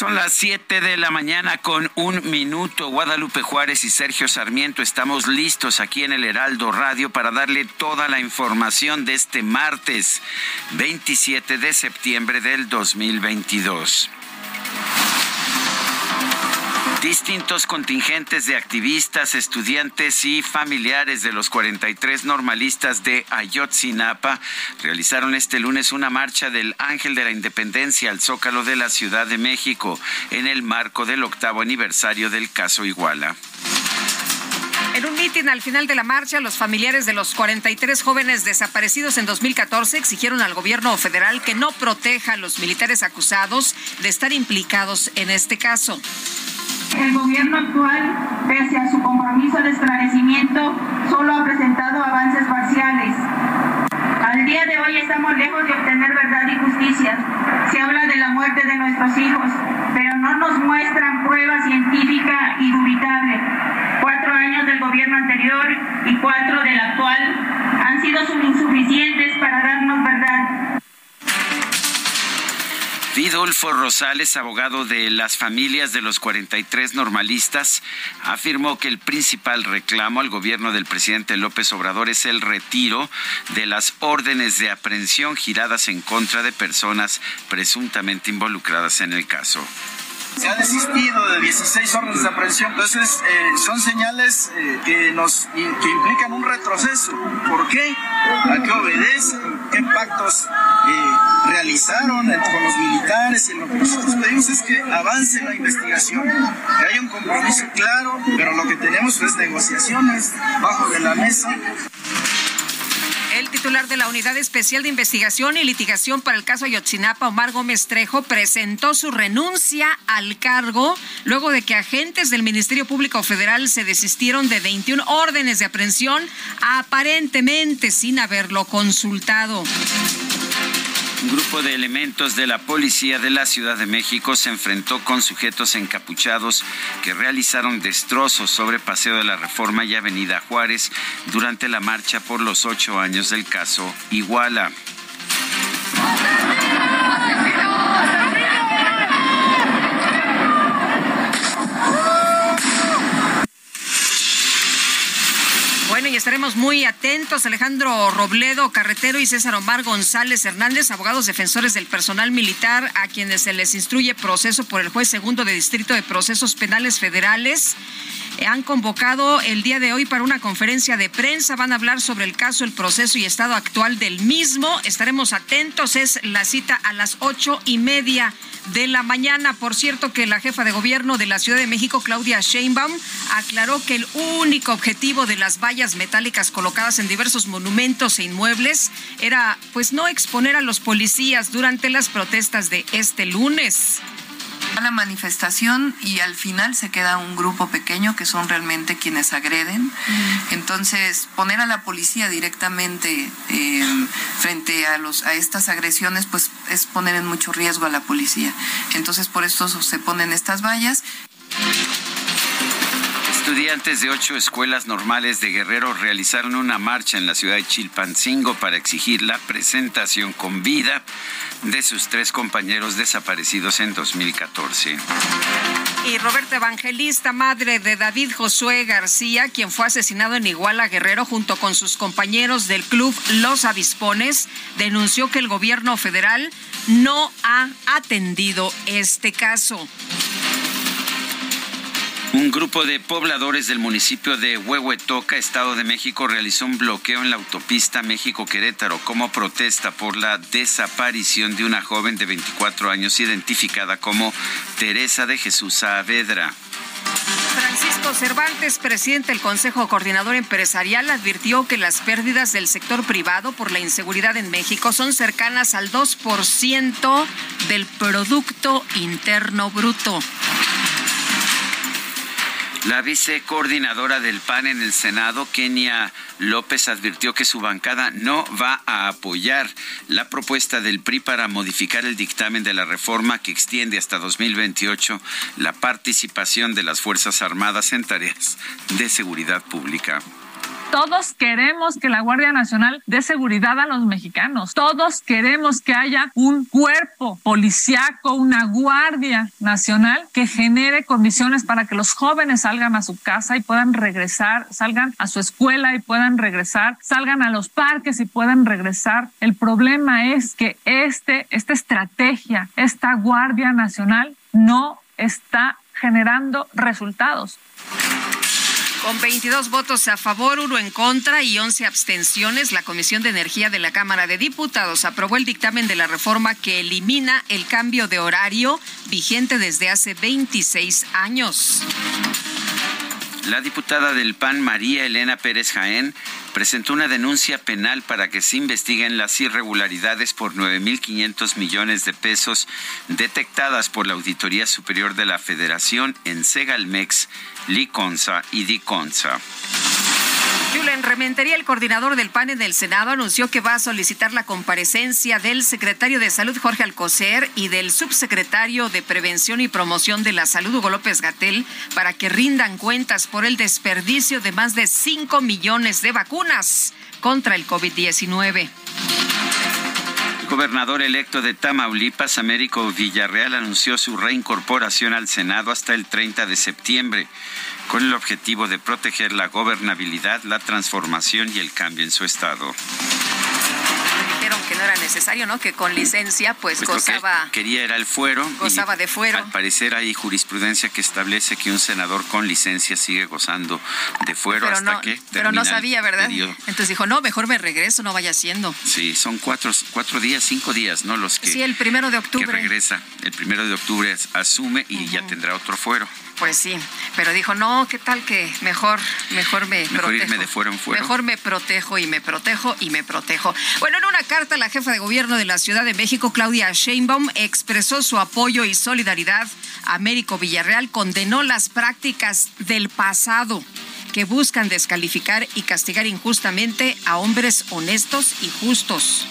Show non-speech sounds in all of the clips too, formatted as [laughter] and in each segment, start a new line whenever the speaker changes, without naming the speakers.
Son las 7 de la mañana con un minuto. Guadalupe Juárez y Sergio Sarmiento estamos listos aquí en el Heraldo Radio para darle toda la información de este martes 27 de septiembre del 2022. Distintos contingentes de activistas, estudiantes y familiares de los 43 normalistas de Ayotzinapa realizaron este lunes una marcha del Ángel de la Independencia al Zócalo de la Ciudad de México en el marco del octavo aniversario del caso Iguala.
En un mitin al final de la marcha, los familiares de los 43 jóvenes desaparecidos en 2014 exigieron al gobierno federal que no proteja a los militares acusados de estar implicados en este caso.
El gobierno actual, pese a su compromiso de esclarecimiento, solo ha presentado avances parciales. Al día de hoy estamos lejos de obtener verdad y justicia. Se habla de la muerte de nuestros hijos, pero no nos muestran prueba científica indubitable. Cuatro años del gobierno anterior y cuatro del actual han sido insuficientes para darnos verdad.
Vidulfo Rosales, abogado de las familias de los 43 normalistas, afirmó que el principal reclamo al gobierno del presidente López Obrador es el retiro de las órdenes de aprehensión giradas en contra de personas presuntamente involucradas en el caso.
Se ha desistido de 16 órdenes de aprehensión. Entonces, eh, son señales eh, que, nos, que implican un retroceso. ¿Por qué? ¿A qué obedecen? ¿Qué pactos eh, realizaron con los militares? Y lo que nosotros pedimos es que avance la investigación, que haya un compromiso claro, pero lo que tenemos es negociaciones bajo de la mesa.
El titular de la Unidad Especial de Investigación y Litigación para el caso Ayotzinapa, Omar Gómez Trejo, presentó su renuncia al cargo luego de que agentes del Ministerio Público Federal se desistieron de 21 órdenes de aprehensión, aparentemente sin haberlo consultado.
Un grupo de elementos de la policía de la Ciudad de México se enfrentó con sujetos encapuchados que realizaron destrozos sobre Paseo de la Reforma y Avenida Juárez durante la marcha por los ocho años del caso Iguala.
Estaremos muy atentos. Alejandro Robledo Carretero y César Omar González Hernández, abogados defensores del personal militar, a quienes se les instruye proceso por el juez segundo de Distrito de Procesos Penales Federales han convocado el día de hoy para una conferencia de prensa. Van a hablar sobre el caso, el proceso y estado actual del mismo. Estaremos atentos. Es la cita a las ocho y media de la mañana. Por cierto, que la jefa de gobierno de la Ciudad de México, Claudia Sheinbaum, aclaró que el único objetivo de las vallas metálicas colocadas en diversos monumentos e inmuebles era, pues, no exponer a los policías durante las protestas de este lunes
la manifestación y al final se queda un grupo pequeño que son realmente quienes agreden. Entonces, poner a la policía directamente eh, frente a, los, a estas agresiones, pues es poner en mucho riesgo a la policía. Entonces, por esto se ponen estas vallas.
Estudiantes de ocho escuelas normales de Guerrero realizaron una marcha en la ciudad de Chilpancingo para exigir la presentación con vida de sus tres compañeros desaparecidos en 2014.
Y Roberto Evangelista, madre de David Josué García, quien fue asesinado en Iguala Guerrero junto con sus compañeros del club Los Avispones, denunció que el gobierno federal no ha atendido este caso.
Un grupo de pobladores del municipio de Huehuetoca, Estado de México, realizó un bloqueo en la autopista México-Querétaro como protesta por la desaparición de una joven de 24 años identificada como Teresa de Jesús Saavedra.
Francisco Cervantes, presidente del Consejo Coordinador Empresarial, advirtió que las pérdidas del sector privado por la inseguridad en México son cercanas al 2% del Producto Interno Bruto.
La vicecoordinadora del PAN en el Senado, Kenia López, advirtió que su bancada no va a apoyar la propuesta del PRI para modificar el dictamen de la reforma que extiende hasta 2028 la participación de las Fuerzas Armadas en tareas de seguridad pública.
Todos queremos que la Guardia Nacional dé seguridad a los mexicanos. Todos queremos que haya un cuerpo policiaco, una Guardia Nacional que genere condiciones para que los jóvenes salgan a su casa y puedan regresar, salgan a su escuela y puedan regresar, salgan a los parques y puedan regresar. El problema es que este, esta estrategia, esta Guardia Nacional no está generando resultados.
Con 22 votos a favor, uno en contra y 11 abstenciones, la Comisión de Energía de la Cámara de Diputados aprobó el dictamen de la reforma que elimina el cambio de horario vigente desde hace 26 años.
La diputada del PAN, María Elena Pérez Jaén, presentó una denuncia penal para que se investiguen las irregularidades por 9.500 millones de pesos detectadas por la Auditoría Superior de la Federación en Segalmex, Liconza y Diconza.
Julen Rementería, el coordinador del PAN en el Senado, anunció que va a solicitar la comparecencia del secretario de Salud, Jorge Alcocer, y del subsecretario de Prevención y Promoción de la Salud, Hugo López Gatel, para que rindan cuentas por el desperdicio de más de 5 millones de vacunas contra el COVID-19
gobernador electo de Tamaulipas, Américo Villarreal, anunció su reincorporación al Senado hasta el 30 de septiembre con el objetivo de proteger la gobernabilidad, la transformación y el cambio en su estado
dijeron que no era necesario, ¿no? Que con licencia, pues, pues gozaba.
quería era el fuero.
Gozaba de fuero.
Al parecer hay jurisprudencia que establece que un senador con licencia sigue gozando de fuero hasta que.
Pero no sabía, ¿verdad? Entonces dijo, no, mejor me regreso, no vaya siendo.
Sí, son cuatro, cuatro días, cinco días, ¿no? Los que.
Sí, el primero de octubre.
Que regresa. El primero de octubre asume y ya tendrá otro fuero.
Pues sí, pero dijo, no, ¿qué tal que mejor, mejor me
mejor Irme de fuera en fuera.
Mejor me protejo y me protejo y me protejo. Bueno, en una carta, la jefa de gobierno de la Ciudad de México, Claudia Sheinbaum, expresó su apoyo y solidaridad a Américo Villarreal, condenó las prácticas del pasado que buscan descalificar y castigar injustamente a hombres honestos y justos.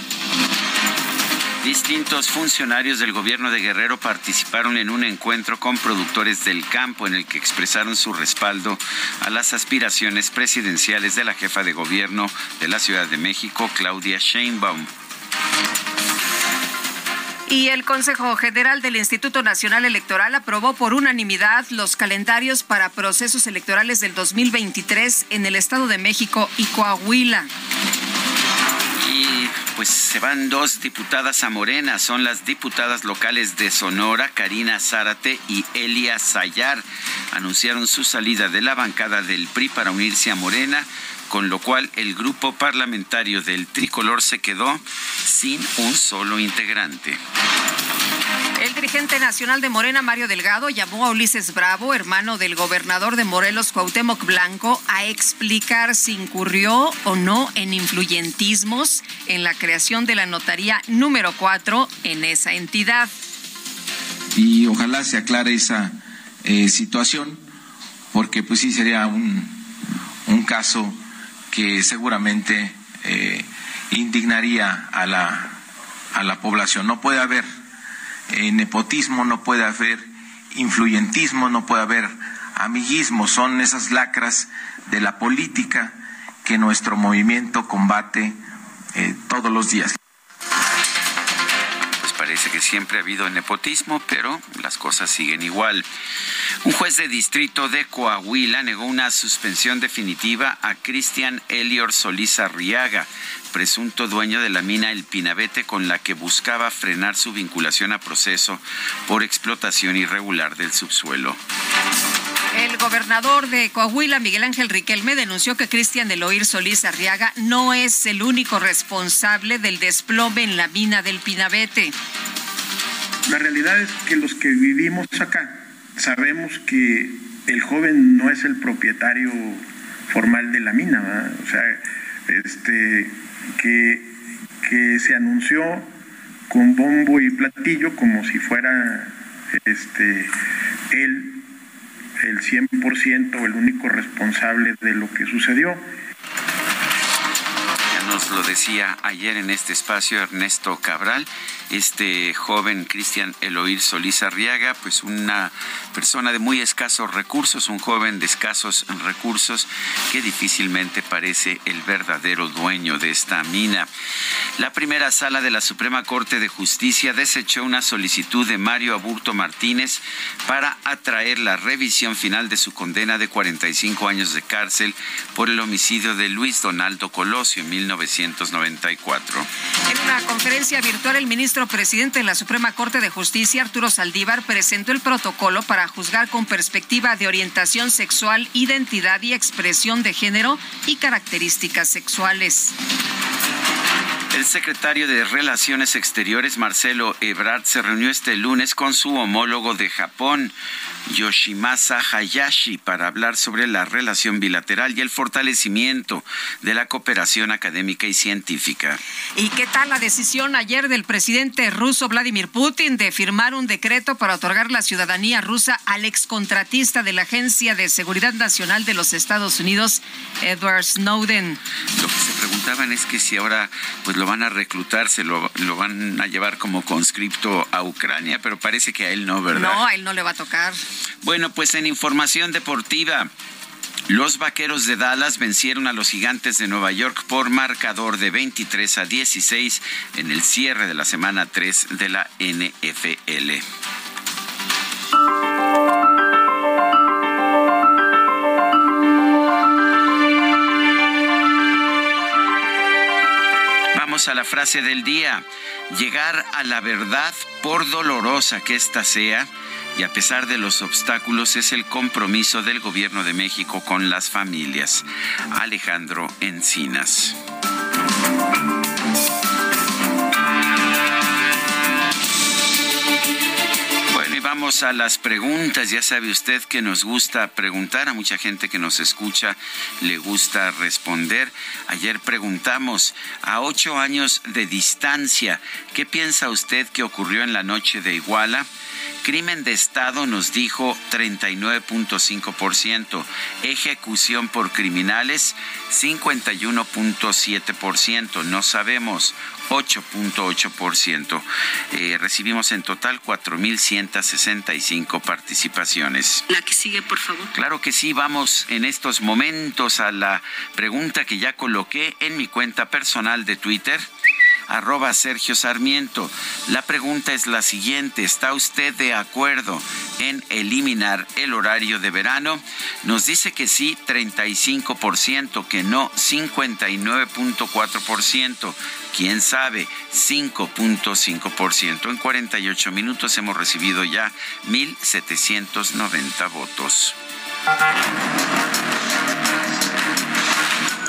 Distintos funcionarios del gobierno de Guerrero participaron en un encuentro con productores del campo en el que expresaron su respaldo a las aspiraciones presidenciales de la jefa de gobierno de la Ciudad de México, Claudia Sheinbaum.
Y el Consejo General del Instituto Nacional Electoral aprobó por unanimidad los calendarios para procesos electorales del 2023 en el Estado de México y Coahuila
pues se van dos diputadas a Morena, son las diputadas locales de Sonora, Karina Zárate y Elia Sayar. Anunciaron su salida de la bancada del PRI para unirse a Morena, con lo cual el grupo parlamentario del tricolor se quedó sin un solo integrante.
Dirigente nacional de Morena, Mario Delgado, llamó a Ulises Bravo, hermano del gobernador de Morelos, Cuauhtémoc Blanco, a explicar si incurrió o no en influyentismos en la creación de la notaría número 4 en esa entidad.
Y ojalá se aclare esa eh, situación, porque pues sí sería un, un caso que seguramente eh, indignaría a la, a la población. No puede haber eh, nepotismo, no puede haber influyentismo, no puede haber amiguismo, son esas lacras de la política que nuestro movimiento combate eh, todos los días
Parece que siempre ha habido nepotismo, pero las cosas siguen igual. Un juez de distrito de Coahuila negó una suspensión definitiva a Cristian Elior Solís Arriaga, presunto dueño de la mina El Pinabete con la que buscaba frenar su vinculación a proceso por explotación irregular del subsuelo.
El gobernador de Coahuila, Miguel Ángel Riquelme, denunció que Cristian Eloir Solís Arriaga no es el único responsable del desplome en la mina del Pinabete.
La realidad es que los que vivimos acá sabemos que el joven no es el propietario formal de la mina, o sea, este, que, que se anunció con bombo y platillo como si fuera este, él el 100% el único responsable de lo que sucedió.
Nos lo decía ayer en este espacio Ernesto Cabral este joven Cristian Eloir Solís Arriaga, pues una persona de muy escasos recursos, un joven de escasos recursos que difícilmente parece el verdadero dueño de esta mina. La primera sala de la Suprema Corte de Justicia desechó una solicitud de Mario Aburto Martínez para atraer la revisión final de su condena de 45 años de cárcel por el homicidio de Luis Donaldo Colosio en 1994.
En una conferencia virtual, el ministro presidente de la Suprema Corte de Justicia, Arturo Saldívar, presentó el protocolo para juzgar con perspectiva de orientación sexual, identidad y expresión de género y características sexuales.
El secretario de Relaciones Exteriores, Marcelo Ebrard, se reunió este lunes con su homólogo de Japón, Yoshimasa Hayashi para hablar sobre la relación bilateral y el fortalecimiento de la cooperación académica y científica.
¿Y qué tal la decisión ayer del presidente ruso Vladimir Putin de firmar un decreto para otorgar la ciudadanía rusa al excontratista de la Agencia de Seguridad Nacional de los Estados Unidos, Edward Snowden?
Lo que se preguntaban es que si ahora pues lo van a reclutar, se lo, lo van a llevar como conscripto a Ucrania, pero parece que a él no, ¿verdad?
No, a él no le va a tocar.
Bueno, pues en información deportiva. Los Vaqueros de Dallas vencieron a los Gigantes de Nueva York por marcador de 23 a 16 en el cierre de la semana 3 de la NFL. Vamos a la frase del día. Llegar a la verdad, por dolorosa que ésta sea, y a pesar de los obstáculos es el compromiso del gobierno de México con las familias. Alejandro Encinas. Bueno, y vamos a las preguntas. Ya sabe usted que nos gusta preguntar. A mucha gente que nos escucha le gusta responder. Ayer preguntamos, a ocho años de distancia, ¿qué piensa usted que ocurrió en la noche de Iguala? Crimen de Estado nos dijo 39.5%. Ejecución por criminales 51.7%. No sabemos 8.8%. Eh, recibimos en total 4.165 participaciones.
La que sigue, por favor.
Claro que sí, vamos en estos momentos a la pregunta que ya coloqué en mi cuenta personal de Twitter arroba Sergio Sarmiento. La pregunta es la siguiente, ¿está usted de acuerdo en eliminar el horario de verano? Nos dice que sí, 35%, que no, 59.4%. ¿Quién sabe? 5.5%. En 48 minutos hemos recibido ya 1.790 votos.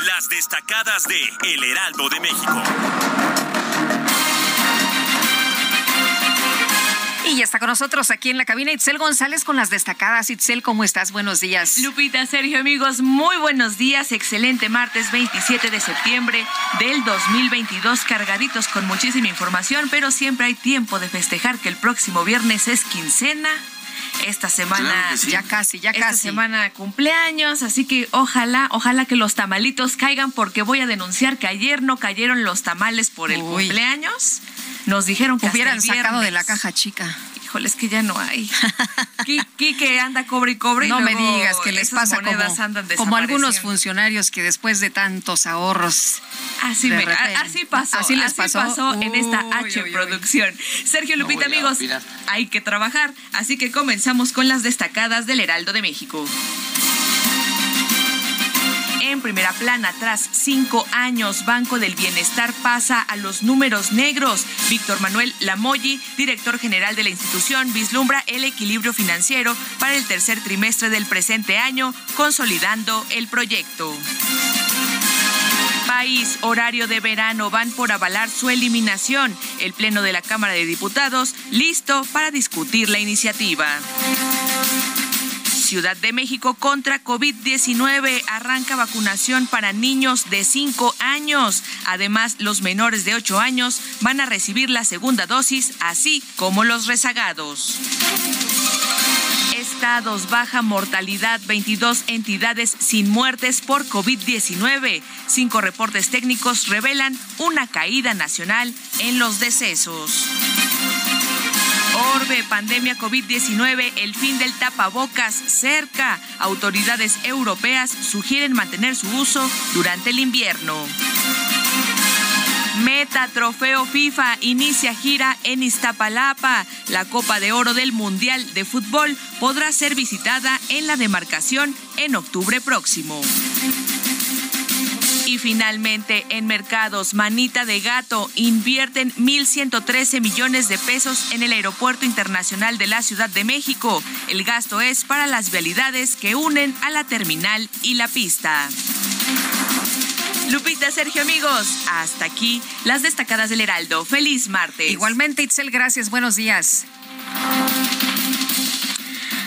Las destacadas de El Heraldo de México.
Y ya está con nosotros aquí en la cabina Itzel González con las destacadas. Itzel, ¿cómo estás? Buenos días.
Lupita, Sergio, amigos, muy buenos días. Excelente martes 27 de septiembre del 2022, cargaditos con muchísima información, pero siempre hay tiempo de festejar que el próximo viernes es quincena esta semana
ya casi, ya
esta
casi.
semana cumpleaños, así que ojalá, ojalá que los tamalitos caigan porque voy a denunciar que ayer no cayeron los tamales por el
Uy.
cumpleaños. Nos dijeron que hasta
Hubieran sacado de la caja chica.
Híjole, es que ya no hay. [laughs] Qui- que anda cobre y cobre. y
No me digas que les pasa como,
monedas andan
como algunos funcionarios que después de tantos ahorros
Así, así pasó. Así les pasó, en esta H producción. Sergio Lupita, amigos, hay que trabajar. Así que comenzamos con las destacadas del Heraldo de México en primera plana tras cinco años. Banco del Bienestar pasa a los números negros. Víctor Manuel Lamoyi, director general de la institución, vislumbra el equilibrio financiero para el tercer trimestre del presente año, consolidando el proyecto. País, horario de verano, van por avalar su eliminación. El Pleno de la Cámara de Diputados, listo para discutir la iniciativa. Ciudad de México contra COVID-19. Arranca vacunación para niños de 5 años. Además, los menores de 8 años van a recibir la segunda dosis, así como los rezagados. Estados, baja mortalidad, 22 entidades sin muertes por COVID-19. Cinco reportes técnicos revelan una caída nacional en los decesos. Orbe, pandemia COVID-19, el fin del tapabocas cerca. Autoridades europeas sugieren mantener su uso durante el invierno. Meta Trofeo FIFA inicia gira en Iztapalapa. La Copa de Oro del Mundial de Fútbol podrá ser visitada en la demarcación en octubre próximo. Y finalmente, en mercados, Manita de Gato invierten 1.113 millones de pesos en el Aeropuerto Internacional de la Ciudad de México. El gasto es para las vialidades que unen a la terminal y la pista. Lupita, Sergio, amigos, hasta aquí las destacadas del Heraldo. Feliz martes.
Igualmente, Itzel, gracias. Buenos días.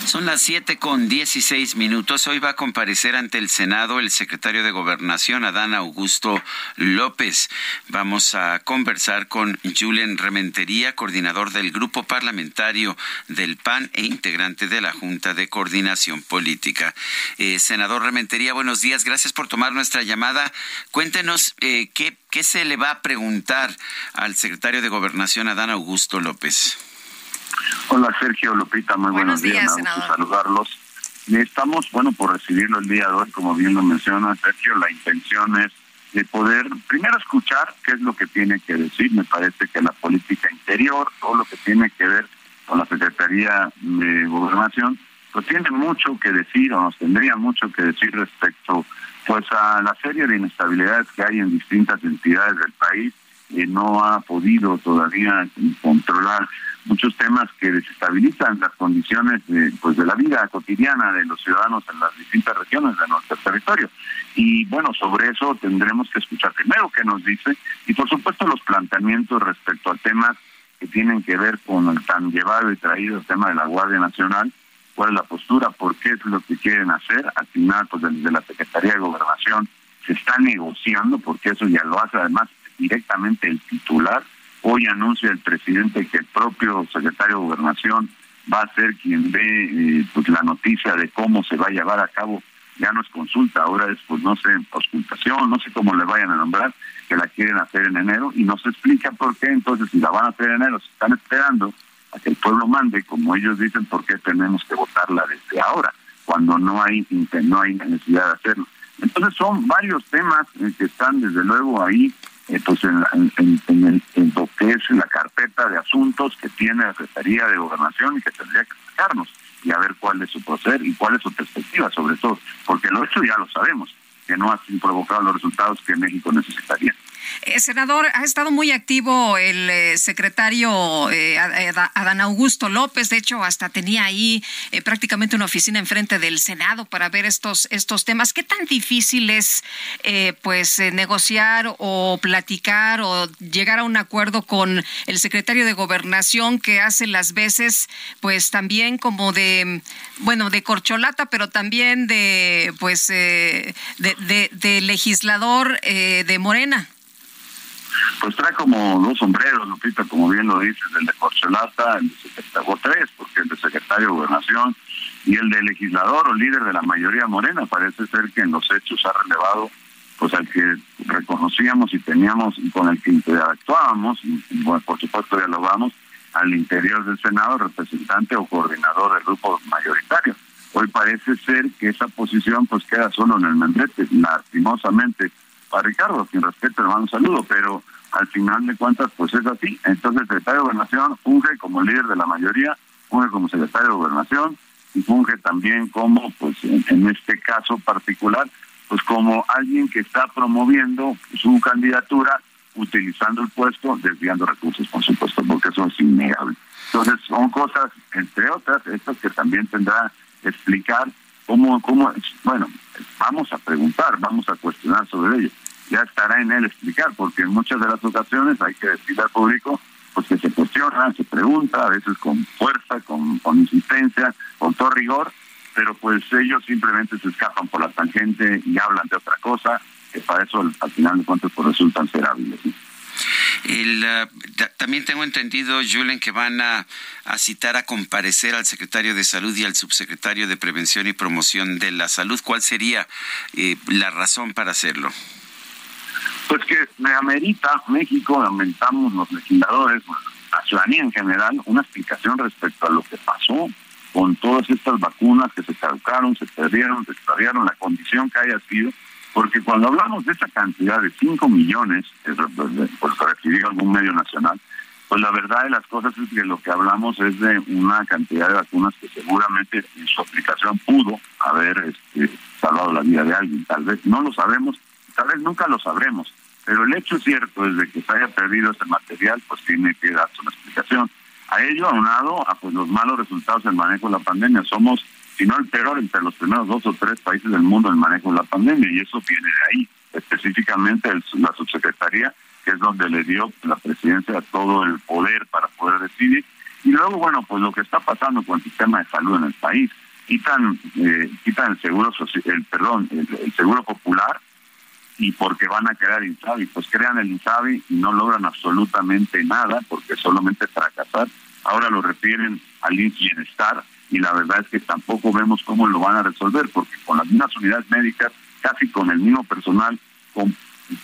Son las 7 con 16 minutos. Hoy va a comparecer ante el Senado el secretario de Gobernación, Adán Augusto López. Vamos a conversar con Julian Rementería, coordinador del Grupo Parlamentario del PAN e integrante de la Junta de Coordinación Política. Eh, senador Rementería, buenos días. Gracias por tomar nuestra llamada. Cuéntenos eh, qué se le va a preguntar al secretario de Gobernación, Adán Augusto López.
Hola Sergio, Lupita, muy buenos, días, me saludarlos. Estamos, bueno, por recibirlo el día de hoy, como bien lo menciona Sergio, la intención es de poder primero escuchar qué es lo que tiene que decir. Me parece que la política interior, todo lo que tiene que ver con la Secretaría de Gobernación, pues tiene mucho que decir o nos tendría mucho que decir respecto pues a la serie de inestabilidades que hay en distintas entidades del país y no ha podido todavía controlar muchos temas que desestabilizan las condiciones de, pues de la vida cotidiana de los ciudadanos en las distintas regiones de nuestro territorio. Y bueno, sobre eso tendremos que escuchar primero qué nos dice y por supuesto los planteamientos respecto a temas que tienen que ver con el tan llevado y traído tema de la Guardia Nacional, cuál es la postura, por qué es lo que quieren hacer, al final pues desde la Secretaría de Gobernación se está negociando, porque eso ya lo hace además directamente el titular Hoy anuncia el presidente que el propio secretario de Gobernación va a ser quien dé eh, pues la noticia de cómo se va a llevar a cabo. Ya no es consulta, ahora es, pues no sé, auscultación, no sé cómo le vayan a nombrar, que la quieren hacer en enero y no se explica por qué. Entonces, si la van a hacer en enero, se están esperando a que el pueblo mande, como ellos dicen, por qué tenemos que votarla desde ahora, cuando no hay, no hay necesidad de hacerlo. Entonces, son varios temas eh, que están desde luego ahí eh, pues en, lo que es la carpeta de asuntos que tiene la Secretaría de Gobernación y que tendría que explicarnos y a ver cuál es su proceder y cuál es su perspectiva sobre todo, porque lo hecho ya lo sabemos, que no ha provocado los resultados que México necesitaría.
Eh, senador, ha estado muy activo el eh, secretario eh, Adán Augusto López. De hecho, hasta tenía ahí prácticamente una oficina enfrente del Senado para ver estos, estos temas. ¿Qué tan difícil es pues negociar o platicar o llegar a un acuerdo con el secretario de Gobernación que hace las veces pues también como de, bueno, de corcholata, pero también de pues de, de legislador de Morena?
Pues trae como dos sombreros, Lupita, como bien lo dices, el de Porcelata, el de secretario, tres, porque el de secretario de Gobernación y el de legislador o líder de la mayoría morena, parece ser que en los hechos ha relevado pues al que reconocíamos y teníamos y con el que interactuábamos, y, bueno, por supuesto dialogamos al interior del Senado, representante o coordinador del grupo mayoritario. Hoy parece ser que esa posición pues queda solo en el membrete, lastimosamente para Ricardo, sin respeto le mando un saludo, pero al final de cuentas pues es así. Entonces el secretario de Gobernación funge como líder de la mayoría, funge como secretario de Gobernación y funge también como, pues en, este caso particular, pues como alguien que está promoviendo su candidatura utilizando el puesto, desviando recursos, por supuesto, porque eso es innegable. Entonces son cosas, entre otras, estas que también tendrá que explicar cómo, cómo, bueno, vamos a preguntar, vamos a cuestionar sobre ello. Ya estará en él explicar, porque en muchas de las ocasiones hay que decir al público pues que se cuestiona, se pregunta, a veces con fuerza, con, insistencia, con todo rigor, pero pues ellos simplemente se escapan por la tangente y hablan de otra cosa, que para eso al, final de cuentas pues resultan ser hábiles.
El, uh, también tengo entendido, Julen, que van a, citar a comparecer al secretario de Salud y al subsecretario de Prevención y Promoción de la Salud. ¿Cuál sería eh, la razón para hacerlo?
Pues que me amerita México, aumentamos los legisladores, la ciudadanía en general, una explicación respecto a lo que pasó con todas estas vacunas que se caducaron, se perdieron, se extraviaron, la condición que haya sido porque cuando hablamos de esa cantidad de 5 millones, por recibir algún medio nacional, pues la verdad de las cosas es que lo que hablamos es de una cantidad de vacunas que seguramente en su aplicación pudo haber este, salvado la vida de alguien. Tal vez no lo sabemos, tal vez nunca lo sabremos, pero el hecho cierto es de que se haya perdido ese material, pues tiene que darse una explicación. A ello, aunado a pues los malos resultados del manejo de la pandemia, somos sino el peor entre los primeros dos o tres países del mundo en manejo de la pandemia, y eso viene de ahí, específicamente la subsecretaría, que es donde le dio la presidencia todo el poder para poder decidir. Y luego, bueno, pues lo que está pasando con el sistema de salud en el país, quitan, eh, quitan el seguro el perdón, el, seguro popular y porque van a crear INSABI, pues crean el INSABI y no logran absolutamente nada porque solamente fracasar. Ahora lo refieren al bienestar y la verdad es que tampoco vemos cómo lo van a resolver, porque con las mismas unidades médicas, casi con el mismo personal, con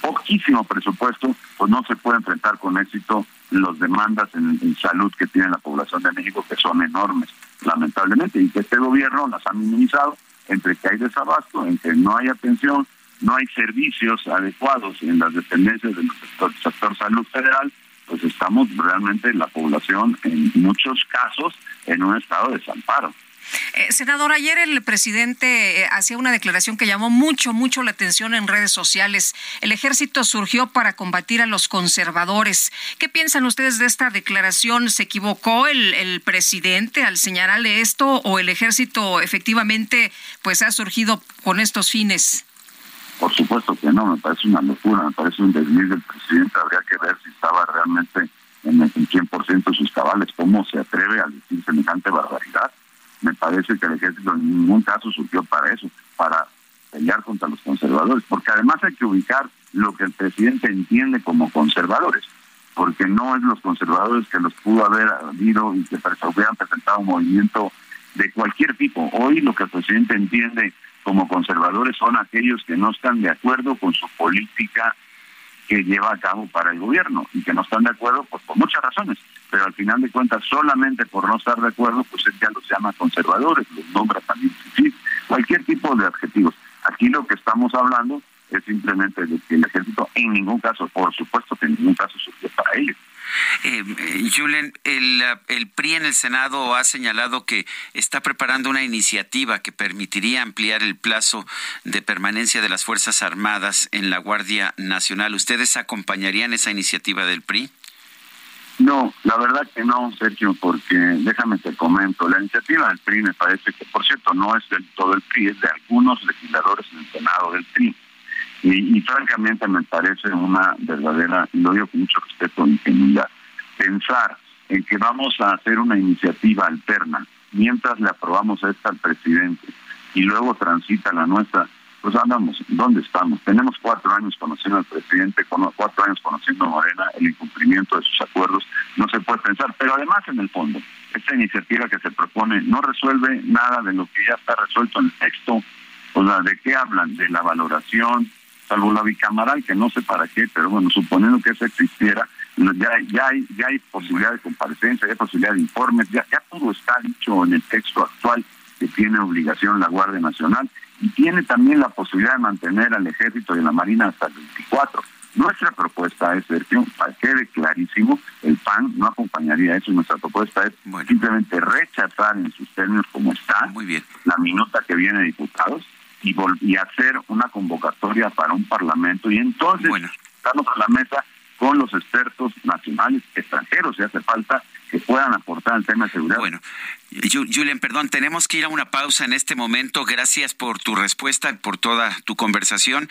poquísimo presupuesto, pues no se puede enfrentar con éxito las demandas en, salud que tiene la población de México, que son enormes, lamentablemente, y que este gobierno las ha minimizado entre que hay desabasto, en que no hay atención, no hay servicios adecuados en las dependencias del sector, salud federal, pues estamos realmente la población en muchos casos en un estado de desamparo.
Eh, senador, ayer el presidente eh, hacía una declaración que llamó mucho, mucho la atención en redes sociales. El ejército surgió para combatir a los conservadores. ¿Qué piensan ustedes de esta declaración? ¿Se equivocó el, el presidente al señalarle esto o el ejército efectivamente pues ha surgido con estos fines?
Por supuesto que no, me parece una locura, me parece un desliz del presidente. Habría que ver si estaba realmente en el 100% de sus cabales. ¿Cómo se atreve a decir semejante barbaridad? Me parece que el ejército en ningún caso surgió para eso, para pelear contra los conservadores, porque además hay que ubicar lo que el presidente entiende como conservadores, porque no es los conservadores que los pudo haber habido y que hubieran presentado un movimiento de cualquier tipo. Hoy lo que el presidente entiende como conservadores son aquellos que no están de acuerdo con su política que lleva a cabo para el gobierno y que no están de acuerdo pues por muchas razones, pero al final de cuentas solamente por no estar de acuerdo pues él ya los llama conservadores, los nombra también cualquier tipo de adjetivos. Aquí lo que estamos hablando es simplemente de que el ejército en ningún caso, por supuesto que en ningún caso surgió para ellos.
Eh, Julen, el, el, PRI en el Senado ha señalado que está preparando una iniciativa que permitiría ampliar el plazo de permanencia de las Fuerzas Armadas en la Guardia Nacional. ¿Ustedes acompañarían esa iniciativa del PRI?
No, la verdad que no, Sergio, porque déjame te comento, la iniciativa del PRI me parece que, por cierto, no es del todo el PRI, es de algunos legisladores en el Senado del PRI y, francamente me parece una verdadera, y lo digo con mucho respeto e ingenuidad, pensar en que vamos a hacer una iniciativa alterna mientras le aprobamos esta al presidente y luego transita la nuestra, pues andamos, ¿dónde estamos? Tenemos cuatro años conociendo al presidente, cuatro años conociendo a Morena, el incumplimiento de sus acuerdos, no se puede pensar, pero además en el fondo, esta iniciativa que se propone no resuelve nada de lo que ya está resuelto en el texto, o sea, ¿de qué hablan? De la valoración, salvo la bicamaral, que no sé para qué, pero bueno, suponiendo que eso existiera, ya, ya, hay, ya hay posibilidad de comparecencia, ya hay posibilidad de informes, ya, ya todo está dicho en el texto actual. que tiene obligación la Guardia Nacional y tiene también la posibilidad de mantener al Ejército y la Marina hasta el 24. Nuestra propuesta es, Sergio, para que quede clarísimo, el PAN no acompañaría eso. Nuestra propuesta es simplemente rechazar en sus términos como está
Muy bien.
la minuta que viene diputados y, y hacer una convocatoria para un parlamento y entonces estamos a la mesa con los expertos nacionales, extranjeros, si hace falta, que puedan aportar al tema de seguridad.
Bueno, Julian, perdón, tenemos que ir a una pausa en este momento. Gracias por tu respuesta, por toda tu conversación.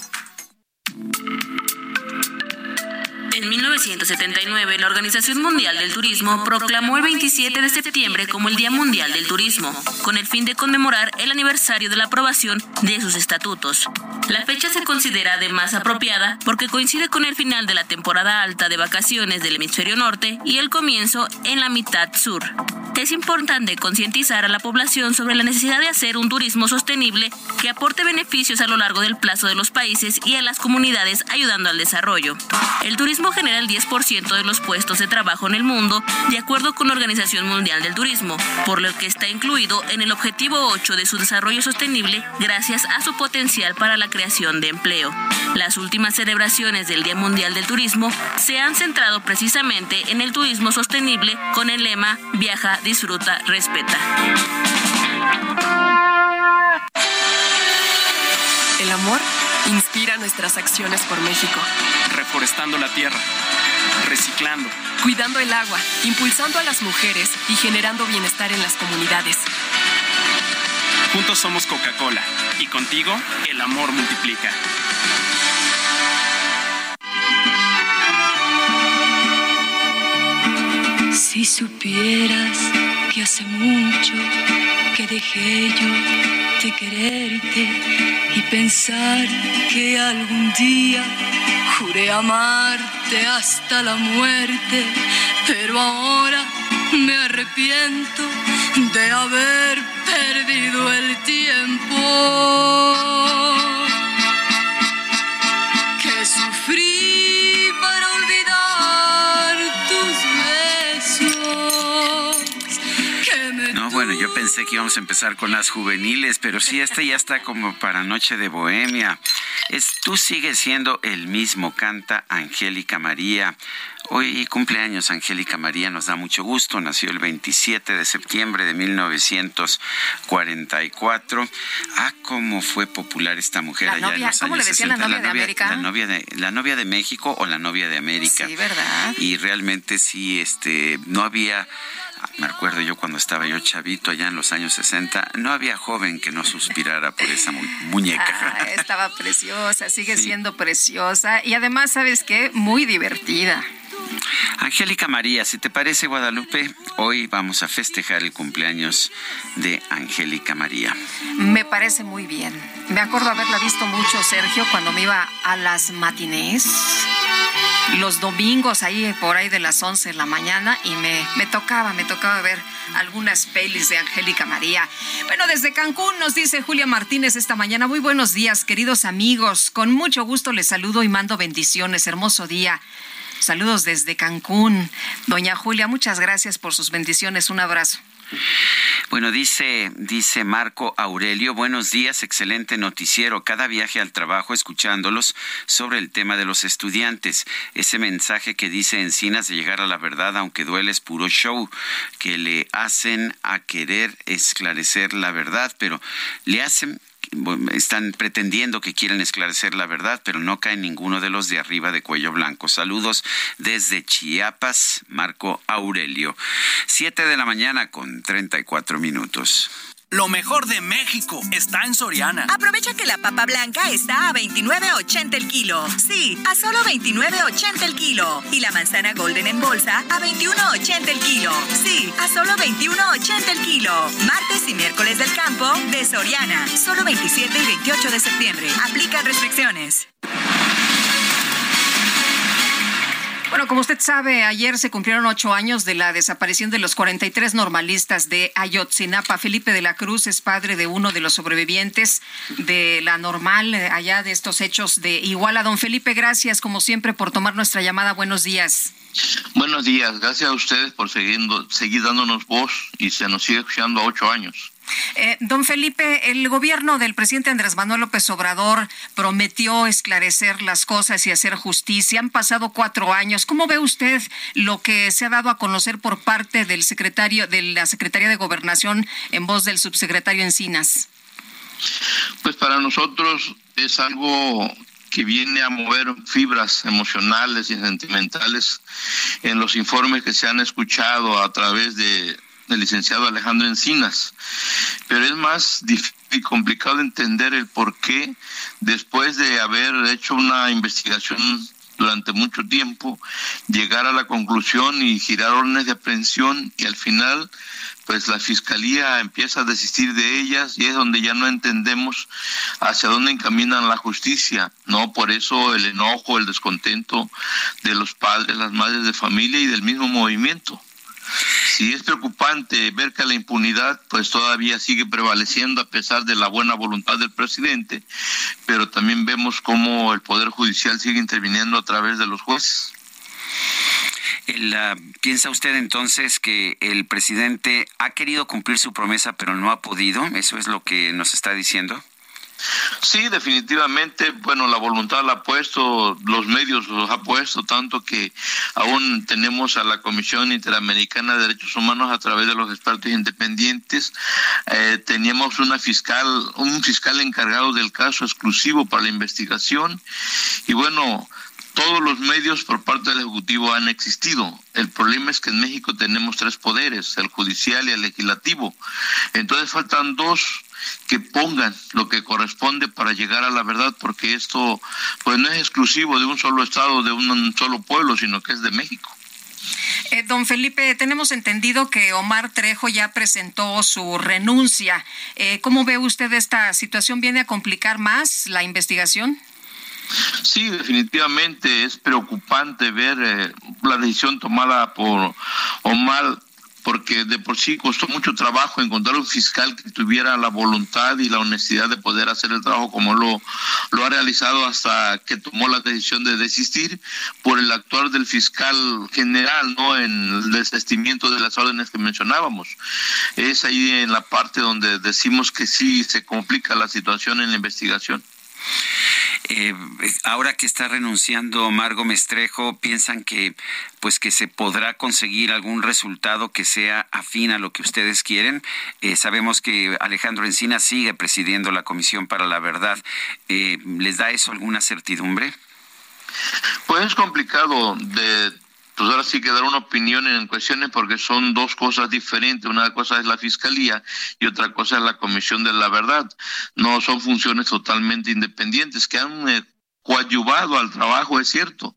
Thank you.
En 1979, la Organización Mundial del Turismo proclamó el 27 de septiembre como el Día Mundial del Turismo, con el fin de conmemorar el aniversario de la aprobación de sus estatutos. La fecha se considera además apropiada porque coincide con el final de la temporada alta de vacaciones del hemisferio norte y el comienzo en la mitad sur. Es importante concientizar a la población sobre la necesidad de hacer un turismo sostenible que aporte beneficios a lo largo del plazo de los países y a las comunidades ayudando al desarrollo. El turismo genera el 10% de los puestos de trabajo en el mundo, de acuerdo con la Organización Mundial del Turismo, por lo que está incluido en el objetivo 8 de su desarrollo sostenible gracias a su potencial para la creación de empleo. Las últimas celebraciones del Día Mundial del Turismo se han centrado precisamente en el turismo sostenible con el lema Viaja, disfruta, respeta.
El amor inspira nuestras acciones por México.
Reforestando la tierra, reciclando,
cuidando el agua, impulsando a las mujeres y generando bienestar en las comunidades.
Juntos somos Coca-Cola y contigo el amor multiplica.
Si supieras que hace mucho que dejé yo de quererte y pensar que algún día juré amarte hasta la muerte, pero ahora me arrepiento de haber perdido el tiempo.
Pensé que íbamos a empezar con las juveniles, pero sí, este ya está como para Noche de Bohemia. Es Tú sigues siendo el mismo, canta Angélica María. Hoy cumpleaños Angélica María, nos da mucho gusto. Nació el 27 de septiembre de 1944. Ah, cómo fue popular esta mujer allá en los
¿Cómo le decían la novia de América?
La novia de, la novia de México o la novia de América.
Sí, ¿verdad?
Y realmente sí, este, no había me acuerdo yo cuando estaba yo chavito allá en los años 60, no había joven que no suspirara por esa muñeca.
Ah, estaba preciosa, sigue siendo preciosa y además, ¿sabes qué? Muy divertida.
Angélica María, si te parece Guadalupe, hoy vamos a festejar el cumpleaños de Angélica María.
Me parece muy bien. Me acuerdo haberla visto mucho, Sergio, cuando me iba a las matinés los domingos ahí por ahí de las 11 de la mañana y me, me tocaba, me tocaba ver algunas pelis de Angélica María. Bueno, desde Cancún nos dice Julia Martínez esta mañana, muy buenos días queridos amigos, con mucho gusto les saludo y mando bendiciones, hermoso día. Saludos desde Cancún. Doña Julia, muchas gracias por sus bendiciones, un abrazo.
Bueno, dice, dice Marco Aurelio, buenos días, excelente noticiero. Cada viaje al trabajo escuchándolos sobre el tema de los estudiantes. Ese mensaje que dice Encinas de llegar a la verdad, aunque duele, es puro show, que le hacen a querer esclarecer la verdad, pero le hacen están pretendiendo que quieren esclarecer la verdad, pero no cae ninguno de los de arriba de cuello blanco. Saludos desde Chiapas, Marco Aurelio. Siete de la mañana con treinta y cuatro minutos.
Lo mejor de México está en Soriana.
Aprovecha que la papa blanca está a 29.80 el kilo. Sí, a solo 29.80 el kilo. Y la manzana golden en bolsa a 21.80 el kilo. Sí, a solo 21.80 el kilo. Martes y miércoles del campo de Soriana. Solo 27 y 28 de septiembre. Aplica restricciones.
Bueno, como usted sabe, ayer se cumplieron ocho años de la desaparición de los 43 normalistas de Ayotzinapa. Felipe de la Cruz es padre de uno de los sobrevivientes de la normal eh, allá de estos hechos de Iguala. Don Felipe, gracias como siempre por tomar nuestra llamada. Buenos días.
Buenos días, gracias a ustedes por seguir, seguir dándonos voz y se nos sigue escuchando a ocho años.
Eh, don Felipe, el gobierno del presidente Andrés Manuel López Obrador prometió esclarecer las cosas y hacer justicia. Han pasado cuatro años. ¿Cómo ve usted lo que se ha dado a conocer por parte del secretario de la Secretaría de Gobernación en voz del subsecretario Encinas?
Pues para nosotros es algo que viene a mover fibras emocionales y sentimentales en los informes que se han escuchado a través de el licenciado Alejandro Encinas. Pero es más difícil y complicado entender el por qué, después de haber hecho una investigación durante mucho tiempo, llegar a la conclusión y girar órdenes de aprehensión y al final pues la fiscalía empieza a desistir de ellas y es donde ya no entendemos hacia dónde encaminan la justicia, ¿no? Por eso el enojo, el descontento de los padres, las madres de familia y del mismo movimiento. Sí es preocupante ver que la impunidad pues todavía sigue prevaleciendo a pesar de la buena voluntad del presidente, pero también vemos cómo el Poder Judicial sigue interviniendo a través de los jueces.
¿Piensa usted entonces que el presidente ha querido cumplir su promesa pero no ha podido? ¿Eso es lo que nos está diciendo?
Sí, definitivamente, bueno, la voluntad la ha puesto, los medios los ha puesto, tanto que aún tenemos a la Comisión Interamericana de Derechos Humanos a través de los expertos independientes. Eh, teníamos una fiscal, un fiscal encargado del caso exclusivo para la investigación y bueno, todos los medios por parte del Ejecutivo han existido. El problema es que en México tenemos tres poderes, el judicial y el legislativo. Entonces faltan dos que pongan lo que corresponde para llegar a la verdad, porque esto pues no es exclusivo de un solo estado, de un solo pueblo, sino que es de México.
Eh, don Felipe, tenemos entendido que Omar Trejo ya presentó su renuncia. Eh, ¿Cómo ve usted esta situación? ¿Viene a complicar más la investigación?
Sí, definitivamente es preocupante ver eh, la decisión tomada por Omar porque de por sí costó mucho trabajo encontrar un fiscal que tuviera la voluntad y la honestidad de poder hacer el trabajo como lo, lo ha realizado hasta que tomó la decisión de desistir por el actuar del fiscal general, ¿no? En el desestimiento de las órdenes que mencionábamos. Es ahí en la parte donde decimos que sí se complica la situación en la investigación.
Eh, ahora que está renunciando Margo Mestrejo, piensan que pues que se podrá conseguir algún resultado que sea afín a lo que ustedes quieren. Eh, sabemos que Alejandro Encina sigue presidiendo la Comisión para la Verdad. Eh, ¿Les da eso alguna certidumbre?
Pues es complicado de pues ahora sí que dar una opinión en cuestiones porque son dos cosas diferentes. Una cosa es la fiscalía y otra cosa es la comisión de la verdad. No son funciones totalmente independientes que han eh, coadyuvado al trabajo, es cierto,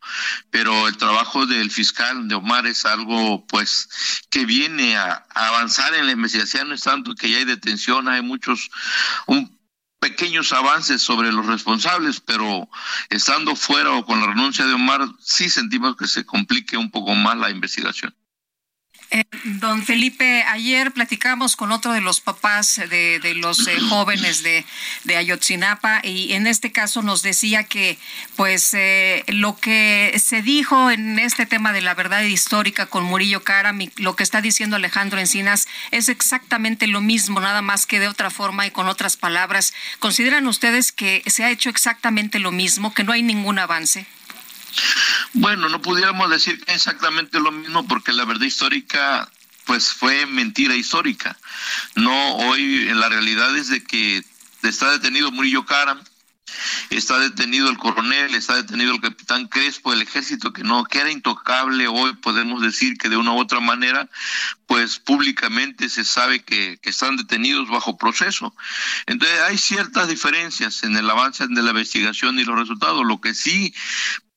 pero el trabajo del fiscal de Omar es algo pues que viene a, avanzar en la investigación, no es tanto que ya hay detención, hay muchos, un pequeños avances sobre los responsables, pero estando fuera o con la renuncia de Omar, sí sentimos que se complique un poco más la investigación.
Eh, don Felipe, ayer platicamos con otro de los papás de, los eh, jóvenes de, Ayotzinapa y en este caso nos decía que pues eh, lo que se dijo en este tema de la verdad histórica con Murillo Karam y lo que está diciendo Alejandro Encinas es exactamente lo mismo, nada más que de otra forma y con otras palabras. ¿Consideran ustedes que se ha hecho exactamente lo mismo, que no hay ningún avance?
Bueno, no pudiéramos decir exactamente lo mismo porque la verdad histórica pues fue mentira histórica. No, hoy la realidad es de que está detenido Murillo Cara, está detenido el coronel, está detenido el capitán Crespo del ejército, que no, que era intocable, hoy podemos decir que de una u otra manera, pues públicamente se sabe que, que están detenidos bajo proceso. Entonces hay ciertas diferencias en el avance de la investigación y los resultados. Lo que sí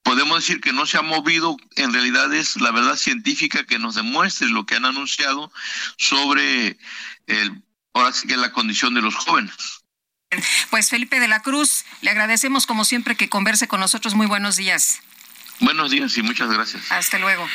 podemos decir que no se ha movido, en realidad es la verdad científica que nos demuestre lo que han anunciado sobre el, ahora sí que la condición de los jóvenes.
Pues Felipe de la Cruz, le agradecemos como siempre que converse con nosotros. Muy buenos días.
Buenos días y muchas gracias.
Hasta luego.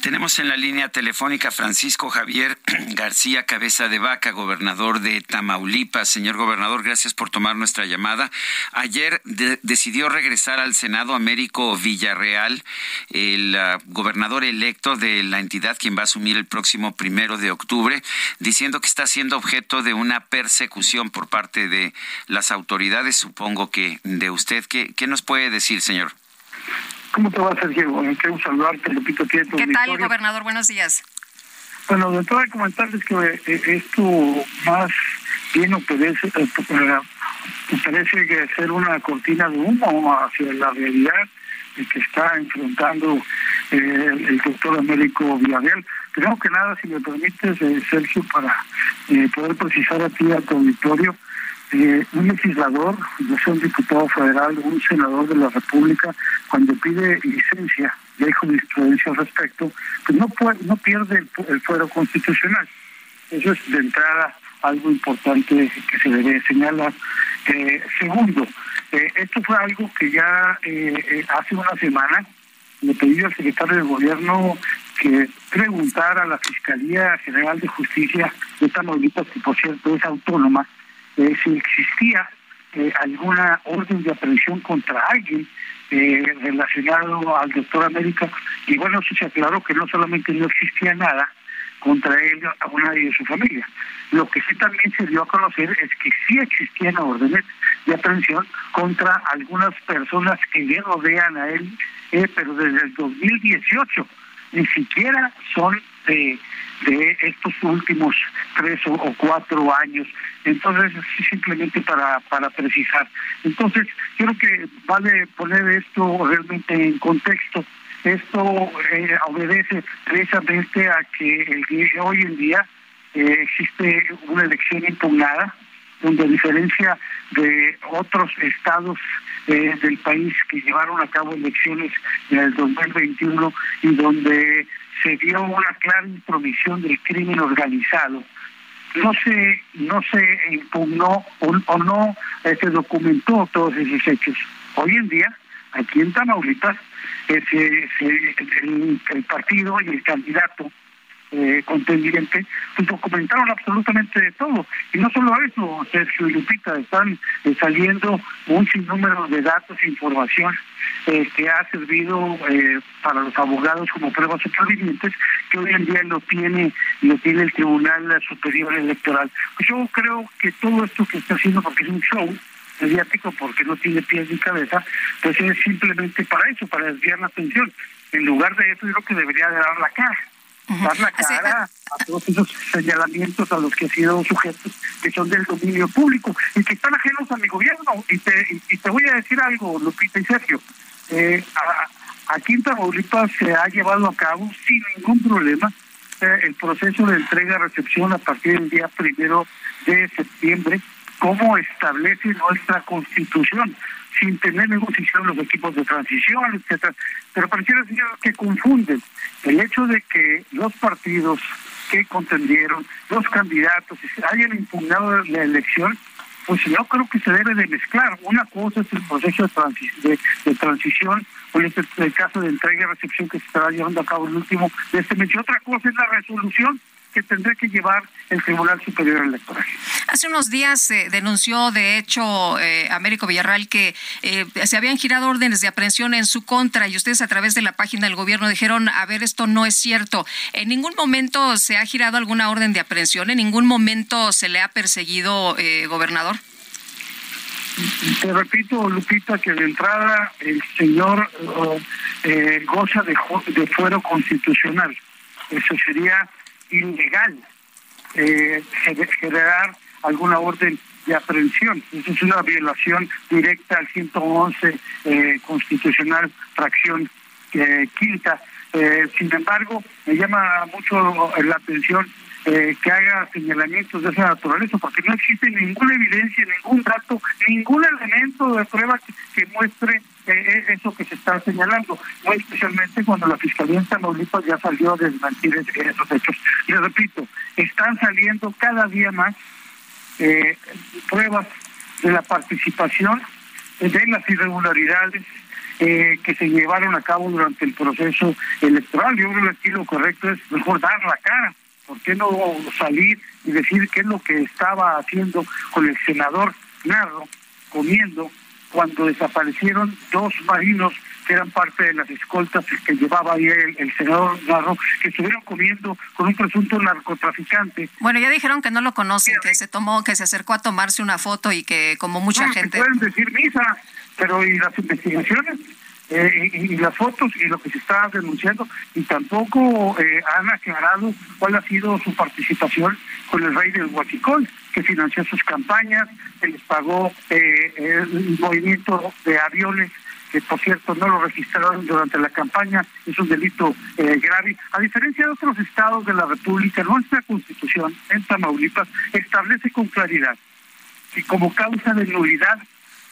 Tenemos en la línea telefónica Francisco Javier García Cabeza de Vaca, gobernador de Tamaulipas. Señor gobernador, gracias por tomar nuestra llamada. Ayer decidió regresar al Senado Américo Villarreal, el ah, gobernador electo de la entidad, quien va a asumir el próximo primero de octubre, diciendo que está siendo objeto de una persecución por parte de las autoridades, supongo que de usted. ¿Qué, qué nos puede decir, señor?
¿Cómo te va, Sergio? Quiero saludarte, Lupito
Tiempo. ¿Qué tal, gobernador? Buenos días.
Bueno, de entrada comentarles que eh, esto más bien obedece, eh, parece ser una cortina de humo hacia la realidad que está enfrentando eh, el doctor Américo Villarreal. Creo que nada, si me permites, Sergio, para poder precisar a ti a tu auditorio, eh, un legislador, yo soy un diputado federal, un senador de la República, cuando pide licencia y hay jurisprudencia al respecto, pues no, puede, no pierde el, fuero constitucional. Eso es de entrada algo importante que se debe señalar. Eh, segundo, eh, esto fue algo que ya hace una semana le pedí al secretario de Gobierno que preguntara a la Fiscalía General de Justicia de Tamaulipas, que por cierto es autónoma, eh, si existía eh, alguna orden de aprehensión contra alguien eh, relacionado al doctor América. Y bueno, se aclaró que no solamente no existía nada contra él o nadie de su familia. Lo que sí también se dio a conocer es que sí existían órdenes de aprehensión contra algunas personas que le rodean a él, pero desde el 2018 ni siquiera son de de estos últimos tres o, cuatro años. Entonces, simplemente para, para precisar. Entonces, creo que vale poner esto realmente en contexto. Esto eh, obedece precisamente a que hoy en día eh, existe una elección impugnada, donde a diferencia de otros estados eh, del país que llevaron a cabo elecciones en el 2021 y donde se dio una clara intromisión del crimen organizado. No se, no se impugnó o, no se este, documentó todos esos hechos. Hoy en día, aquí en Tamaulipas, el, el partido y el candidato eh, contendiente, pues documentaron absolutamente de todo. Y no solo eso, Sergio y Lupita, están eh, saliendo un sinnúmero de datos e información eh, que ha servido eh, para los abogados como pruebas supervivientes, que hoy en día lo tiene, lo tiene el Tribunal Superior Electoral. Pues yo creo que todo esto que está haciendo, porque es un show, mediático porque no tiene pies ni cabeza, pues es simplemente para eso, para desviar la atención. En lugar de eso, yo creo que debería de dar la cara dar la cara a todos esos señalamientos a los que han sido sujetos que son del dominio público y que están ajenos a mi gobierno. Y te, y te voy a decir algo, Lupita y Sergio. Eh, aquí en Tamaulipas se ha llevado a cabo sin ningún problema eh, el proceso de entrega-recepción a partir del día primero de septiembre, como establece nuestra constitución sin tener negociación los equipos de transición, etcétera. Pero pareciera que confunden el hecho de que los partidos que contendieron, los candidatos, hayan impugnado la elección pues yo creo que se debe de mezclar. Una cosa es el proceso de, de, transición, o este, el caso de entrega y recepción que se estará llevando a cabo el último de este mes. Y otra cosa es la resolución que tendrá que llevar el Tribunal Superior Electoral.
Hace unos días se denunció, de hecho, eh, Américo Villarreal, que eh, se habían girado órdenes de aprehensión en su contra y ustedes a través de la página del gobierno dijeron, a ver, esto no es cierto. ¿En ningún momento se ha girado alguna orden de aprehensión? ¿En ningún momento se le ha perseguido, eh, gobernador?
Te repito, Lupita, que de entrada el señor eh, goza de, de fuero constitucional. Eso sería ilegal eh, generar alguna orden de aprehensión. Eso es una violación directa al 111 eh, constitucional, fracción eh, quinta. Eh, sin embargo, me llama mucho la atención eh, que haga señalamientos de esa naturaleza, porque no existe ninguna evidencia, ningún dato, ningún elemento de prueba que, muestre eh, eso que se está señalando, muy especialmente cuando la Fiscalía en Tamaulipas ya salió a desmentir esos hechos. Y repito, están saliendo cada día más pruebas de la participación de las irregularidades que se llevaron a cabo durante el proceso electoral. Yo creo que el estilo correcto es mejor dar la cara ¿Por qué no salir y decir qué es lo que estaba haciendo con el senador Narro comiendo cuando desaparecieron dos marinos que eran parte de las escoltas que llevaba ahí el, senador Narro, que estuvieron comiendo con un presunto narcotraficante.
Bueno, ya dijeron que no lo conocen, que se tomó, que se acercó a tomarse una foto y que como mucha gente...
Pueden decir misa, pero ¿y las investigaciones? Eh, y, las fotos y lo que se está denunciando y tampoco eh, han aclarado cuál ha sido su participación con el rey del Huachicol, que financió sus campañas, que les pagó eh, el movimiento de aviones que por cierto no lo registraron durante la campaña, es un delito grave. A diferencia de otros estados de la República, nuestra constitución en Tamaulipas establece con claridad que como causa de nulidad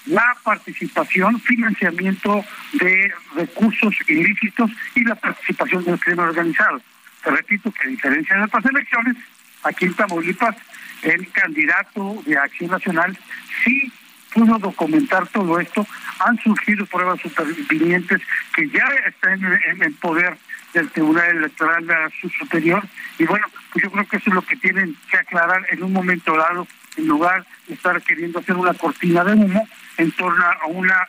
la participación, financiamiento de recursos ilícitos y la participación del crimen organizado. Te repito que a diferencia de otras elecciones, aquí en Tamaulipas, el candidato de Acción Nacional sí pudo documentar todo esto. Han surgido pruebas supervivientes que ya están en, poder del Tribunal Electoral Superior. Y bueno, pues yo creo que eso es lo que tienen que aclarar en un momento dado, en lugar de estar queriendo hacer una cortina de humo en torno a una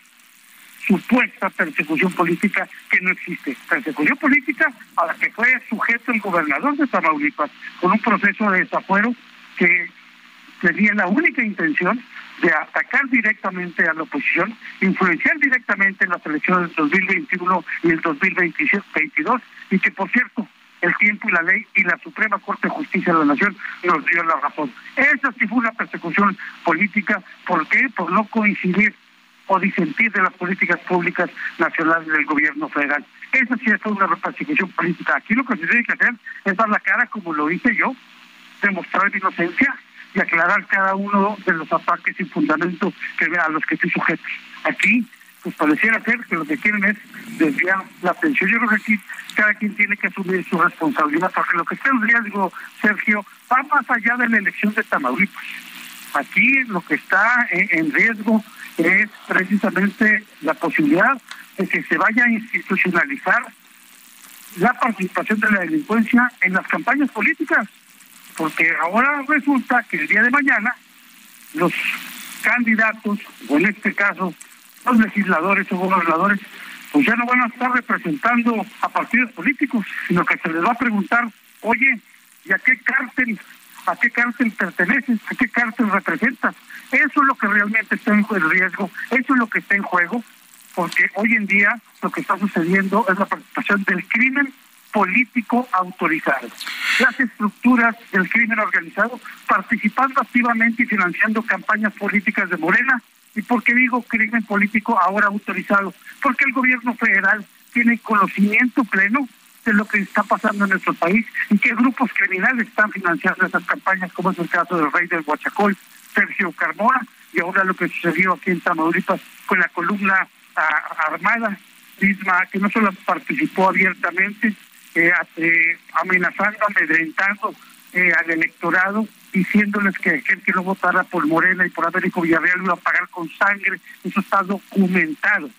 supuesta persecución política que no existe. Persecución política a la que fue sujeto el gobernador de Tamaulipas con un proceso de desafuero que tenía la única intención de atacar directamente a la oposición, influenciar directamente en las elecciones del 2021 y el 2022, y que por cierto, el tiempo y la ley y la Suprema Corte de Justicia de la Nación nos dio la razón. Esa sí fue una persecución política, ¿por qué? Por no coincidir o disentir de las políticas públicas nacionales del gobierno federal. Esa sí fue una persecución política. Aquí lo que se tiene que hacer es dar la cara, como lo hice yo, demostrar mi inocencia y aclarar cada uno de los ataques sin fundamento que a los que estoy sujeto. Aquí, pues pareciera ser que lo que quieren es desviar la atención. Yo creo que aquí cada quien tiene que asumir su responsabilidad, porque lo que está en riesgo, Sergio, va más allá de la elección de Tamaulipas. Aquí lo que está en riesgo es precisamente la posibilidad de que se vaya a institucionalizar la participación de la delincuencia en las campañas políticas, porque ahora resulta que el día de mañana los candidatos, o en este caso los legisladores o gobernadores, pues ya no van a estar representando a partidos políticos, sino que se les va a preguntar, oye, ¿y a qué cártel, a qué cártel perteneces, a qué cártel representas? Eso es lo que realmente está en riesgo, eso es lo que está en juego, porque hoy en día lo que está sucediendo es la participación del crimen político autorizado. Las estructuras del crimen organizado participando activamente y financiando campañas políticas de Morena ¿Y por qué digo crimen político ahora autorizado? Porque el gobierno federal tiene conocimiento pleno de lo que está pasando en nuestro país y que grupos criminales están financiando esas campañas, como es el caso del rey del Huachacol, Sergio Carmona, y ahora lo que sucedió aquí en Tamaulipas con la columna armada misma, que no solo participó abiertamente, eh, eh, amenazando, amedrentando eh, al electorado diciéndoles que aquel que no votara por Morena y por Américo Villarreal iba a pagar con sangre. Eso está documentado.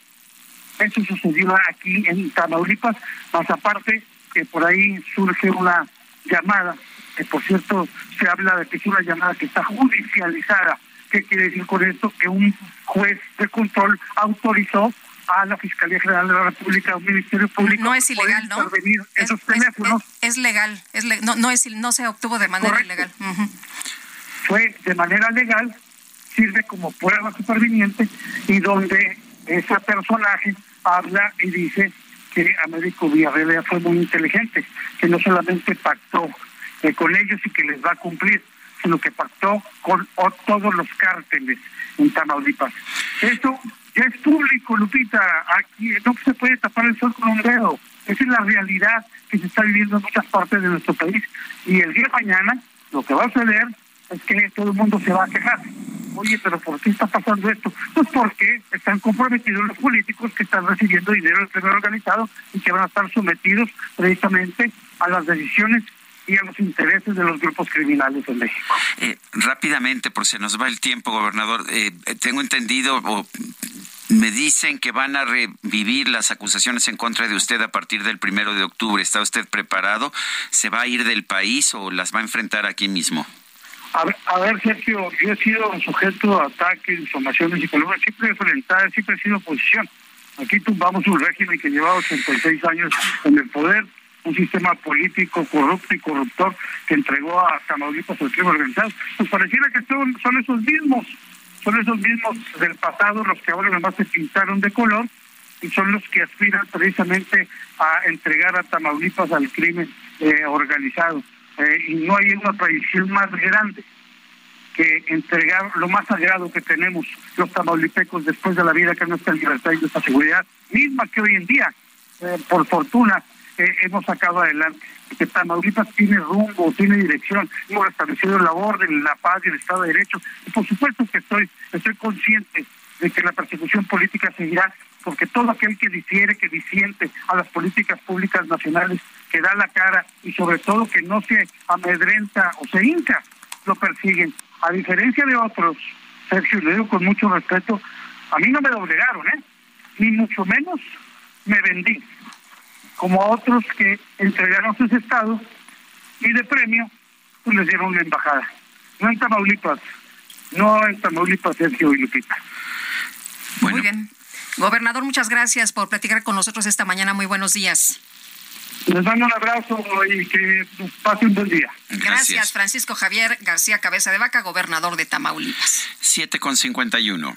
Eso sucedió aquí en Tamaulipas, más aparte que por ahí surge una llamada, que por cierto se habla de que es una llamada que está judicializada. ¿Qué quiere decir con esto? Que un juez de control autorizó a la Fiscalía General de la República, un Ministerio Público.
No es ilegal, ¿no?
esos teléfonos.
Es, legal, es no, no, es, no se obtuvo de manera ilegal.
Fue de manera legal, sirve como prueba superviniente y donde ese personaje habla y dice que Américo Villarreal fue muy inteligente, que no solamente pactó eh, con ellos y que les va a cumplir, sino que pactó con todos los cárteles en Tamaulipas. Esto ya es público, Lupita. Aquí no se puede tapar el sol con un dedo. Esa es la realidad que se está viviendo en muchas partes de nuestro país. Y el día de mañana, lo que va a suceder es que todo el mundo se va a quejar. Oye, pero ¿por qué está pasando esto? Pues porque están comprometidos los políticos que están recibiendo dinero del primer organizado y que van a estar sometidos precisamente a las decisiones y a los intereses de los grupos criminales en México.
Eh, rápidamente, por si nos va el tiempo, gobernador, eh, tengo entendido me dicen que van a revivir las acusaciones en contra de usted a partir del primero de octubre. ¿Está usted preparado? ¿Se va a ir del país o las va a enfrentar aquí mismo?
A ver, Sergio, yo he sido sujeto a ataques, informaciones y columnas, siempre enfrentada, siempre he sido oposición. Aquí tumbamos un régimen que lleva 86 años en el poder, un sistema político corrupto y corruptor que entregó a Tamaulipas al crimen organizado. Pues pareciera que son, son esos mismos son esos mismos del pasado los que ahora además se pintaron de color y son los que aspiran precisamente a entregar a Tamaulipas al crimen eh, organizado. Eh, y no hay una tradición más grande que entregar lo más sagrado que tenemos los tamaulipecos después de la vida, que es nuestra libertad y nuestra seguridad, misma que hoy en día, eh, por fortuna, hemos sacado adelante que Tamaulipas tiene rumbo, tiene dirección, hemos restablecido la orden, la paz y el Estado de Derecho. Y por supuesto que estoy, estoy consciente de que la persecución política seguirá, porque todo aquel que difiere, que disiente a las políticas públicas nacionales, que da la cara y sobre todo que no se amedrenta o se hinca, lo persiguen. A diferencia de otros, Sergio, le digo con mucho respeto, a mí no me doblegaron, ¿eh? Ni mucho menos me vendí como a otros que entregaron sus estados y de premio pues les dieron una embajada. No en Tamaulipas, no en Tamaulipas, Sergio y Lupita.
Muy bien. Gobernador, muchas gracias por platicar con nosotros esta mañana. Muy buenos días.
Les mando un abrazo y que pasen un buen día.
Gracias. Gracias, Francisco Javier García Cabeza de Vaca, gobernador de Tamaulipas.
7 con 51.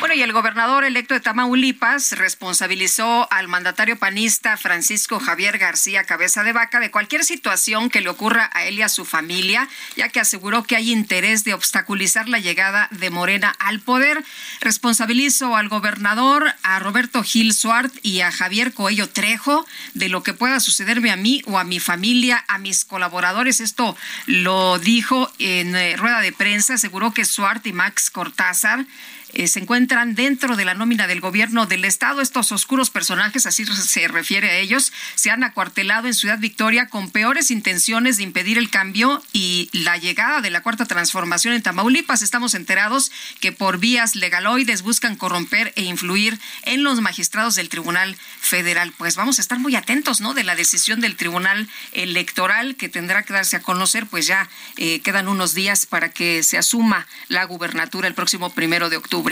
Bueno, y el gobernador electo de Tamaulipas responsabilizó al mandatario panista Francisco Javier García Cabeza de Vaca de cualquier situación que le ocurra a él y a su familia, ya que aseguró que hay interés de obstaculizar la llegada de Morena al poder. Responsabilizó al gobernador, a Roberto Gil Suart y a Javier Coello Trejo de lo que pueda sucederme a mí o a mi familia, a mis colaboradores. Esto lo dijo en eh, rueda de prensa, aseguró que Suart y Max Cortázar eh, se encuentran dentro de la nómina del gobierno del Estado. Estos oscuros personajes, así se refiere a ellos, se han acuartelado en Ciudad Victoria con peores intenciones de impedir el cambio y la llegada de la cuarta transformación en Tamaulipas. Estamos enterados que por vías legaloides buscan corromper e influir en los magistrados del Tribunal Federal. Pues vamos a estar muy atentos, ¿no? De la decisión del Tribunal Electoral que tendrá que darse a conocer, pues ya eh, quedan unos días para que se asuma la gubernatura el próximo primero de octubre.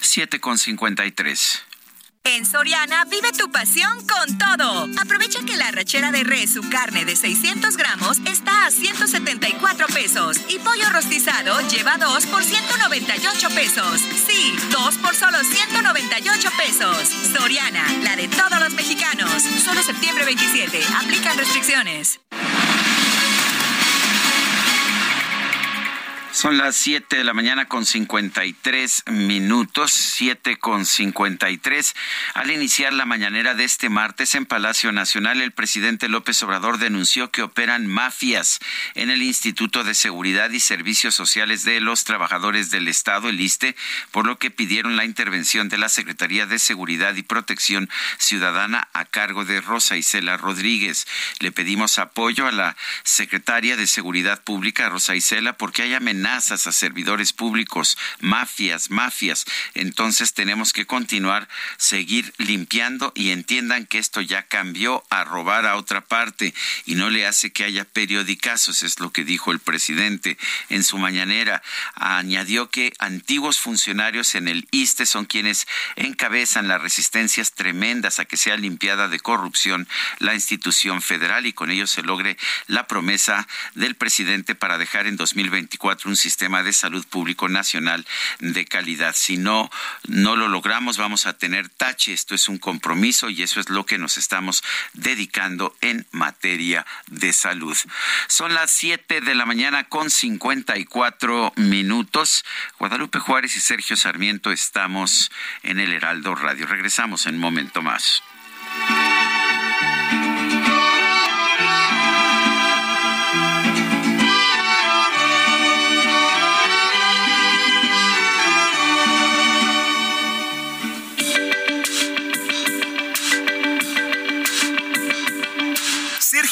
7 con 53.
En Soriana vive tu pasión con todo. Aprovecha que la arrachera de res, su carne de 600 gramos, está a 174 pesos. Y pollo rostizado lleva 2 por 198 pesos. Sí, 2 por solo 198 pesos. Soriana, la de todos los mexicanos. Solo septiembre 27. Aplican restricciones.
Son las 7 de la mañana con 53 minutos, 7 con 53. Al iniciar la mañanera de este martes en Palacio Nacional, el presidente López Obrador denunció que operan mafias en el Instituto de Seguridad y Servicios Sociales de los Trabajadores del Estado, el ISTE, por lo que pidieron la intervención de la Secretaría de Seguridad y Protección Ciudadana a cargo de Rosa Isela Rodríguez. Le pedimos apoyo a la secretaria de Seguridad Pública, Rosa Isela, porque hay amenazas amenazas a servidores públicos, mafias, mafias. Entonces tenemos que continuar, seguir limpiando y entiendan que esto ya cambió a robar a otra parte y no le hace que haya periodicazos, es lo que dijo el presidente en su mañanera. Añadió que antiguos funcionarios en el ISTE son quienes encabezan las resistencias tremendas a que sea limpiada de corrupción la institución federal y con ello se logre la promesa del presidente para dejar en 2024 un sistema de salud público nacional de calidad. Si no, no lo logramos, vamos a tener tache. Esto es un compromiso y eso es lo que nos estamos dedicando en materia de salud. Son las 7 de la mañana con 54 minutos. Guadalupe Juárez y Sergio Sarmiento estamos en el Heraldo Radio. Regresamos en un momento más.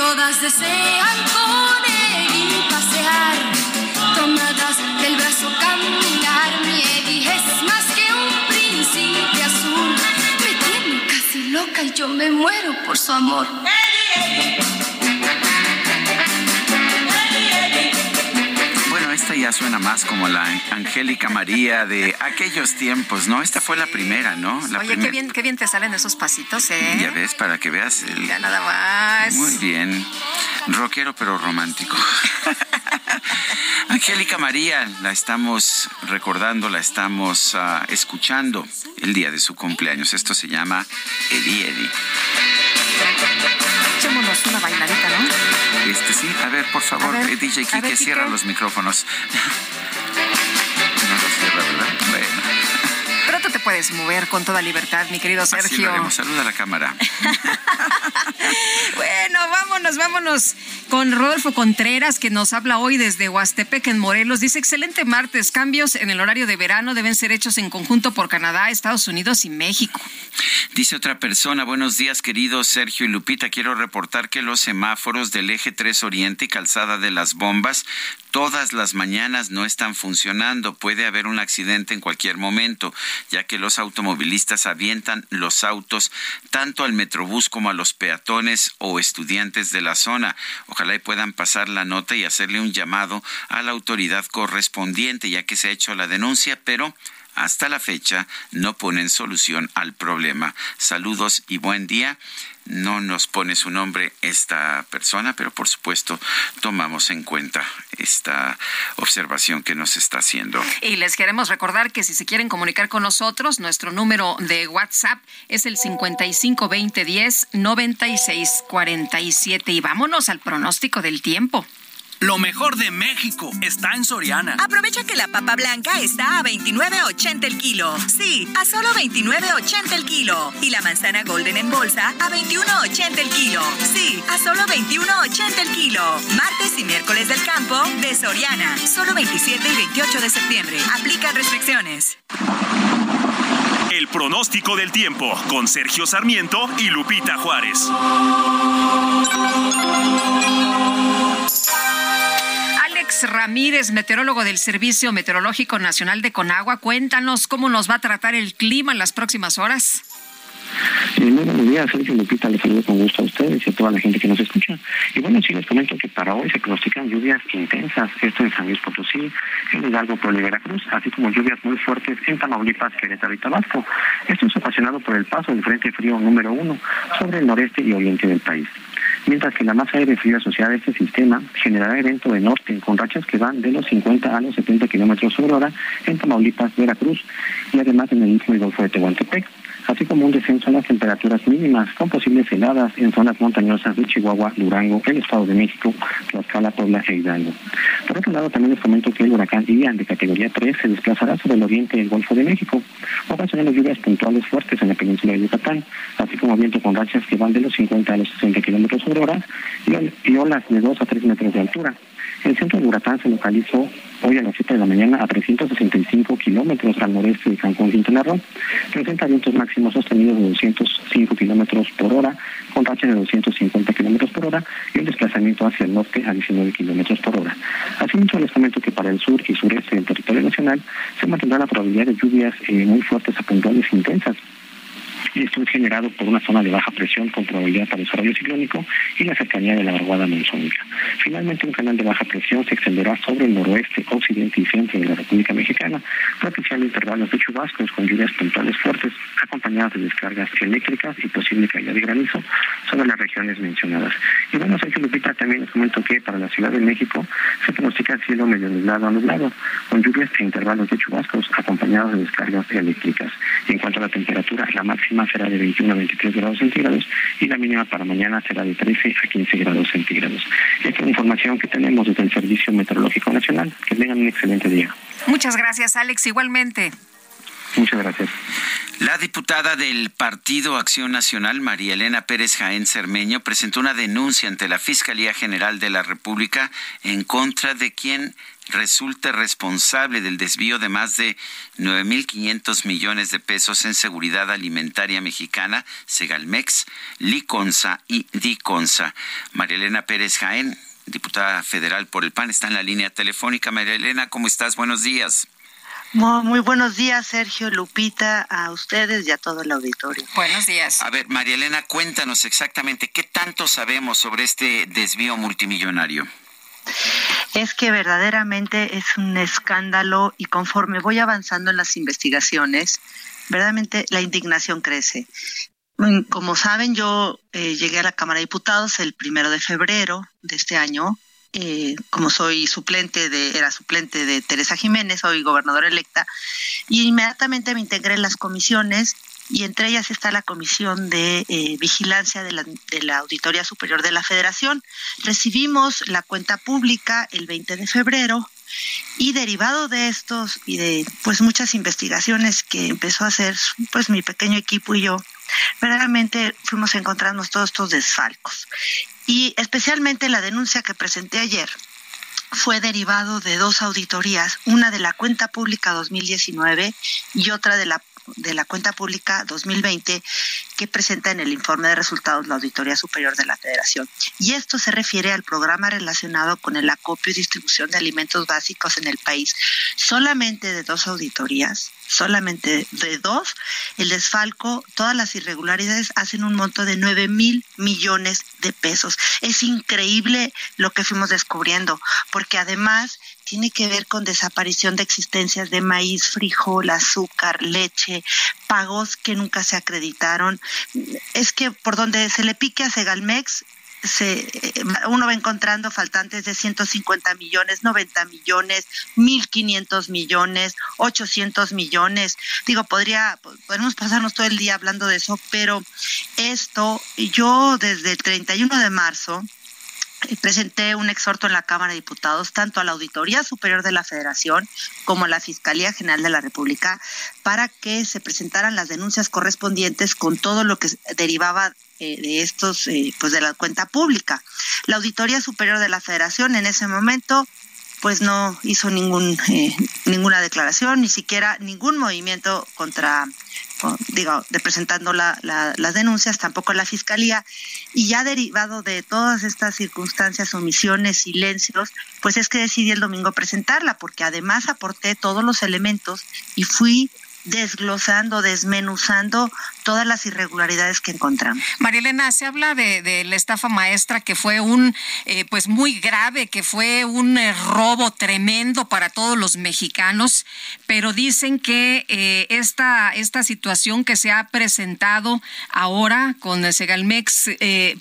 Todas desean con él pasear, tomadas del brazo caminar. Mi Eddie es más que un príncipe azul. Me tiene casi loca y yo me muero por su amor.
Esta ya suena más como la Angélica María de aquellos tiempos, ¿no? Esta fue la primera, ¿no? La
Oye,
primer-
qué bien, qué bien te salen esos pasitos, ¿eh?
Ya ves, para que veas el...
Ya nada más.
Muy bien. Rockero pero romántico. [laughs] Angélica María, la estamos recordando, la estamos ah, escuchando el día de su cumpleaños. Esto se llama Eddie Eddie.
Echémonos una bailadita, ¿no?
Este sí, a ver, por favor,
ver,
eh, DJ Kike,
ver,
cierra
Kike.
los micrófonos. [laughs]
puedes mover con toda libertad, mi querido Sergio.
Saluda a la cámara. [laughs]
Bueno, vámonos, vámonos con Rodolfo Contreras, que nos habla hoy desde Huastepec, en Morelos. Dice, excelente martes, cambios en el horario de verano deben ser hechos en conjunto por Canadá, Estados Unidos y México.
Dice otra persona, buenos días queridos Sergio y Lupita, quiero reportar que los semáforos del eje 3 Oriente y Calzada de las Bombas todas las mañanas no están funcionando. Puede haber un accidente en cualquier momento, ya que los automovilistas avientan los autos tanto al Metrobús como a los peatones o estudiantes de la zona. Ojalá y puedan pasar la nota y hacerle un llamado a la autoridad correspondiente, ya que se ha hecho la denuncia, pero hasta la fecha no ponen solución al problema. Saludos y buen día. No nos pone su nombre esta persona, pero por supuesto tomamos en cuenta esta observación que nos está haciendo.
Y les queremos recordar que si se quieren comunicar con nosotros, nuestro número de WhatsApp es el 552010 9647. Y vámonos al pronóstico del tiempo.
Lo mejor de México está en Soriana.
Aprovecha que la papa blanca está a 29.80 el kilo. Sí, a solo 29.80 el kilo. Y la manzana golden en bolsa a 21.80 el kilo. Sí, a solo 21.80 el kilo. Martes y miércoles del campo de Soriana. Solo 27 y 28 de septiembre. Aplica restricciones.
El pronóstico del tiempo con Sergio Sarmiento y Lupita Juárez.
Alex Ramírez, meteorólogo del Servicio Meteorológico Nacional de Conagua, cuéntanos cómo nos va a tratar el clima en las próximas horas.
muy buenos días, Sergio Lupita, les saludo con gusto a ustedes y a toda la gente que nos escucha. Y bueno, sí les comento que para hoy se pronostican lluvias intensas, esto en San Luis Potosí, en Hidalgo, Puebla y Veracruz, así como lluvias muy fuertes en Tamaulipas, Querétaro y Tabasco. Esto es ocasionado por el paso del Frente Frío número uno sobre el noreste y oriente del país mientras que la masa aire fría asociada a este sistema generará evento de norte con rachas que van de los 50 a los 70 kilómetros por hora en Tamaulipas, Veracruz y además en el mismo Golfo de Tehuantepec así como un descenso en las temperaturas mínimas, con posibles heladas en zonas montañosas de Chihuahua, Durango, el Estado de México, Tlaxcala, Puebla e Hidalgo. Por otro lado, también les comento que el huracán Ian de categoría 3 se desplazará sobre el oriente del Golfo de México, ocasionando lluvias puntuales fuertes en la península de Yucatán, así como viento con rachas que van de los 50 a los 60 kilómetros por hora y olas de 2 a 3 metros de altura. El centro del huracán se localizó hoy a las 7 de la mañana a 365 kilómetros al noreste de Cancún, Quintana Roo. Presenta vientos máximos sostenidos de 205 kilómetros por hora, con rachas de 250 kilómetros por hora y un desplazamiento hacia el norte a 19 kilómetros por hora. Asimismo, les comento que para el sur y sureste del territorio nacional se mantendrá la probabilidad de lluvias eh, muy fuertes a puntuales intensas esto es generado por una zona de baja presión con probabilidad para desarrollo ciclónico y la cercanía de la vaguada monzónica. Finalmente, un canal de baja presión se extenderá sobre el noroeste, occidente y centro de la República Mexicana, propiciando intervalos de chubascos con lluvias puntuales fuertes, acompañadas de descargas eléctricas y posible caída de granizo sobre las regiones mencionadas. Y bueno, Sergio Lupita, también les comento que para la Ciudad de México se pronostica cielo medio nublado a nublado, con lluvias e intervalos de chubascos acompañados de descargas eléctricas. en cuanto a la temperatura, la máxima será de 21 a 23 grados centígrados y la mínima para mañana será de 13 a 15 grados centígrados. Esta es la información que tenemos desde el Servicio Meteorológico Nacional. Que tengan un excelente día.
Muchas gracias, Alex. Igualmente.
Muchas gracias.
La diputada del Partido Acción Nacional, María Elena Pérez Jaén Cermeño, presentó una denuncia ante la Fiscalía General de la República en contra de quien resulte responsable del desvío de más de 9.500 millones de pesos en seguridad alimentaria mexicana, Segalmex, Liconza y Diconza. María Elena Pérez Jaén, diputada federal por el PAN, está en la línea telefónica. María Elena, ¿cómo estás? Buenos días.
Muy, buenos días, Sergio, Lupita, a ustedes y a todo el auditorio.
Buenos días.
A ver, María Elena, cuéntanos exactamente qué tanto sabemos sobre este desvío multimillonario
es que verdaderamente es un escándalo y conforme voy avanzando en las investigaciones, verdaderamente la indignación crece. Mm, como saben, yo eh, llegué a la Cámara de Diputados el primero de febrero de este año. Eh, como soy suplente de, era suplente de Teresa Jiménez, soy gobernadora electa, y inmediatamente me integré en las comisiones y entre ellas está la Comisión de eh, Vigilancia de la, de la, Auditoría Superior de la Federación. Recibimos la cuenta pública el 20 de febrero y derivado de estos y de pues muchas investigaciones que empezó a hacer pues mi pequeño equipo y yo, verdaderamente fuimos encontrando todos estos desfalcos. Y especialmente la denuncia que presenté ayer fue derivado de dos auditorías, una de la cuenta pública 2019 y otra de la de la cuenta pública 2020 que presenta en el informe de resultados la Auditoría Superior de la Federación. Y esto se refiere al programa relacionado con el acopio y distribución de alimentos básicos en el país. Solamente de dos auditorías, solamente de dos, el desfalco, todas las irregularidades hacen un monto de 9 mil millones de pesos. Es increíble lo que fuimos descubriendo, porque además tiene que ver con desaparición de existencias de maíz, frijol, azúcar, leche, pagos que nunca se acreditaron. Es que por donde se le pique a Segalmex, se, uno va encontrando faltantes de 150 millones, 90 millones, 1.500 millones, 800 millones. Digo, podría, podemos pasarnos todo el día hablando de eso, pero esto, yo desde el 31 de marzo presenté un exhorto en la Cámara de Diputados tanto a la Auditoría Superior de la Federación como a la Fiscalía General de la República para que se presentaran las denuncias correspondientes con todo lo que derivaba eh, de estos, eh, pues de la cuenta pública. La Auditoría Superior de la Federación en ese momento pues no hizo ningún eh, ninguna declaración, ni siquiera ningún movimiento contra, digo, de presentando la, las denuncias, tampoco la fiscalía, y ya derivado de todas estas circunstancias, omisiones, silencios, pues es que decidí el domingo presentarla, porque además aporté todos los elementos y fui desglosando, desmenuzando todas las irregularidades que encontramos.
María Elena, se habla de, la estafa maestra que fue un, eh, pues muy grave, que fue un eh, robo tremendo para todos los mexicanos, pero dicen que eh, esta, esta situación que se ha presentado ahora con el Segalmex,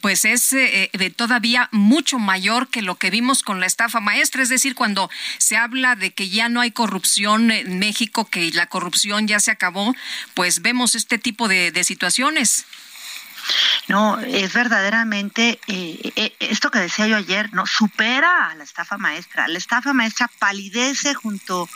pues es de todavía mucho mayor que lo que vimos con la estafa maestra, es decir, cuando se habla de que ya no hay corrupción en México, que la corrupción ya se acabó, pues vemos este tipo de, situaciones.
No, es verdaderamente eh, eh, esto que decía yo ayer, no supera a la estafa maestra. La estafa maestra palidece junto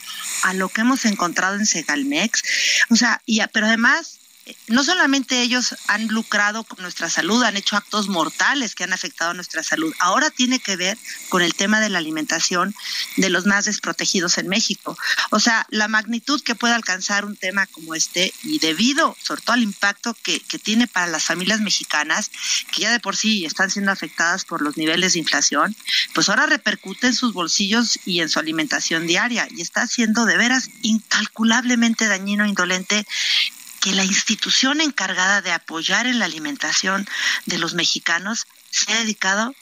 a lo que hemos encontrado en Segalmex. O sea, y, pero además no solamente ellos han lucrado con nuestra salud, han hecho actos mortales que han afectado nuestra salud, ahora tiene que ver con el tema de la alimentación de los más desprotegidos en México. O sea, la magnitud que puede alcanzar un tema como este y debido sobre todo al impacto que, que tiene para las familias mexicanas, que ya de por sí están siendo afectadas por los niveles de inflación, pues ahora repercute en sus bolsillos y en su alimentación diaria y está siendo de veras incalculablemente dañino, e indolente que la institución encargada de apoyar en la alimentación de los mexicanos se ha dedicado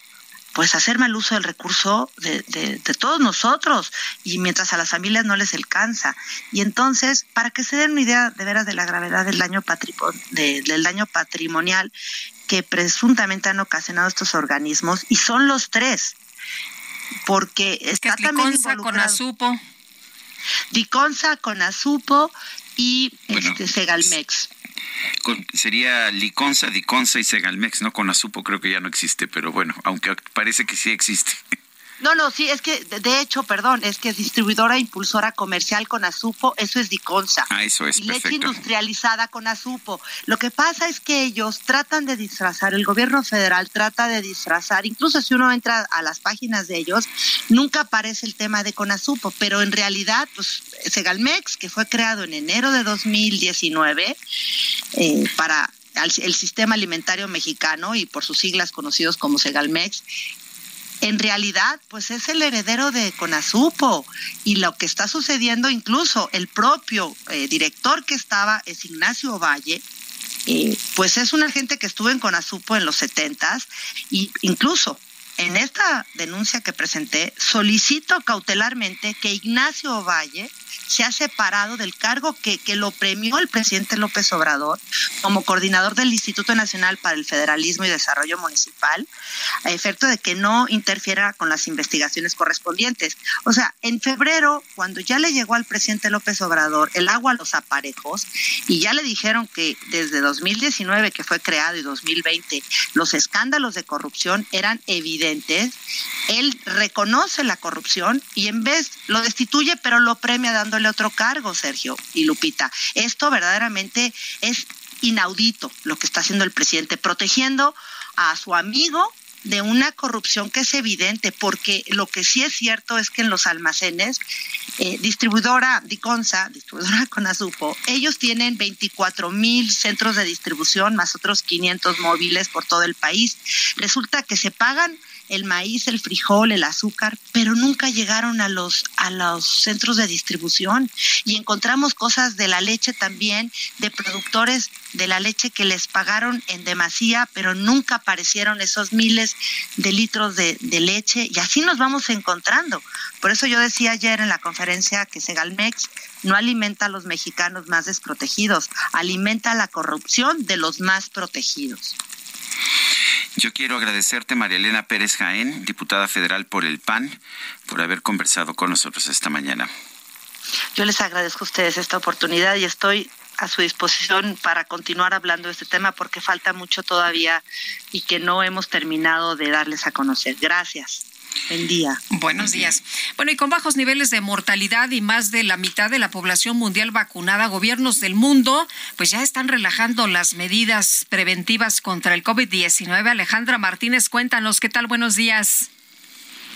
pues a hacer mal uso del recurso de, todos nosotros y mientras a las familias no les alcanza. Y entonces, para que se den una idea de veras de la gravedad del daño, del daño patrimonial que presuntamente han ocasionado estos organismos, y son los tres, porque está también
con Azupo.
Diconsa con Y este Segalmex.
sería Liconza, Diconza y Segalmex, ¿no? Con Azupo creo que ya no existe, pero bueno, aunque parece que sí existe. [laughs]
No, no, sí, es que de hecho, perdón, es que es distribuidora impulsora comercial con Azupo, eso es Diconsa.
Ah, eso es.
Y leche industrializada con Azupo. Lo que pasa es que ellos tratan de disfrazar, el gobierno federal trata de disfrazar, incluso si uno entra a las páginas de ellos, nunca aparece el tema de Conazupo, pero en realidad, pues Segalmex, que fue creado en enero de 2019 eh, para el sistema alimentario mexicano y por sus siglas conocidos como Segalmex, en realidad pues es el heredero de Conazupo y lo que está sucediendo incluso el propio eh, director que estaba es Ignacio Valle pues es una gente que estuvo en Conazupo en los setentas y incluso en esta denuncia que presenté solicito cautelarmente que Ignacio Valle se ha separado del cargo que, que lo premió el presidente López Obrador como coordinador del Instituto Nacional para el Federalismo y Desarrollo Municipal, a efecto de que no interfiera con las investigaciones correspondientes. O sea, en febrero, cuando ya le llegó al presidente López Obrador el agua a los aparejos y ya le dijeron que desde 2019 que fue creado y 2020 los escándalos de corrupción eran evidentes, él reconoce la corrupción y en vez lo destituye, pero lo premia dándole otro cargo, Sergio y Lupita. Esto verdaderamente es inaudito lo que está haciendo el presidente, protegiendo a su amigo de una corrupción que es evidente, porque lo que sí es cierto es que en los almacenes, eh, distribuidora Diconsa, distribuidora [laughs] Conazupo, ellos tienen 24 mil centros de distribución, más otros 500 móviles por todo el país. Resulta que se pagan el maíz, el frijol, el azúcar, pero nunca llegaron a los a los centros de distribución y encontramos cosas de la leche también de productores de la leche que les pagaron en demasía, pero nunca aparecieron esos miles de litros de, de leche y así nos vamos encontrando. Por eso yo decía ayer en la conferencia que Segalmex no alimenta a los mexicanos más desprotegidos, alimenta la corrupción de los más protegidos.
Yo quiero agradecerte, María Elena Pérez Jaén, diputada federal por el PAN, por haber conversado con nosotros esta mañana.
Yo les agradezco a ustedes esta oportunidad y estoy a su disposición para continuar hablando de este tema porque falta mucho todavía y que no hemos terminado de darles a conocer. Gracias. Buen día.
Buenos días. Bueno, y con bajos niveles de mortalidad y más de la mitad de la población mundial vacunada, gobiernos del mundo pues ya están relajando las medidas preventivas contra el COVID-19. Alejandra Martínez, cuéntanos, ¿qué tal? Buenos días.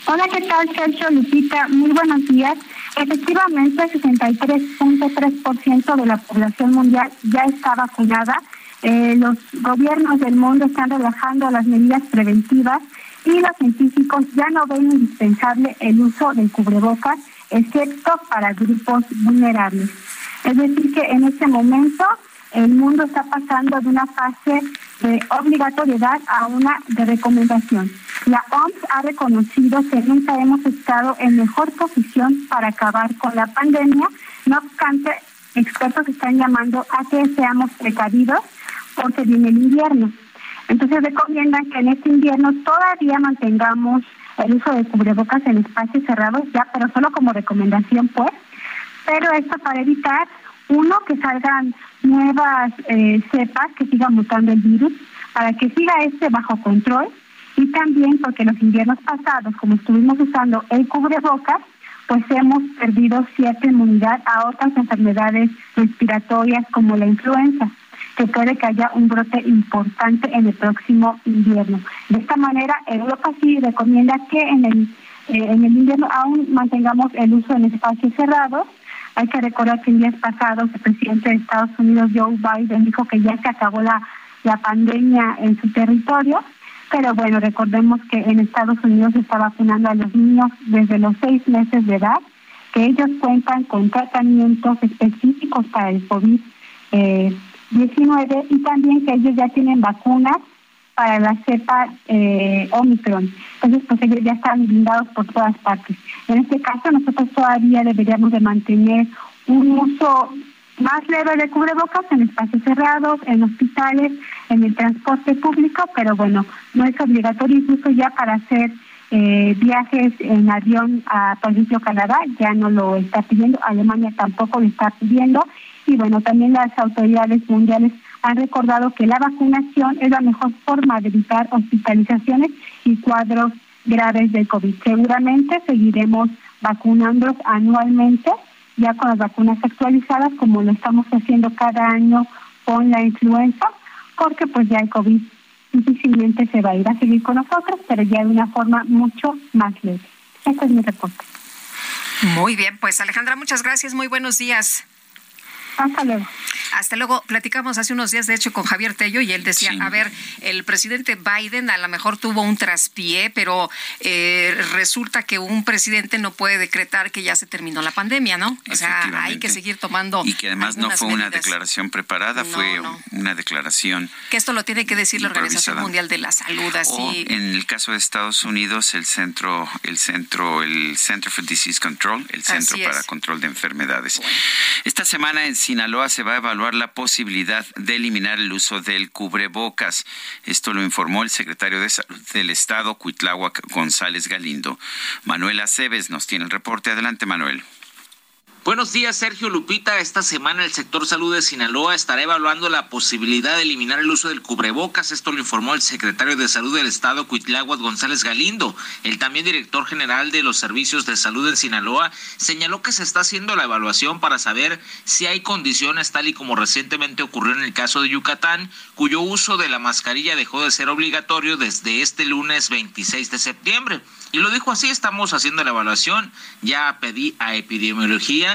Hola, ¿qué tal, Sergio Lupita? Muy buenos días. Efectivamente, 63.3% de la población mundial ya está vacunada. Eh, los gobiernos del mundo están relajando las medidas preventivas y los científicos ya no ven indispensable el uso del cubrebocas, excepto para grupos vulnerables. Es decir, que en este momento el mundo está pasando de una fase de obligatoriedad a una de recomendación. La OMS ha reconocido que nunca hemos estado en mejor posición para acabar con la pandemia, no obstante, expertos están llamando a que seamos precavidos porque viene el invierno. Entonces recomiendan que en este invierno todavía mantengamos el uso de cubrebocas en espacios cerrados, ya, pero solo como recomendación, pues. Pero esto para evitar, uno, que salgan nuevas eh, cepas, que sigan mutando el virus, para que siga este bajo control, y también porque los inviernos pasados, como estuvimos usando el cubrebocas, pues hemos perdido cierta inmunidad a otras enfermedades respiratorias como la influenza que puede que haya un brote importante en el próximo invierno. De esta manera, Europa sí recomienda que en el, eh, en el invierno aún mantengamos el uso en espacios cerrados. Hay que recordar que en días pasados el presidente de Estados Unidos, Joe Biden, dijo que ya se acabó la, la pandemia en su territorio. Pero bueno, recordemos que en Estados Unidos se está vacunando a los niños desde los seis meses de edad, que ellos cuentan con tratamientos específicos para el COVID. Eh, 19 y también que ellos ya tienen vacunas para la cepa eh, Omicron. Entonces, pues ellos ya están blindados por todas partes. En este caso, nosotros todavía deberíamos de mantener un uso más leve de cubrebocas en espacios cerrados, en hospitales, en el transporte público, pero bueno, no es obligatorio incluso ya para hacer eh, viajes en avión a, por ejemplo, Canadá, ya no lo está pidiendo, Alemania tampoco lo está pidiendo, y bueno, también las autoridades mundiales han recordado que la vacunación es la mejor forma de evitar hospitalizaciones y cuadros graves de COVID. Seguramente seguiremos vacunándolos anualmente, ya con las vacunas actualizadas, como lo estamos haciendo cada año con la influenza, porque pues ya el COVID difícilmente se va a ir a seguir con nosotros, pero ya de una forma mucho más leve. Este es mi reporte.
Muy bien, pues Alejandra, muchas gracias, muy buenos días.
Hasta luego.
Hasta luego. Platicamos hace unos días, de hecho, con Javier Tello y él decía, a ver, el presidente Biden a lo mejor tuvo un traspié, pero eh, resulta que un presidente no puede decretar que ya se terminó la pandemia, ¿no? O sea, hay que seguir tomando.
Y que además no fue una declaración preparada, fue una declaración.
Que esto lo tiene que decir la Organización Mundial de la Salud, así.
en el caso de Estados Unidos, el centro, el centro, el Center for Disease Control, el Centro para Control de Enfermedades. Esta semana en Sinaloa se va a evaluar la posibilidad de eliminar el uso del cubrebocas. Esto lo informó el secretario de Salud del Estado, Cuitláhuac González Galindo. Manuel Aceves nos tiene el reporte. Adelante, Manuel.
Buenos días, Sergio Lupita. Esta semana el sector salud de Sinaloa estará evaluando la posibilidad de eliminar el uso del cubrebocas. Esto lo informó el secretario de Salud del Estado, Cuitláhuac González Galindo. El también director general de los servicios de salud en Sinaloa señaló que se está haciendo la evaluación para saber si hay condiciones tal y como recientemente ocurrió en el caso de Yucatán, cuyo uso de la mascarilla dejó de ser obligatorio desde este lunes 26 de septiembre. Y lo dijo así, estamos haciendo la evaluación, ya pedí a epidemiología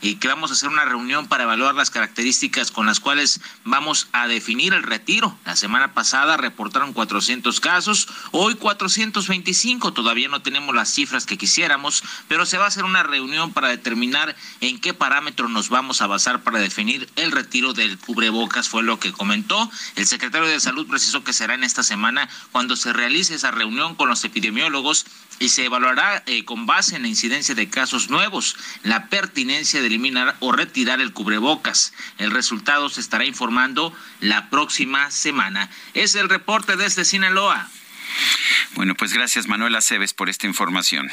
y que vamos a hacer una reunión para evaluar las características con las cuales vamos a definir el retiro. La semana pasada reportaron 400 casos, hoy 425, todavía no tenemos las cifras que quisiéramos, pero se va a hacer una reunión para determinar en qué parámetro nos vamos a basar para definir el retiro del cubrebocas, fue lo que comentó. El secretario de Salud precisó que será en esta semana cuando se realice esa reunión con los epidemiólogos y se evaluará eh, con base en la incidencia de casos nuevos la pertinencia de eliminar o retirar el cubrebocas. El resultado se estará informando la próxima semana. Es el reporte desde Sinaloa.
Bueno, pues gracias Manuel Aceves por esta información.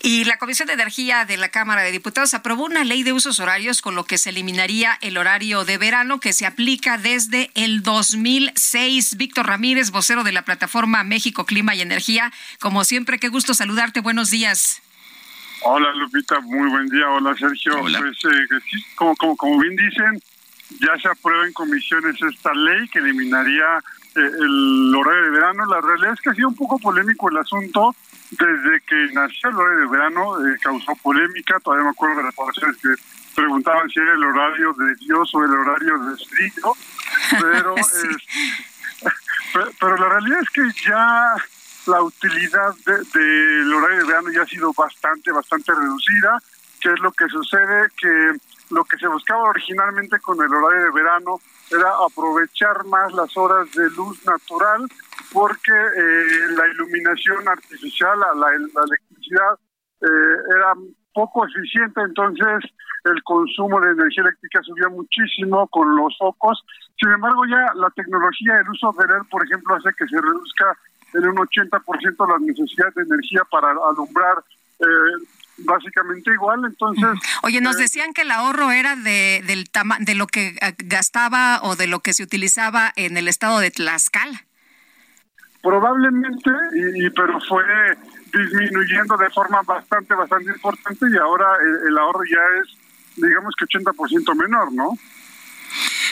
Y la Comisión de Energía de la Cámara de Diputados aprobó una ley de usos horarios con lo que se eliminaría el horario de verano que se aplica desde el 2006. Víctor Ramírez, vocero de la plataforma México Clima y Energía. Como siempre, qué gusto saludarte. Buenos días.
Hola Lupita, muy buen día. Hola Sergio. Pues eh, como, como, como bien dicen, ya se aprueba en comisiones esta ley que eliminaría eh, el horario de verano. La realidad es que ha sido un poco polémico el asunto. Desde que nació el horario de verano eh, causó polémica. Todavía me acuerdo de las poblaciones que preguntaban si era el horario de Dios o el horario de Estricto. Pero, [laughs] [laughs] pero la realidad es que ya la utilidad del horario de verano ya ha sido bastante, bastante reducida. ¿Qué es lo que sucede? Que lo que se buscaba originalmente con el horario de verano era aprovechar más las horas de luz natural porque eh, la iluminación artificial, la, electricidad eh, era poco eficiente, entonces el consumo de energía eléctrica subía muchísimo con los focos. Sin embargo, ya la tecnología, el uso de LED, por ejemplo, hace que se reduzca en un 80% las necesidades de energía para alumbrar eh, básicamente igual, entonces...
Oye, nos eh, decían que el ahorro era de, del de lo que eh, gastaba o de lo que se utilizaba en el estado de Tlaxcala.
Probablemente, y, pero fue disminuyendo de forma bastante, bastante importante y ahora el ahorro ya es, digamos que 80% menor, ¿no?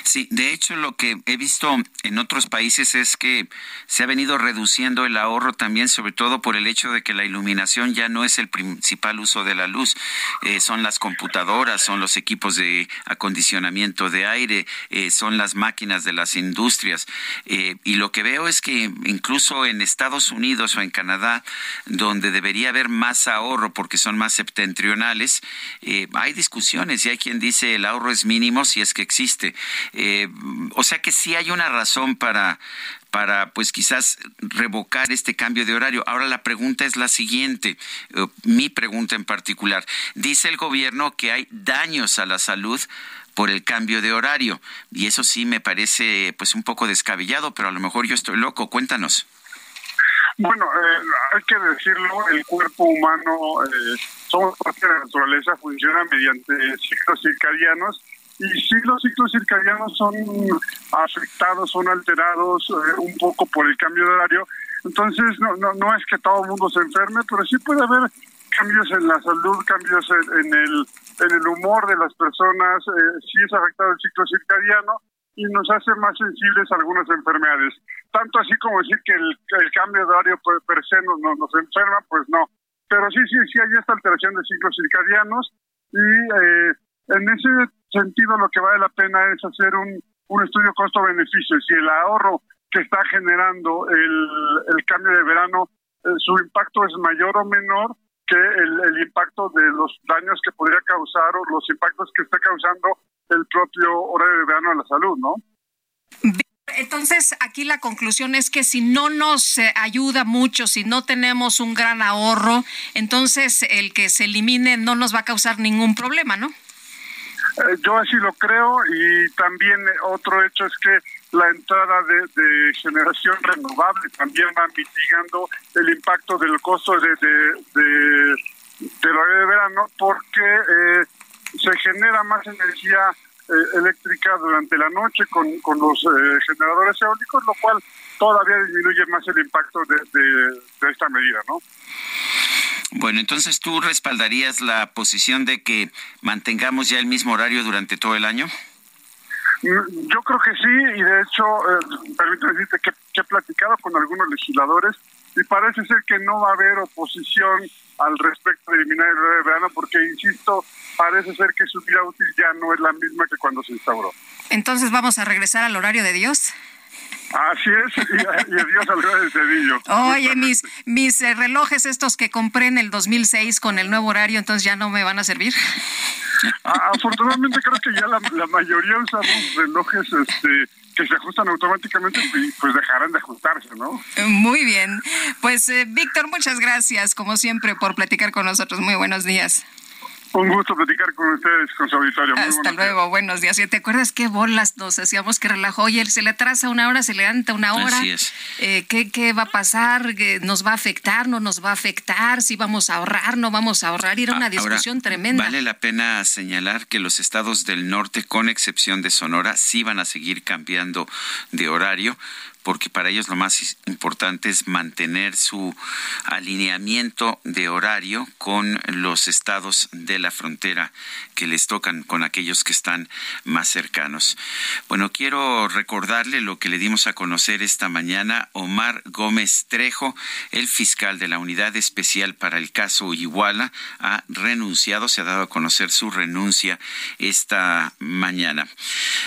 Sí, de hecho lo que he visto en otros países es que se ha venido reduciendo el ahorro también, sobre todo por el hecho de que la iluminación ya no es el principal uso de la luz, eh, son las computadoras, son los equipos de acondicionamiento de aire, eh, son las máquinas de las industrias. Eh, y lo que veo es que incluso en Estados Unidos o en Canadá, donde debería haber más ahorro porque son más septentrionales, hay discusiones y hay quien dice el ahorro es mínimo si es que existe. Eh, o sea que sí hay una razón para, para pues quizás revocar este cambio de horario. Ahora la pregunta es la siguiente, eh, mi pregunta en particular. Dice el gobierno que hay daños a la salud por el cambio de horario y eso sí me parece pues un poco descabellado, pero a lo mejor yo estoy loco. Cuéntanos.
Bueno, eh, hay que decirlo, el cuerpo humano, somos parte de la naturaleza, funciona mediante ciclos circadianos y sí los ciclos circadianos son afectados, son alterados eh, un poco por el cambio de horario. Entonces, no, no, no es que todo el mundo se enferme, pero sí puede haber cambios en la salud, cambios en, el, en el humor de las personas, eh, sí es afectado el ciclo circadiano y nos hace más sensibles a algunas enfermedades. Tanto así como decir que el, cambio de horario per, se nos, nos, enferma, pues no. Pero sí, sí, sí hay esta alteración de ciclos circadianos y eh, en ese sentido lo que vale la pena es hacer un, un estudio costo-beneficio. Si el ahorro que está generando el, el cambio de verano, eh, su impacto es mayor o menor que el, el, impacto de los daños que podría causar o los impactos que está causando el propio horario de verano a la salud, ¿no?
Entonces, aquí la conclusión es que si no nos eh, ayuda mucho, si no tenemos un gran ahorro, entonces el que se elimine no nos va a causar ningún problema, ¿no?
Eh, yo así lo creo y también otro hecho es que la entrada de, generación renovable también va mitigando el impacto del costo de, de, de, de verano porque eh, se genera más energía eh, eléctrica durante la noche con, con los generadores eólicos, lo cual todavía disminuye más el impacto de, esta medida, ¿no?
Bueno, entonces tú respaldarías la posición de que mantengamos ya el mismo horario durante todo el año?
Mm, yo creo que sí, y de hecho, eh, permítame decirte que, he platicado con algunos legisladores y parece ser que no va a haber oposición al respecto de eliminar el horario de verano, porque, insisto, parece ser que su vida útil ya no es la misma que cuando se instauró.
Entonces, ¿vamos a regresar al horario de Dios?
Así es, y, y Dios salió del cedillo.
Oye, mis, mis eh, relojes estos que compré en el 2006 con el nuevo horario, entonces ya no me van a servir.
afortunadamente creo que ya la, mayoría usamos relojes este, que se ajustan automáticamente y pues dejarán de ajustarse, ¿no?
Muy bien. Pues eh, Víctor, muchas gracias como siempre por platicar con nosotros. Muy buenos días.
Un gusto platicar con ustedes, con su auditorio.
Hasta luego, buenos días. ¿Y te acuerdas qué bolas nos hacíamos que relajó? Oye, se le atrasa una hora, se le levanta una hora.
Así es.
Eh, ¿qué, ¿Qué va a pasar? ¿Nos va a afectar? ¿No nos va a afectar? ¿Si vamos a ahorrar? ¿No vamos a ahorrar? Y era una discusión tremenda.
Vale la pena señalar que los estados del norte, con excepción de Sonora, sí van a seguir cambiando de horario porque para ellos lo más importante es mantener su alineamiento de horario con los estados de la frontera que les tocan con aquellos que están más cercanos. Bueno, quiero recordarle lo que le dimos a conocer esta mañana. Omar Gómez Trejo, el fiscal de la Unidad Especial para el caso Iguala, ha renunciado, se ha dado a conocer su renuncia esta mañana.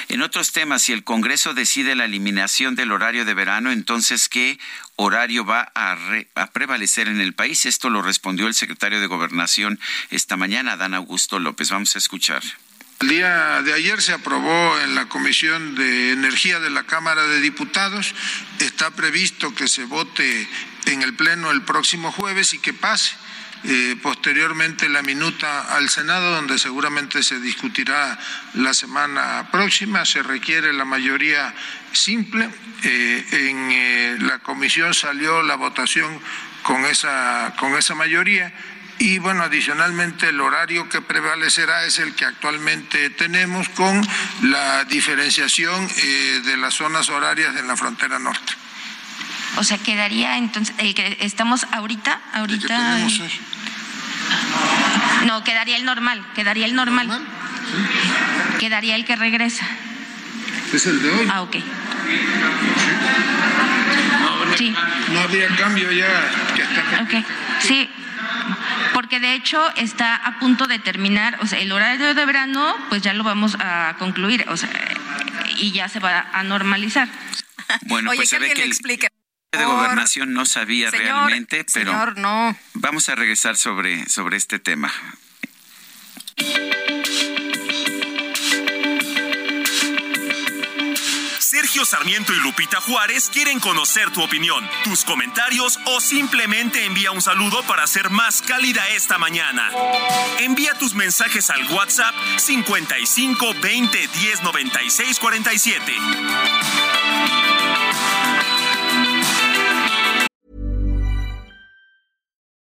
En otros temas, si el Congreso decide la eliminación del horario de verano, entonces, ¿qué horario va a, a, prevalecer en el país? Esto lo respondió el secretario de Gobernación esta mañana, Dan Augusto López. Vamos a escuchar.
El día de ayer se aprobó en la Comisión de Energía de la Cámara de Diputados. Está previsto que se vote en el Pleno el próximo jueves y que pase eh, posteriormente la minuta al Senado, donde seguramente se discutirá la semana próxima. Se requiere la mayoría simple. Eh, en eh, la comisión salió la votación con esa, con esa mayoría. Y bueno, adicionalmente el horario que prevalecerá es el que actualmente tenemos con la diferenciación de las zonas horarias en la frontera norte.
O sea, quedaría entonces el que estamos ahorita, ahorita. No, quedaría el normal, quedaría el normal. Quedaría el que regresa.
Es el de hoy.
Ah, ok.
Sí. No, habría cambio ya
Ok, sí. Porque de hecho está a punto de terminar, o sea, el horario de verano, pues ya lo vamos a concluir, o sea, y ya se va a normalizar. [laughs]
Bueno, pues se ve que el, de gobernación no sabía realmente, pero
señor, no.
vamos a regresar sobre, sobre este tema.
Sergio Sarmiento y Lupita Juárez quieren conocer tu opinión, tus comentarios o simplemente envía un saludo para ser más cálida esta mañana. Envía tus mensajes al WhatsApp 55 20 10 96 47.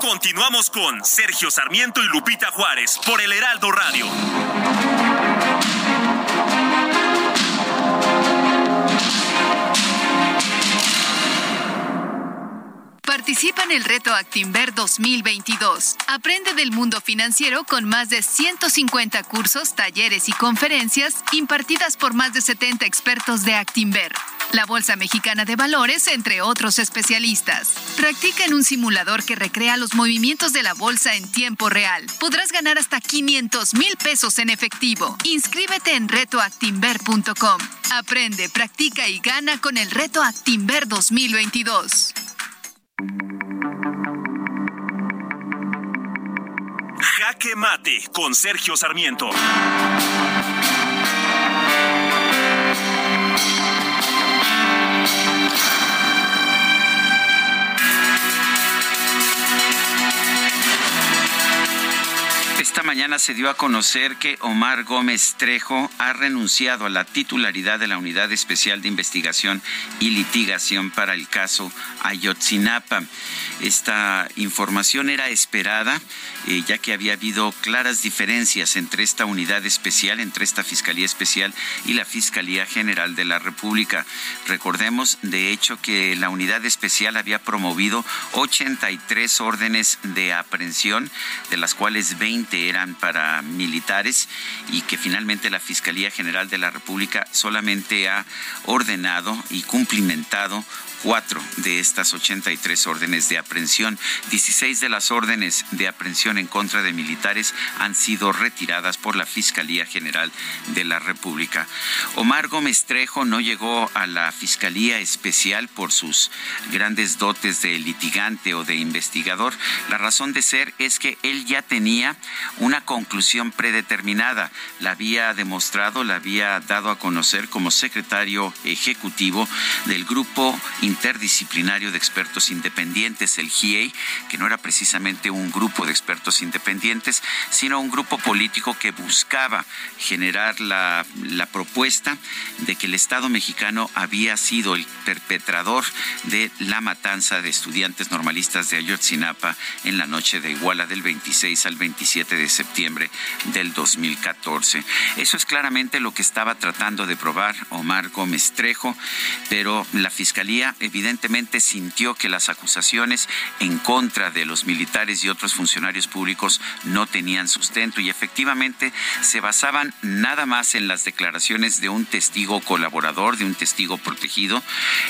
Continuamos con Sergio Sarmiento y Lupita Juárez por el Heraldo Radio.
Participa en el reto Actinver 2022. Aprende del mundo financiero con más de 150 cursos, talleres y conferencias impartidas por más de 70 expertos de Actinver, la Bolsa Mexicana de Valores, entre otros especialistas. Practica en un simulador que recrea los movimientos de la bolsa en tiempo real. Podrás ganar hasta 500 mil pesos en efectivo. Inscríbete en retoactinver.com. Aprende, practica y gana con el reto Actinver 2022.
Jaque Mate con Sergio Sarmiento.
Esta mañana se dio a conocer que Omar Gómez Trejo ha renunciado a la titularidad de la Unidad Especial de Investigación y Litigación para el caso Ayotzinapa. Esta información era esperada, eh, ya que había habido claras diferencias entre esta unidad especial, entre esta Fiscalía Especial y la Fiscalía General de la República. Recordemos, de hecho, que la unidad especial había promovido 83 órdenes de aprehensión, de las cuales 20 que eran para militares y que finalmente la Fiscalía General de la República solamente ha ordenado y cumplimentado cuatro de estas 83 órdenes de aprehensión. 16 de las órdenes de aprehensión en contra de militares han sido retiradas por la Fiscalía General de la República. Omar Gómez Trejo no llegó a la Fiscalía Especial por sus grandes dotes de litigante o de investigador. La razón de ser es que él ya tenía una conclusión predeterminada. La había demostrado, la había dado a conocer como secretario ejecutivo del grupo interdisciplinario de expertos independientes, el GIEI, que no era precisamente un grupo de expertos independientes, sino un grupo político que buscaba generar la, propuesta de que el Estado mexicano había sido el perpetrador de la matanza de estudiantes normalistas de Ayotzinapa en la noche de Iguala del 26 al 27 de septiembre del 2014. Eso es claramente lo que estaba tratando de probar Omar Gómez Trejo, pero la Fiscalía evidentemente sintió que las acusaciones en contra de los militares y otros funcionarios públicos no tenían sustento y efectivamente se basaban nada más en las declaraciones de un testigo colaborador, de un testigo protegido,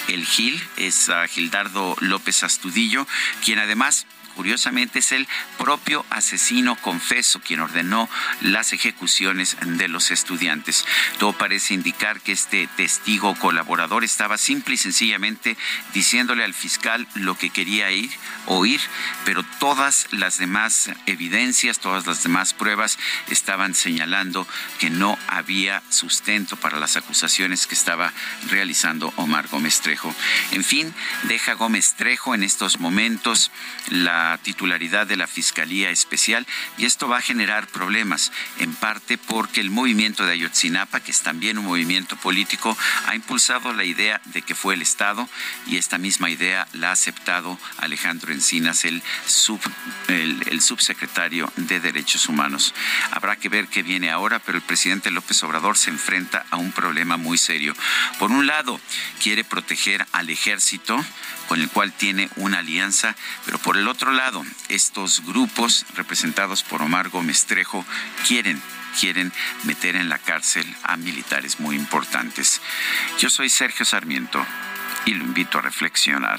el Gil, es ah, Gildardo López Astudillo, quien además curiosamente es el propio asesino confeso quien ordenó las ejecuciones de los estudiantes. Todo parece indicar que este testigo colaborador estaba simple y sencillamente diciéndole al fiscal lo que quería ir, oír, pero todas las demás evidencias, todas las demás pruebas estaban señalando que no había sustento para las acusaciones que estaba realizando Omar Gómez Trejo. En fin, deja Gómez Trejo en estos momentos la titularidad de la Fiscalía Especial y esto va a generar problemas, en parte porque el movimiento de Ayotzinapa, que es también un movimiento político, ha impulsado la idea de que fue el Estado y esta misma idea la ha aceptado Alejandro Encinas, el, el subsecretario de Derechos Humanos. Habrá que ver qué viene ahora, pero el presidente López Obrador se enfrenta a un problema muy serio. Por un lado, quiere proteger al ejército, con el cual tiene una alianza, pero por el otro lado, estos grupos representados por Omar Gómez Trejo quieren quieren meter en la cárcel a militares muy importantes. Yo soy Sergio Sarmiento y lo invito a reflexionar.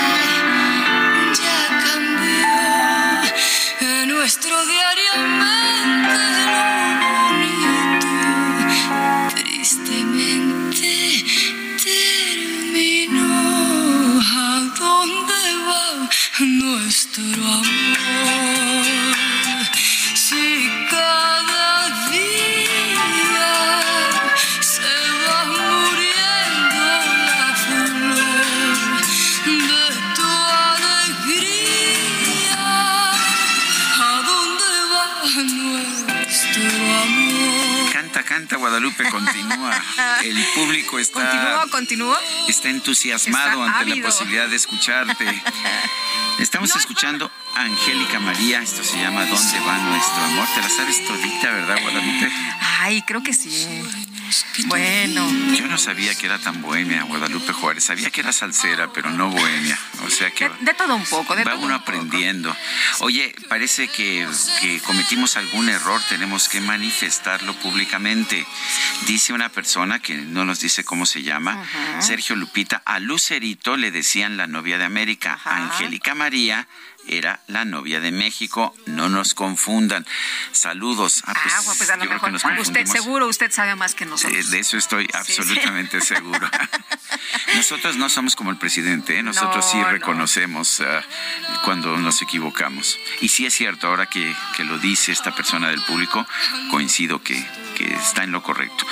Nuestro
Guadalupe, continúa. [laughs] El público está.
¿Continúa, continúa?
Está entusiasmado
Está
ante la posibilidad de escucharte. [laughs] Estamos escuchando a Angélica María, esto se llama ¿Dónde va nuestro amor? ¿Te la sabes todita, verdad, Guadalupe?
Ay, creo que sí. Bueno.
Yo no sabía que era tan bohemia, Guadalupe Juárez. Sabía que era salsera, pero no bohemia. O sea que
De, de todo un poco, de
va
todo
uno
un poco.
aprendiendo. Oye, parece que, que cometimos algún error, tenemos que manifestarlo públicamente. Dice una persona que no nos dice cómo se llama, Sergio Lupita, a Lucerito le decían la novia de América, a Angélica María era la novia de México. No nos confundan. Saludos.
Ah, pues, ah, pues a lo mejor usted seguro, usted sabe más que nosotros.
de eso estoy absolutamente [laughs] seguro. nosotros no somos como el presidente, ¿eh? nosotros sí reconocemos ah, cuando nos equivocamos. Y sí es cierto, ahora que, que, lo dice esta persona del público, coincido que, que está en lo correcto.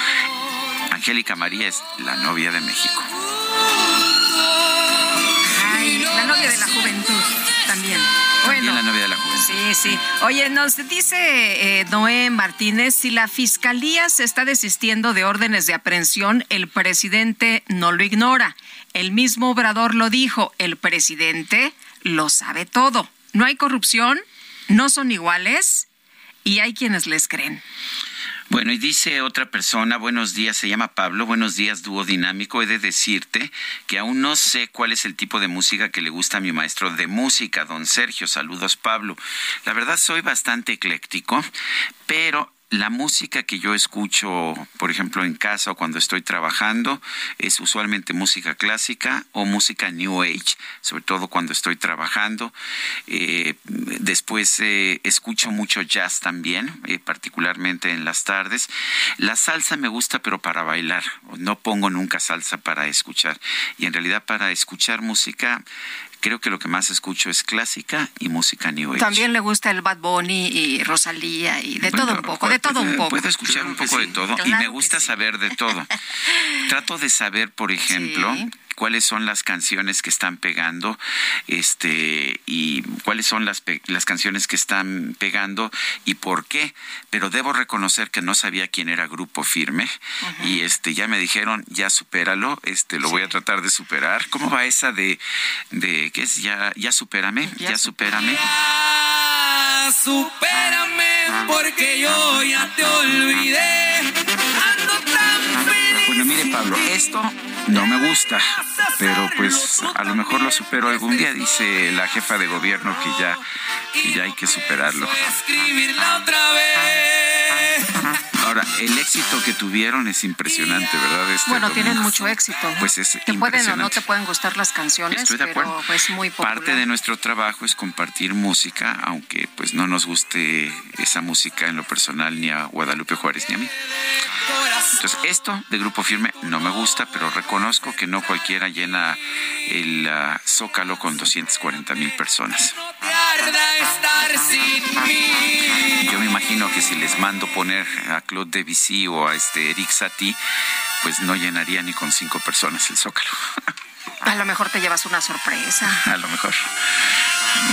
Angélica María es la novia de México.
Ay, la novia de la juventud también.
Bueno, la novia de la juventud.
Sí, sí. Oye, nos dice eh, Noé Martínez, si la fiscalía se está desistiendo de órdenes de aprehensión, el presidente no lo ignora. El mismo Obrador lo dijo, el presidente lo sabe todo. No hay corrupción, no son iguales y hay quienes les creen.
Bueno, y dice otra persona, buenos días, se llama Pablo, buenos días, dúo dinámico. He de decirte que aún no sé cuál es el tipo de música que le gusta a mi maestro de música, don Sergio. Saludos, Pablo. La verdad soy bastante ecléctico, pero la música que yo escucho, por ejemplo, en casa o cuando estoy trabajando, es usualmente música clásica o música New Age, sobre todo cuando estoy trabajando. Eh, después eh, escucho mucho jazz también, eh, particularmente en las tardes. La salsa me gusta, pero para bailar. No pongo nunca salsa para escuchar. Y en realidad para escuchar música creo que lo que más escucho es clásica y música new age.
También le gusta el Bad Bunny y Rosalía y de todo un poco, de todo un poco.
Puedo escuchar un poco de todo y me gusta saber de todo. [laughs] Trato de saber, por ejemplo, cuáles son las canciones que están pegando, este, y cuáles son las, las canciones que están pegando y por qué. Pero debo reconocer que no sabía quién era Grupo Firme y este, ya me dijeron, ya supéralo, este, lo voy a tratar de superar. ¿Cómo va esa de, de qué es? Ya, ya supérame, ya, supérame.
Ya supérame porque yo ya te olvidé.
Mire Pablo, esto no me gusta, pero pues a lo mejor lo supero algún día, dice la jefa de gobierno que ya, que ya hay que superarlo. Ahora, el éxito que tuvieron es impresionante, ¿verdad?
Este bueno, tienen mucho éxito. Pues es Te pueden o no te pueden gustar las canciones, Estoy de acuerdo. pero es muy popular.
Parte de nuestro trabajo es compartir música, aunque pues no nos guste esa música en lo personal ni a Guadalupe Juárez ni a mí. Entonces, esto de Grupo Firme no me gusta, pero reconozco que no cualquiera llena el uh, Zócalo con 240 mil personas. Yo me imagino que si les mando poner a Claude Debussy o a este Eric Satie, pues no llenaría ni con cinco personas el Zócalo. [laughs]
A lo mejor te llevas una sorpresa.
A lo mejor.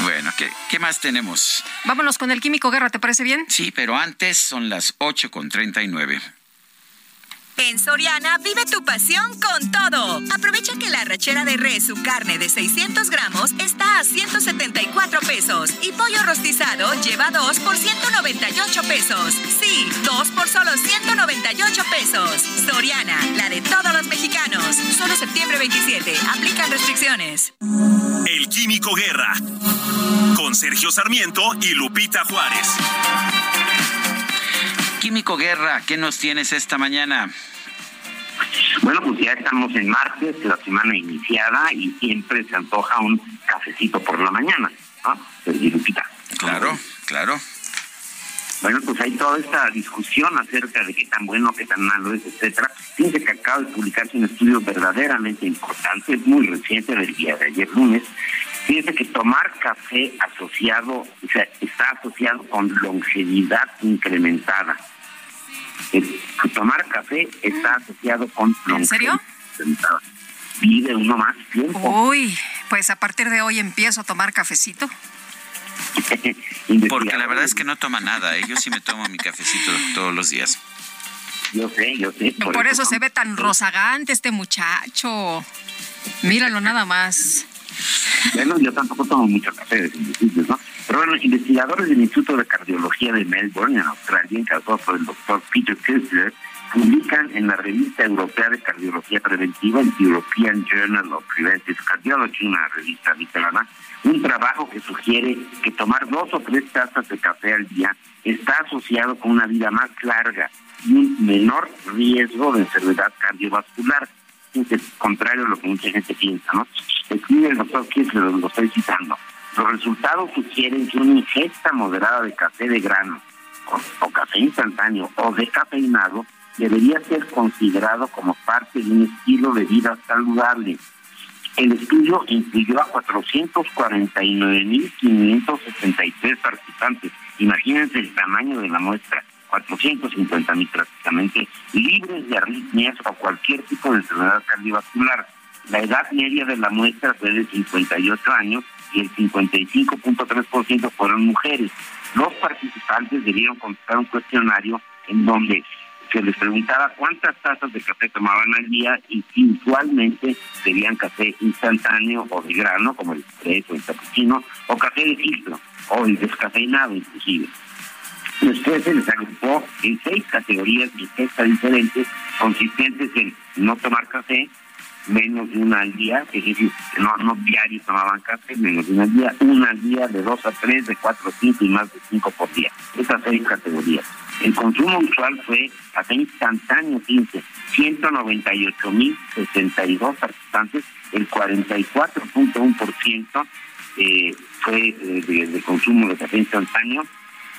Bueno, ¿qué, ¿qué, más tenemos?
Vámonos con el Químico Guerra, ¿te parece bien?
Sí, pero antes son las 8 con 39.
En Soriana vive tu pasión con todo. Aprovecha que la rachera de res, su carne de 600 gramos, está a 174 pesos. Y pollo rostizado lleva 2 por 198 pesos. Sí, 2 por solo 198 pesos. Soriana, la de todos los mexicanos. Solo septiembre 27. Aplican restricciones.
El Químico Guerra. Con Sergio Sarmiento y Lupita Juárez.
Químico Guerra, ¿qué nos tienes esta mañana?
Bueno, pues ya estamos en martes, la semana iniciada y siempre se antoja un cafecito por la mañana, ¿no?
Claro, claro.
Bueno, pues hay toda esta discusión acerca de qué tan bueno, qué tan malo es, etcétera. Fíjense que acaba de publicarse un estudio verdaderamente importante, muy reciente, del día de ayer lunes. Fíjense que tomar café asociado, o sea, está asociado con longevidad incrementada tomar café está asociado con...
¿En serio?
Vive uno más tiempo.
Uy, pues a partir de hoy empiezo a tomar cafecito. [laughs]
Porque la verdad es que no toma nada, ¿eh? yo sí me tomo mi cafecito todos los días.
Yo sé, yo sé.
Por, eso, se ve tan rozagante este muchacho. Míralo nada más.
Bueno, yo tampoco tomo mucho café de ¿no? Pero bueno, investigadores del Instituto de Cardiología de Melbourne, en Australia, encabezados por el doctor Peter Kessler, publican en la revista europea de cardiología preventiva, el European Journal of Preventive Cardiology, una revista literana, un trabajo que sugiere que tomar dos o tres tazas de café al día está asociado con una vida más larga y un menor riesgo de enfermedad cardiovascular. Es contrario a lo que mucha gente piensa, ¿no? Escribe el doctor Kessler, lo estoy citando Los resultados sugieren que una ingesta moderada de café de grano o, café instantáneo o cafeinado debería ser considerado como parte de un estilo de vida saludable. El estudio incluyó a 449.563 participantes. Imagínense el tamaño de la muestra. 450.000 prácticamente, libres de arritmias o cualquier tipo de enfermedad cardiovascular. La edad media de la muestra fue de 58 años y el 55.3% fueron mujeres. Los participantes debieron contestar un cuestionario en donde se les preguntaba cuántas tazas de café tomaban al día y si usualmente serían café instantáneo o de grano, como el expreso, el cappuccino, o café de filtro, o el descafeinado inclusive. Después se les agrupó en seis categorías de diferentes, consistentes en no tomar café, menos de una al día, es decir, no, no diario tomaban café, menos de una al día, una al día, de dos a tres, de cuatro a cinco y más de cinco por día. Esas seis categorías. El consumo usual fue café instantáneo 15, 198.062 participantes, el 44.1% eh, fue eh, de, de consumo de café instantáneo,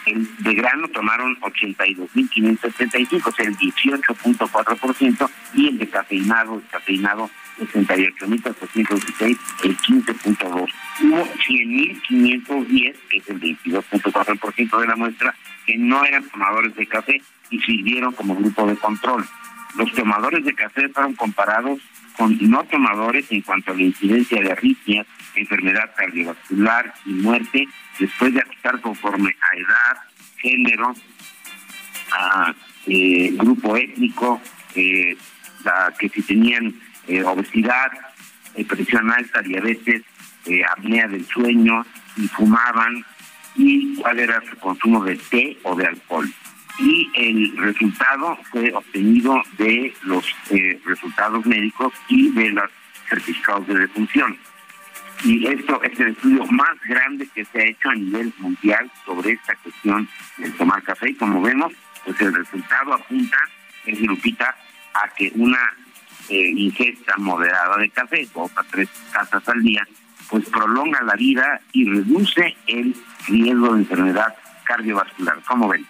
el de grano tomaron 82.575, o sea, el 18.4%, y el de cafeinado, cafeinado 68.416, el 15.2%. Hubo 100.510, que es el 22.4% de la muestra, que no eran tomadores de café y sirvieron como grupo de control. Los tomadores de café fueron comparados con no tomadores en cuanto a la incidencia de arritmias, enfermedad cardiovascular y muerte, después de ajustar conforme a edad, género, a eh, grupo étnico, eh, que si tenían eh, obesidad, presión alta, diabetes, apnea del sueño, y fumaban, y cuál era su consumo de té o de alcohol y el resultado fue obtenido de los eh, resultados médicos y de los certificados de defunción. Y esto es el estudio más grande que se ha hecho a nivel mundial sobre esta cuestión del tomar café. Y como vemos, pues el resultado apunta, en Lupita, a que una eh, ingesta moderada de café, dos a tres tazas al día, pues prolonga la vida y reduce el riesgo de enfermedad cardiovascular. ¿Cómo ven?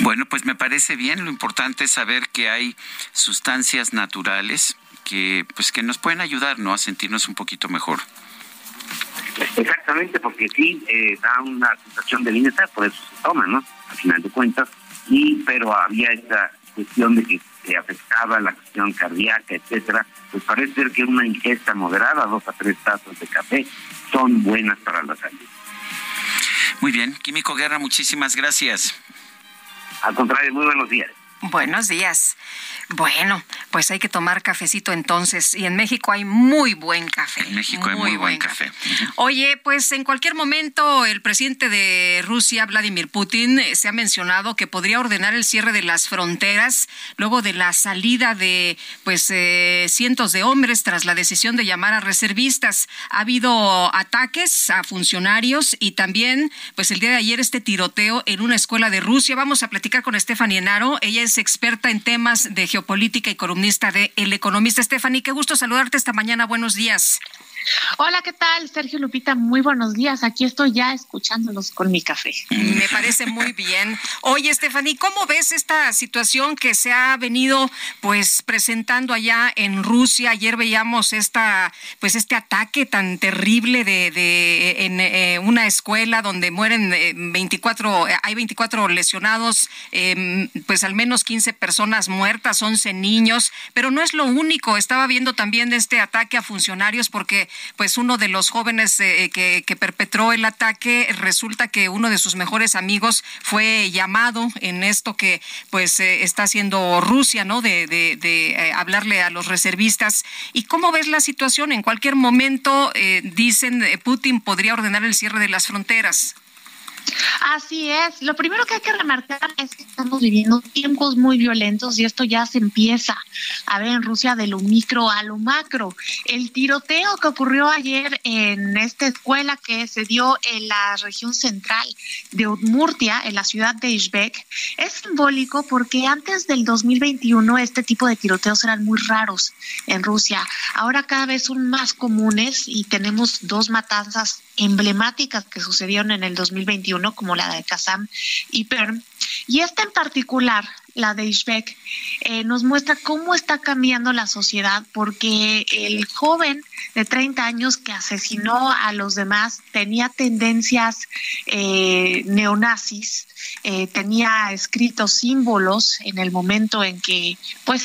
Bueno, pues me parece bien. Lo importante es saber que hay sustancias naturales que, pues, que nos pueden ayudar, ¿no? A sentirnos un poquito mejor.
Exactamente, porque sí eh, da una sensación de bienestar, por eso se toma, ¿no? Al final de cuentas. Y, pero había esta cuestión de que se afectaba la cuestión cardíaca, etcétera. Pues parece ser que una ingesta moderada, dos a tres tazas de café, son buenas para la salud.
Muy bien, Químico Guerra, muchísimas gracias.
Al contrario, muy buenos días.
Buenos días. Bueno, pues hay que tomar cafecito entonces. Y en México hay muy buen café.
En México hay muy buen, café.
Oye, pues en cualquier momento el presidente de Rusia, Vladimir Putin, eh, se ha mencionado que podría ordenar el cierre de las fronteras luego de la salida de pues eh, cientos de hombres tras la decisión de llamar a reservistas. Ha habido ataques a funcionarios y también pues el día de ayer este tiroteo en una escuela de Rusia. Vamos a platicar con Stephanie Enaro. Ella es experta en temas de geopolítica y columnista de El Economista. Stephanie, qué gusto saludarte esta mañana. Buenos días.
Hola, ¿qué tal? Sergio Lupita, muy buenos días. Aquí estoy ya escuchándolos con mi café.
Me parece muy bien. Oye, Stephanie, ¿cómo ves esta situación que se ha venido pues presentando allá en Rusia? Ayer veíamos esta pues este ataque tan terrible de, en eh, una escuela donde mueren 24 eh, hay 24 lesionados, em, pues al menos 15 personas muertas, 11 niños, pero no es lo único. Estaba viendo también este ataque a funcionarios porque pues uno de los jóvenes eh, que, perpetró el ataque resulta que uno de sus mejores amigos fue llamado en esto que pues eh, está haciendo Rusia, ¿no? De, de, eh, hablarle a los reservistas. ¿Y cómo ves la situación? En cualquier momento, dicen, Putin podría ordenar el cierre de las fronteras.
Así es. Lo primero que hay que remarcar es que estamos viviendo tiempos muy violentos y esto ya se empieza a ver en Rusia de lo micro a lo macro. El tiroteo que ocurrió ayer en esta escuela que se dio en la región central de Udmurtia, en la ciudad de Izbek, es simbólico porque antes del 2021 este tipo de tiroteos eran muy raros en Rusia. Ahora cada vez son más comunes y tenemos dos matanzas emblemáticas que sucedieron en el 2021, como la de Kazam y Perm. Y esta en particular, la de Ishbek, eh, nos muestra cómo está cambiando la sociedad, porque el joven de 30 años que asesinó a los demás tenía tendencias eh, neonazis, eh, tenía escritos símbolos en el momento en que pues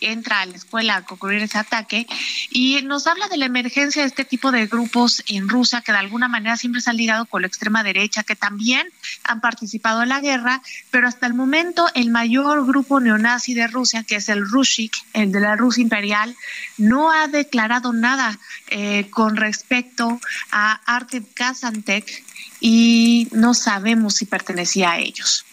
entra a la escuela a concluir ese ataque y nos habla de la emergencia de este tipo de grupos en Rusia que de alguna manera siempre se han ligado con la extrema derecha que también han participado en la guerra pero hasta el momento el mayor grupo neonazi de Rusia, que es el Rushik, el de la Rusia imperial, no ha declarado nada eh, con respecto a Artem Kazantek y no sabemos si pertenecía a ellos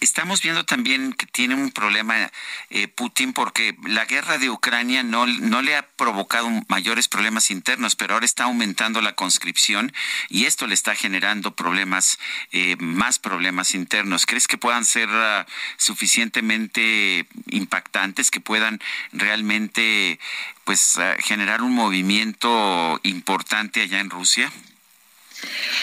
estamos viendo también que tiene un problema eh, Putin porque la guerra de Ucrania no, no le ha provocado mayores problemas internos, pero ahora está aumentando la conscripción y esto le está generando problemas, eh, más problemas internos. ¿Crees que puedan ser uh, suficientemente impactantes, que puedan realmente pues uh, generar un movimiento importante allá en Rusia?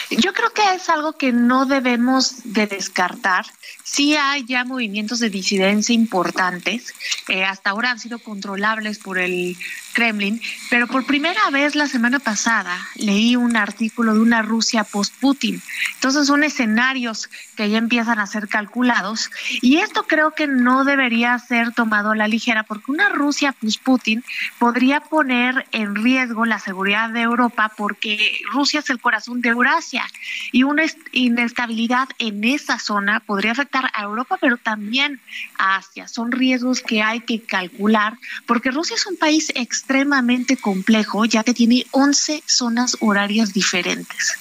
Yo creo que es algo que no debemos de descartar. Sí hay ya movimientos de disidencia importantes, eh, hasta ahora han sido controlables por el Kremlin, pero por primera vez la semana pasada leí un artículo de una Rusia post-Putin. Entonces son escenarios que ya empiezan a ser calculados y esto creo que no debería ser tomado a la ligera porque una Rusia post-Putin podría poner en riesgo la seguridad de Europa porque Rusia es el corazón de Eurasia y una inestabilidad en esa zona podría afectar a Europa pero también a Asia. Son riesgos que hay que calcular porque Rusia es un país extremadamente complejo, ya que tiene 11 zonas horarias diferentes.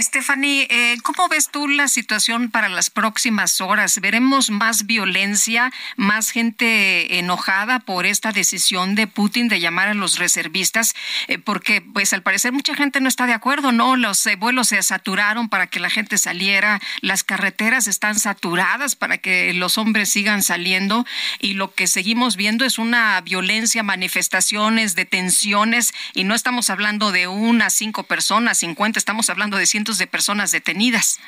Stephanie, eh, ¿cómo ves tú la situación para las próximas horas? ¿Veremos más violencia, más gente enojada por esta decisión de Putin de llamar a los reservistas? Eh, porque, pues, al parecer mucha gente no está de acuerdo, ¿no? Los eh, vuelos se saturaron para que la gente saliera, las carreteras están saturadas para que los hombres sigan saliendo y lo que seguimos viendo es una violencia, manifestaciones, detenciones y no estamos hablando de unas cinco personas, cincuenta, estamos hablando de cientos de personas detenidas.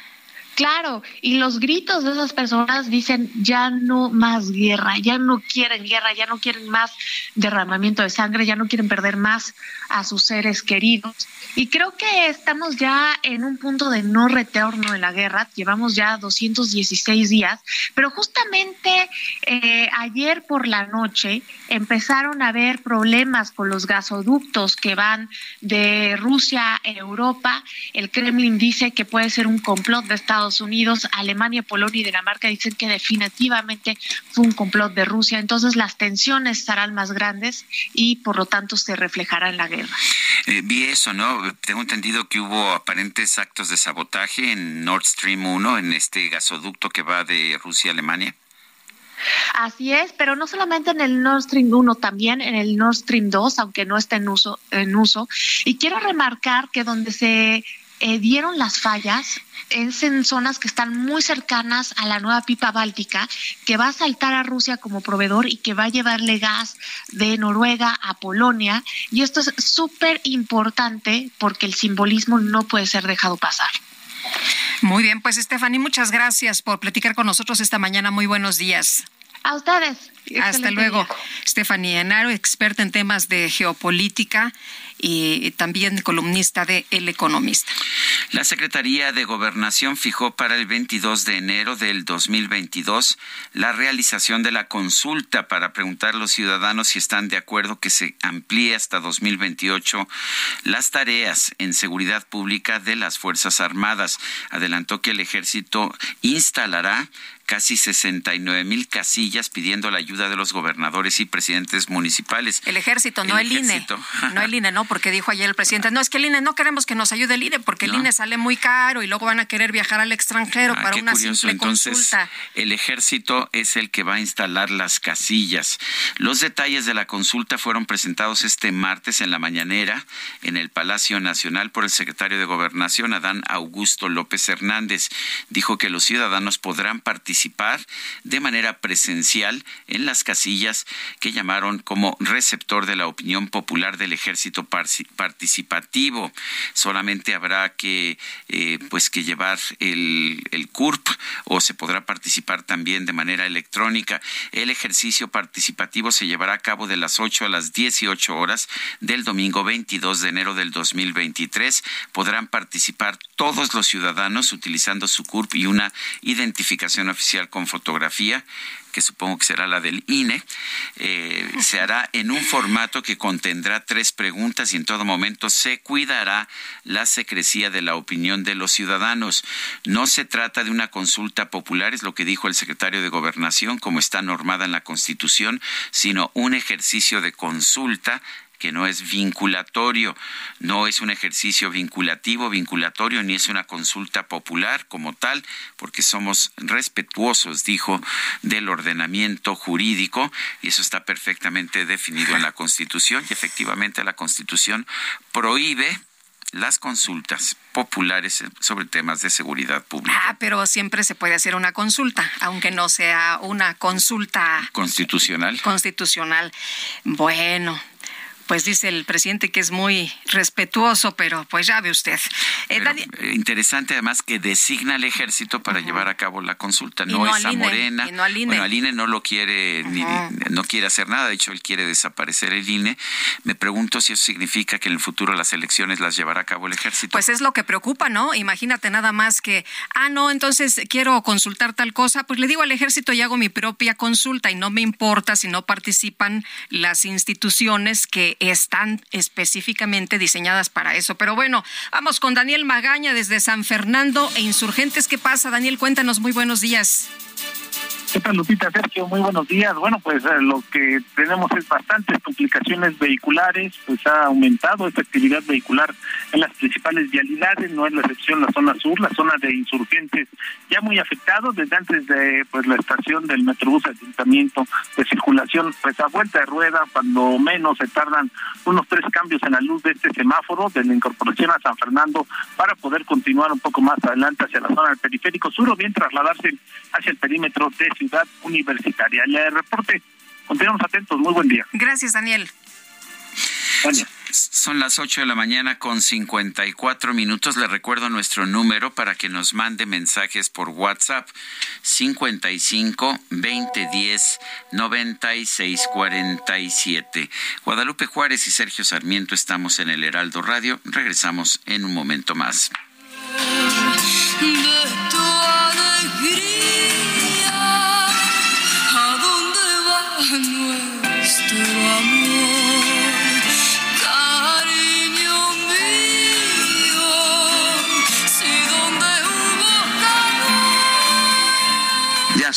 Claro, y los gritos de esas personas dicen ya no más guerra, ya no quieren guerra, ya no quieren más derramamiento de sangre, ya no quieren perder más a sus seres queridos. Y creo que estamos ya en un punto de no retorno en la guerra, llevamos ya 216 días, pero justamente eh, ayer por la noche empezaron a haber problemas con los gasoductos que van de Rusia a Europa. El Kremlin dice que puede ser un complot de Estados Unidos, Alemania, Polonia y Dinamarca dicen que definitivamente fue un complot de Rusia. Entonces las tensiones estarán más grandes y por lo tanto se reflejará en la guerra.
Eh, vi eso, ¿no? Tengo entendido que hubo aparentes actos de sabotaje en Nord Stream 1, en este gasoducto que va de Rusia a Alemania.
Así es, pero no solamente en el Nord Stream 1, también en el Nord Stream 2, aunque no esté en uso. En uso. Y quiero remarcar que donde se eh, dieron las fallas es en zonas que están muy cercanas a la nueva pipa báltica, que va a saltar a Rusia como proveedor y que va a llevarle gas de Noruega a Polonia. Y esto es súper importante porque el simbolismo no puede ser dejado pasar.
Muy bien, pues Stephanie, muchas gracias por platicar con nosotros esta mañana. Muy buenos días.
A ustedes.
Hasta luego. Stephanie Enaro, experta en temas de geopolítica y también columnista de El Economista.
La Secretaría de Gobernación fijó para el 22 de enero del 2022 la realización de la consulta para preguntar a los ciudadanos si están de acuerdo que se amplíe hasta 2028 las tareas en seguridad pública de las Fuerzas Armadas. Adelantó que el ejército instalará casi 69 mil casillas pidiendo la ayuda de los gobernadores y presidentes municipales.
El ejército, no el, INE. [laughs] No el INE, no, porque dijo ayer el presidente, no, es que el INE no queremos que nos ayude el INE, porque el INE sale muy caro y luego van a querer viajar al extranjero ah, para una simple
Entonces,
consulta.
El ejército es el que va a instalar las casillas. Los detalles de la consulta fueron presentados este martes en la mañanera en el Palacio Nacional por el secretario de Gobernación, Adán Augusto López Hernández. Dijo que los ciudadanos podrán participar participar de manera presencial en las casillas que llamaron como receptor de la opinión popular del ejército participativo. Solamente habrá que, eh, pues, que llevar el, el CURP o se podrá participar también de manera electrónica. El ejercicio participativo se llevará a cabo de las 8 a las 18 horas del domingo 22 de enero del 2023. Podrán participar todos los ciudadanos utilizando su CURP y una identificación oficial con fotografía que supongo que será la del INE, eh, se hará en un formato que contendrá tres preguntas y en todo momento se cuidará la secrecía de la opinión de los ciudadanos. No se trata de una consulta popular, es lo que dijo el secretario de Gobernación, como está normada en la Constitución, sino un ejercicio de consulta que no es vinculatorio, no es un ejercicio vinculativo, vinculatorio, ni es una consulta popular como tal, porque somos respetuosos, dijo, del ordenamiento jurídico, y eso está perfectamente definido en la Constitución, y efectivamente la Constitución prohíbe las consultas populares sobre temas de seguridad pública.
Ah, pero siempre se puede hacer una consulta, aunque no sea una consulta
constitucional.
Constitucional. Bueno, pues dice el presidente que es muy respetuoso, pero pues ya ve usted.
Eh, eh, interesante además que designa al ejército para llevar a cabo la consulta, no, es a Morena.
no.
Bueno, al INE no lo quiere, ni, no quiere hacer nada, de hecho él quiere desaparecer el INE. Me pregunto si eso significa que en el futuro las elecciones las llevará a cabo el ejército.
Pues es lo que preocupa, ¿no? Imagínate nada más que, ah, no, entonces quiero consultar tal cosa, pues le digo al ejército y hago mi propia consulta y no me importa si no participan las instituciones que están específicamente diseñadas para eso. Pero bueno, vamos con Daniel Magaña desde San Fernando e Insurgentes. ¿Qué pasa, Daniel? Cuéntanos, muy buenos días.
¿Qué tal, Lupita? Sergio, muy buenos días. Bueno, pues eh, lo que tenemos es bastantes complicaciones vehiculares, pues ha aumentado esta actividad vehicular en las principales vialidades, no es la excepción la zona sur, la zona de insurgentes ya muy afectado desde antes de pues la estación del Metrobús de asentamiento de circulación, pues a vuelta de rueda, cuando menos se tardan unos tres cambios en la luz de este semáforo de la incorporación a San Fernando para poder continuar un poco más adelante hacia la zona del periférico sur o bien trasladarse hacia el perímetro de Ciudad Universitaria. El reporte, continuamos atentos, muy buen día.
Gracias, Daniel.
Son las 8 de la mañana con 54 minutos. Le recuerdo nuestro número para que nos mande mensajes por WhatsApp 55 2010 9647. Guadalupe Juárez y Sergio Sarmiento estamos en el Heraldo Radio. Regresamos en un momento más.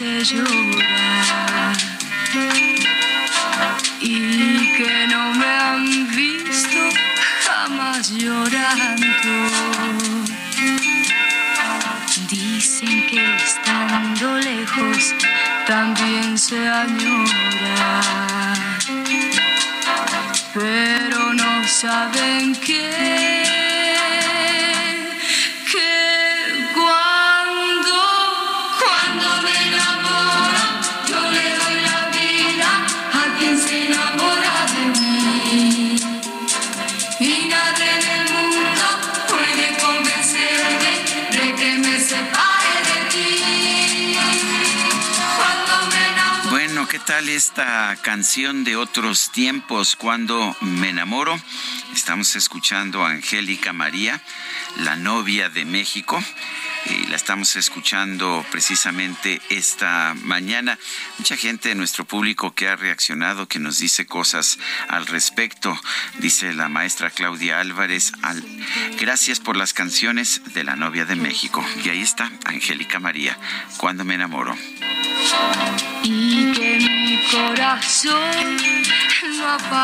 También se llora y que no me han visto jamás llorando. Dicen que estando lejos también se añora saben que,
tal esta canción de otros tiempos? Cuando me enamoro, estamos escuchando a Angélica María, la novia de México. Y la estamos escuchando precisamente esta mañana. Mucha gente de nuestro público que ha reaccionado, que nos dice cosas al respecto. Dice la maestra Claudia Álvarez, gracias por las canciones de la novia de México. Y ahí está Angélica María, cuando me enamoro.
Corazón.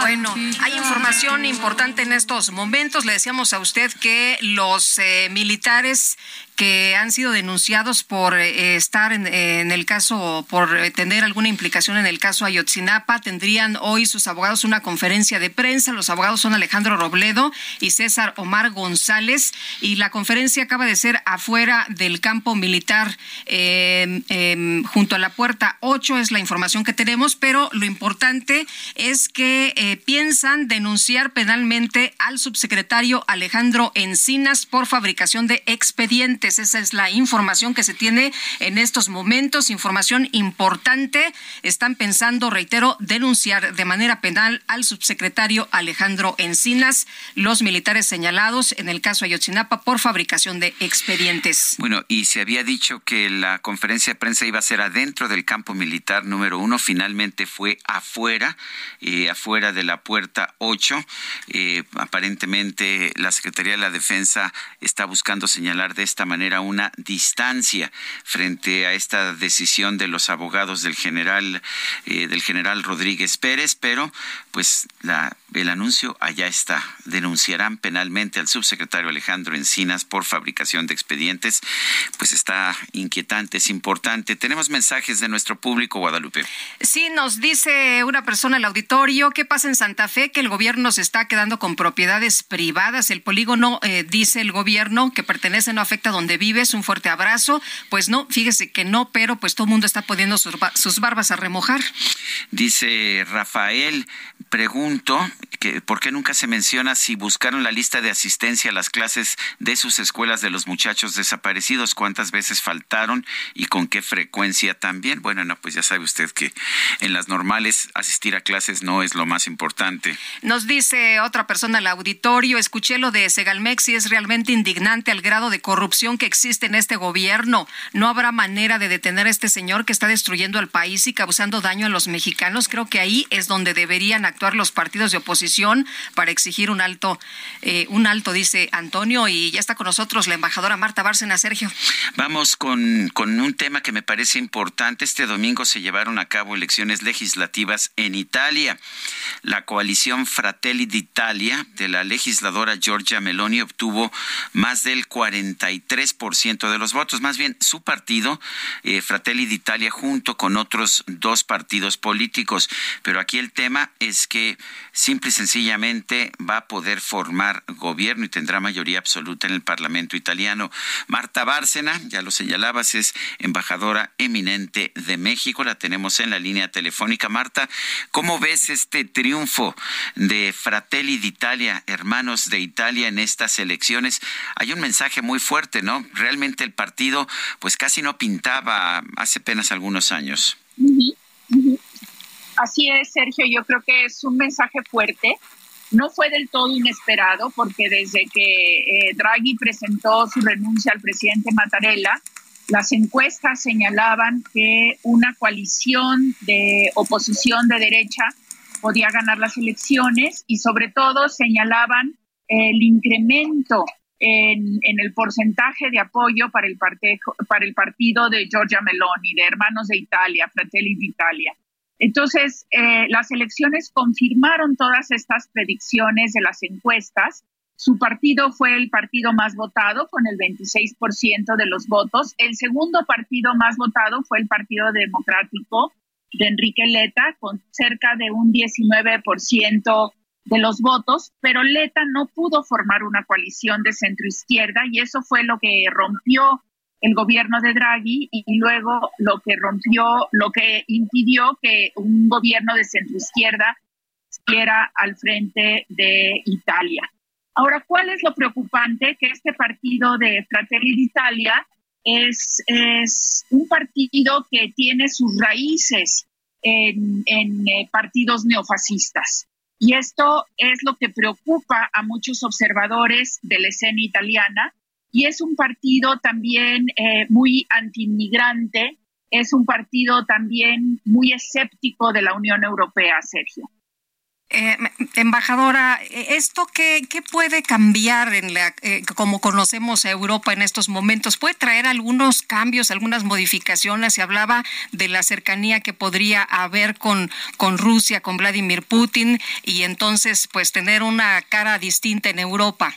Bueno, hay información importante en estos momentos. Le decíamos a usted que los eh, militares que han sido denunciados por eh, estar en, el caso, por eh, tener alguna implicación en el caso Ayotzinapa, tendrían hoy sus abogados una conferencia de prensa. Los abogados son Alejandro Robledo y César Omar González. Y la conferencia acaba de ser afuera del campo militar, eh, eh, junto a la puerta 8, es la información que tenemos. Pero lo importante es que eh, piensan denunciar penalmente al subsecretario Alejandro Encinas por fabricación de expedientes. Esa es la información que se tiene en estos momentos, información importante. Están pensando, reitero, denunciar de manera penal al subsecretario Alejandro Encinas, los militares señalados en el caso Ayotzinapa por fabricación de expedientes.
Bueno, y se había dicho que la conferencia de prensa iba a ser adentro del campo militar número uno, finalmente fue afuera, eh, afuera de la puerta 8. Eh, aparentemente la Secretaría de la Defensa está buscando señalar de esta manera una distancia frente a esta decisión de los abogados del general, eh, del general Rodríguez Pérez, pero pues la, el anuncio allá está. Denunciarán penalmente al subsecretario Alejandro Encinas por fabricación de expedientes. Pues está inquietante, es importante. Tenemos mensajes de nuestro público, Guadalupe.
Sí, nos dice una persona el auditorio, ¿qué pasa en Santa Fe? Que el gobierno se está quedando con propiedades privadas. El polígono, eh, dice el gobierno, que pertenece, no afecta a donde vives. Un fuerte abrazo. Pues no, fíjese que no, pero pues todo el mundo está poniendo sus, ba- sus barbas a remojar.
Dice Rafael, pregunto que por qué nunca se menciona si buscaron la lista de asistencia a las clases de sus escuelas de los muchachos desaparecidos, cuántas veces faltaron y con qué frecuencia también. Bueno, no, pues ya sabe usted que en las normales asistir a clases no es lo más importante.
Nos dice otra persona al auditorio, escuché lo de Segalmex y es realmente indignante al grado de corrupción que existe en este gobierno. No habrá manera de detener a este señor que está destruyendo al país y causando daño a los mexicanos. Creo que ahí es donde deberían actuar los partidos de oposición para exigir un alto, eh, un alto, dice Antonio. Y ya está con nosotros la embajadora Marta Bárcena, Sergio.
Vamos con, con un tema que me parece importante. Este domingo se llevaron a cabo elecciones legislativas en Italia. La coalición Fratelli d'Italia de la legisladora Giorgia Meloni obtuvo más del 43% de los votos. Más bien, su partido, eh, Fratelli d'Italia, junto con otros dos partidos políticos. Pero aquí el tema es que simple y sencillamente va a poder formar gobierno y tendrá mayoría absoluta en el Parlamento italiano. Marta Bárcena, ya lo señalabas, es embajadora eminente de México. La tenemos en la línea telefónica. Marta, ¿cómo ves este triunfo de Fratelli d'Italia, hermanos de Italia, en estas elecciones? Hay un mensaje muy fuerte, ¿no? Realmente el partido, pues casi no pintaba hace apenas algunos años.
Así es, Sergio, yo creo que es un mensaje fuerte. No fue del todo inesperado porque desde que eh, Draghi presentó su renuncia al presidente Mattarella, las encuestas señalaban que una coalición de oposición de derecha podía ganar las elecciones y sobre todo señalaban el incremento en, el porcentaje de apoyo para el, para el partido de Giorgia Meloni, de Hermanos de Italia, Fratelli d'Italia. Entonces, eh, las elecciones confirmaron todas estas predicciones de las encuestas. Su partido fue el partido más votado, con el 26% de los votos. El segundo partido más votado fue el Partido Democrático de Enrique Leta, con cerca de un 19% de los votos, pero Leta no pudo formar una coalición de centro izquierda y eso fue lo que rompió el gobierno de Draghi y luego lo que rompió, lo que impidió que un gobierno de centro izquierda estuviera al frente de Italia. Ahora, ¿cuál es lo preocupante? Que este partido de Fratelli d'Italia es, es un partido que tiene sus raíces en, en eh, partidos neofascistas. Y esto es lo que preocupa a muchos observadores de la escena italiana. Y es un partido también eh, muy antiinmigrante, es un partido también muy escéptico de la Unión Europea, Sergio.
Eh, embajadora, ¿esto qué, qué, puede cambiar en la, eh, como conocemos a Europa en estos momentos? ¿Puede traer algunos cambios, algunas modificaciones? Se hablaba de la cercanía que podría haber con, con Rusia, con Vladimir Putin, y entonces pues tener una cara distinta en Europa.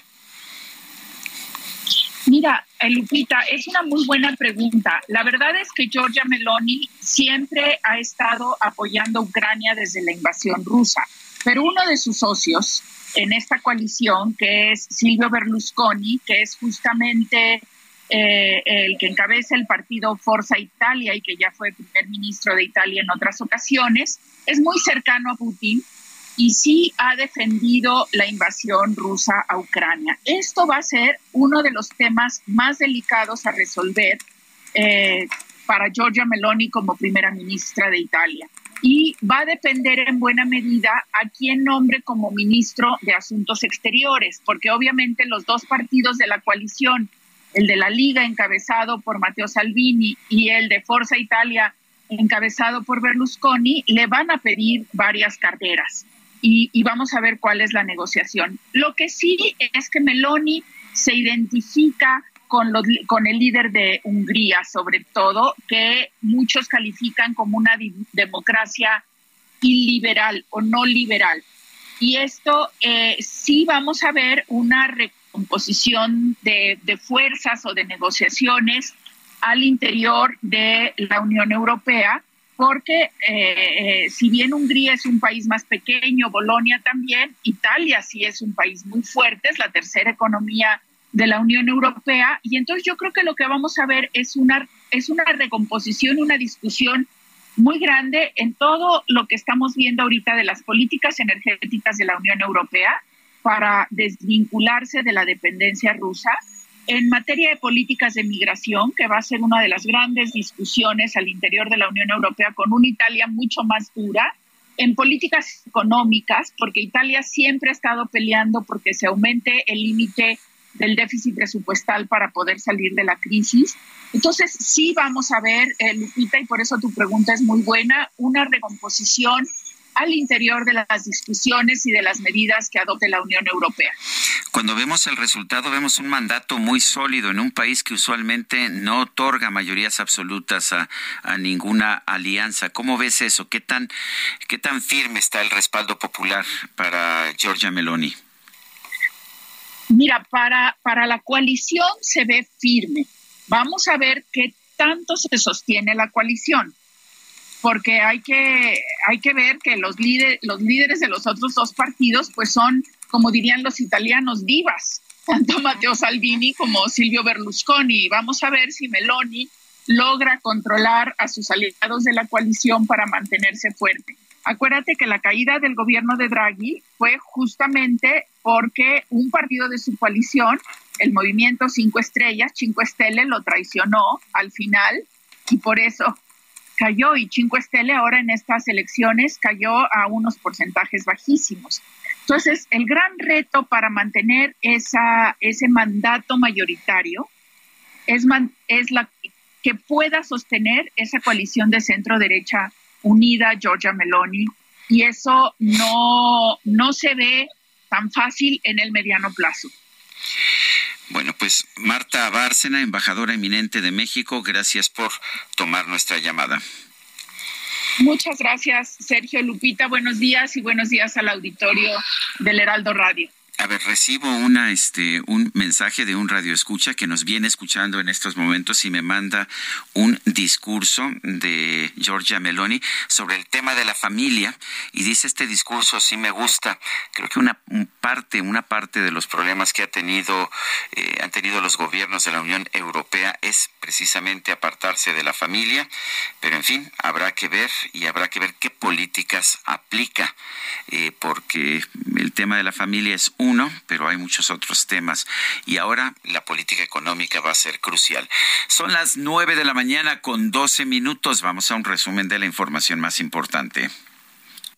Mira, Lupita, es una muy buena pregunta. La verdad es que Giorgia Meloni siempre ha estado apoyando a Ucrania desde la invasión rusa. Pero uno de sus socios en esta coalición, que es Silvio Berlusconi, que es justamente eh, el que encabeza el partido Forza Italia y que ya fue primer ministro de Italia en otras ocasiones, es muy cercano a Putin y sí ha defendido la invasión rusa a Ucrania. Esto va a ser uno de los temas más delicados a resolver eh, para Giorgia Meloni como primera ministra de Italia y va a depender en buena medida a quién nombre como ministro de Asuntos Exteriores, porque obviamente los dos partidos de la coalición, el de la Liga encabezado por Matteo Salvini y el de Forza Italia encabezado por Berlusconi, le van a pedir varias carteras y, vamos a ver cuál es la negociación. Lo que sí es que Meloni se identifica con, con el líder de Hungría, sobre todo, que muchos califican como una democracia iliberal o no liberal. Y esto eh, sí vamos a ver una recomposición de, fuerzas o de negociaciones al interior de la Unión Europea, porque eh, eh, si bien Hungría es un país más pequeño, Bolonia también, Italia sí es un país muy fuerte, es la tercera economía de la Unión Europea. Y entonces yo creo que lo que vamos a ver es una, es una recomposición, una discusión muy grande en todo lo que estamos viendo ahorita de las políticas energéticas de la Unión Europea para desvincularse de la dependencia rusa. En materia de políticas de migración, que va a ser una de las grandes discusiones al interior de la Unión Europea con una Italia mucho más dura, en políticas económicas, porque Italia siempre ha estado peleando porque se aumente el límite del déficit presupuestal para poder salir de la crisis. Entonces, sí vamos a ver, eh, Lupita, y por eso tu pregunta es muy buena, una recomposición al interior de las discusiones y de las medidas que adopte la Unión Europea.
Cuando vemos el resultado, vemos un mandato muy sólido en un país que usualmente no otorga mayorías absolutas a, a ninguna alianza. ¿Cómo ves eso? ¿Qué tan, ¿Qué tan firme está el respaldo popular para Giorgia Meloni?
Mira, para, para la coalición se ve firme. Vamos a ver qué tanto se sostiene la coalición, porque hay que, hay que ver que los, los líderes de los otros dos partidos pues son, como dirían los italianos, divas, [laughs] tanto Matteo Salvini como Silvio Berlusconi. Vamos a ver si Meloni logra controlar a sus aliados de la coalición para mantenerse fuerte. Acuérdate que la caída del gobierno de Draghi fue justamente porque un partido de su coalición, el movimiento Cinco Estrellas, Cinco Estelle, lo traicionó al final y por eso cayó y Cinco Estelle ahora en estas elecciones cayó a unos porcentajes bajísimos. Entonces, el gran reto para mantener esa, ese mandato mayoritario es, la que pueda sostener esa coalición de centro derecha unida Georgia Meloni y eso no se ve tan fácil en el mediano plazo.
Bueno, pues Marta Bárcena, embajadora eminente de México, gracias por tomar nuestra llamada.
Muchas gracias, Sergio Lupita. Buenos días y buenos días al auditorio del Heraldo Radio.
A ver, recibo una, este, un mensaje de un radio escucha que nos viene escuchando en estos momentos y me manda un discurso de Giorgia Meloni sobre el tema de la familia y dice este discurso sí me gusta. Creo que una parte, una parte de los problemas que ha tenido, eh, han tenido los gobiernos de la Unión Europea es precisamente apartarse de la familia, pero en fin, habrá que ver y habrá que ver qué políticas aplica, eh, porque el tema de la familia es un pero hay muchos otros temas. Y ahora la política económica va a ser crucial. Son las nueve de la mañana con doce minutos. Vamos a un resumen de la información más importante.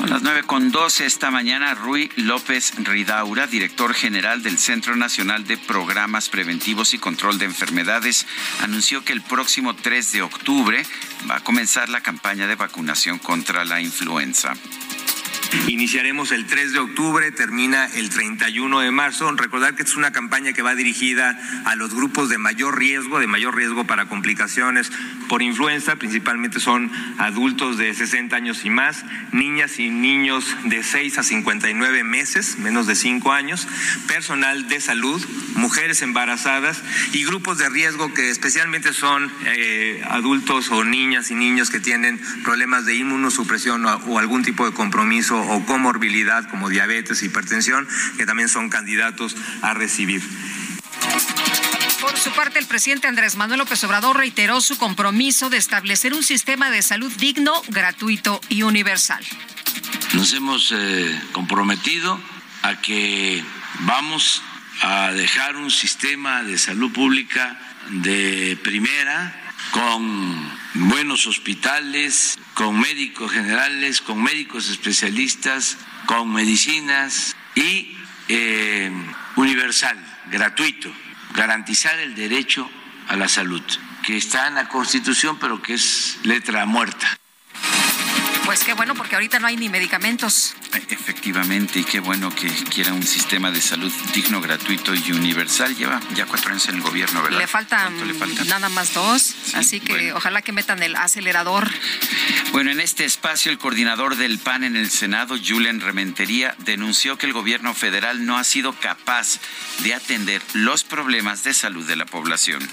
Son las nueve con doce esta mañana. Rui López Ridaura, director general del Centro Nacional de Programas Preventivos y Control de Enfermedades, anunció que el próximo 3 de octubre va a comenzar la campaña de vacunación contra la influenza.
Iniciaremos el 3 de octubre, termina el 31 de marzo. Recordar que es una campaña que va dirigida a los grupos de mayor riesgo, de mayor riesgo para complicaciones por influenza, principalmente son adultos de 60 años y más, niñas y niños de 6 a 59 meses, menos de 5 años, personal de salud, mujeres embarazadas y grupos de riesgo que especialmente son eh, adultos o niñas y niños que tienen problemas de inmunosupresión o, o algún tipo de compromiso o comorbilidad como diabetes, hipertensión, que también son candidatos a recibir.
Por su parte, el presidente Andrés Manuel López Obrador reiteró su compromiso de establecer un sistema de salud digno, gratuito y universal.
Nos hemos eh, comprometido a que vamos a dejar un sistema de salud pública de primera con buenos hospitales, con médicos generales, con médicos especialistas, con medicinas y eh, universal, gratuito, garantizar el derecho a la salud, que está en la Constitución pero que es letra muerta.
Pues qué bueno, porque ahorita no hay ni medicamentos.
Efectivamente, y qué bueno que quiera un sistema de salud digno, gratuito y universal. Lleva ya cuatro años en el gobierno, ¿verdad?
Le faltan, nada más dos, así que ojalá que metan el acelerador.
Bueno, en este espacio el coordinador del PAN en el Senado, Julen Rementería, denunció que el gobierno federal no ha sido capaz de atender los problemas de salud de la población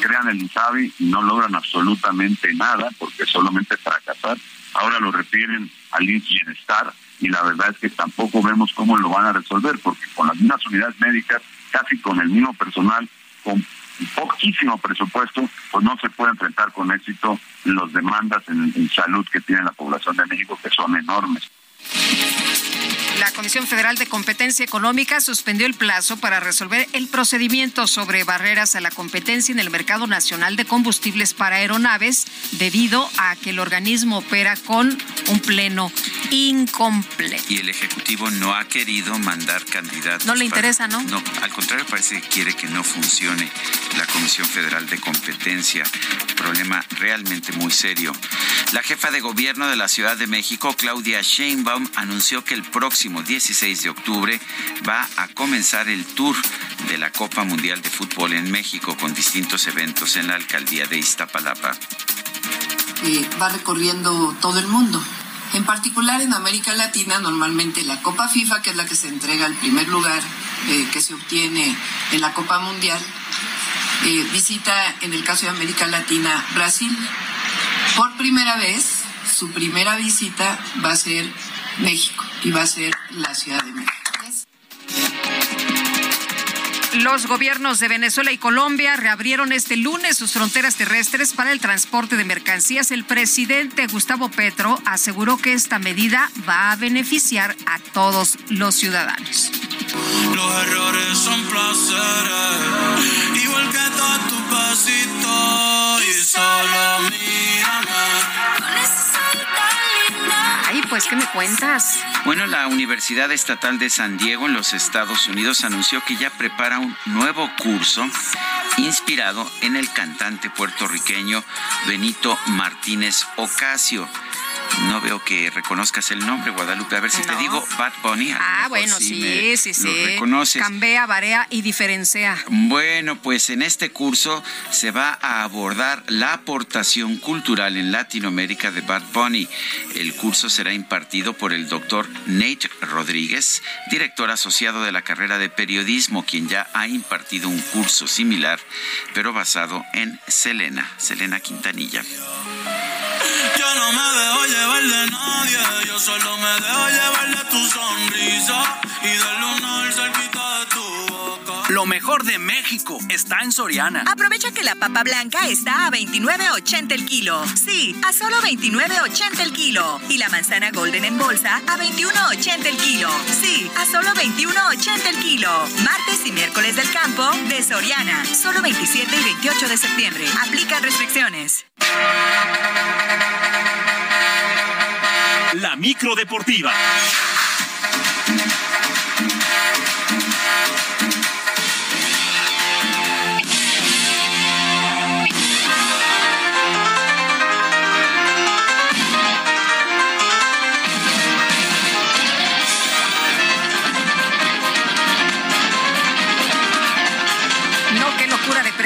crean el INSABI no logran absolutamente nada porque solamente fracasar ahora lo refieren al Bienestar y la verdad es que tampoco vemos cómo lo van a resolver porque con las mismas unidades médicas, casi con el mismo personal, con poquísimo presupuesto, pues no se puede enfrentar con éxito las demandas en salud que tiene la población de México, que son enormes.
La Comisión Federal de Competencia Económica suspendió el plazo para resolver el procedimiento sobre barreras a la competencia en el mercado nacional de combustibles para aeronaves debido a que el organismo opera con un pleno incompleto.
Y el Ejecutivo no ha querido mandar candidatos.
No le interesa, ¿no?
No, al contrario, parece que quiere que no funcione la Comisión Federal de Competencia. Problema realmente muy serio. La jefa de gobierno de la Ciudad de México, Claudia Sheinbaum, anunció que el próximo 16 de octubre va a comenzar el tour de la Copa Mundial de Fútbol en México con distintos eventos en la alcaldía de Iztapalapa.
Va recorriendo todo el mundo. En particular en América Latina, normalmente la Copa FIFA, que es la que se entrega al primer lugar eh, que se obtiene en la Copa Mundial, eh, visita, en el caso de América Latina, Brasil. Por primera vez, su primera visita va a ser México y va a ser la Ciudad de México.
Los gobiernos de Venezuela y Colombia reabrieron este lunes sus fronteras terrestres para el transporte de mercancías. El presidente Gustavo Petro aseguró que esta medida va a beneficiar a todos los ciudadanos.
Los errores son placeres, igual que todo tu pasito, y solo mírame.
Pues, ¿qué me cuentas?
Bueno, la Universidad Estatal de San Diego en los Estados Unidos anunció que ya prepara un nuevo curso inspirado en el cantante puertorriqueño Benito Martínez Ocasio. No veo que reconozcas el nombre, Guadalupe. A ver si te digo Bad Bunny.
Ah, bueno, sí, sí, sí.
Lo reconoces.
Cambia, varea y diferencia.
Bueno, pues en este curso se va a abordar la aportación cultural en Latinoamérica de Bad Bunny. El curso será impartido por el doctor Nate Rodríguez, director asociado de la carrera de periodismo, quien ya ha impartido un curso similar, pero basado en Selena, Selena Quintanilla.
Yo no me dejo llevar de nadie, yo solo me dejo llevar de tu sonrisa y de.
Lo mejor de México está en Soriana.
Aprovecha que la papa blanca está a 29.80 el kilo. Sí, a solo 29.80 el kilo. Y la manzana golden en bolsa a 21.80 el kilo. Sí, a solo 21.80 el kilo. Martes y miércoles del campo de Soriana. Solo 27 y 28 de septiembre. Aplican restricciones.
La micro deportiva.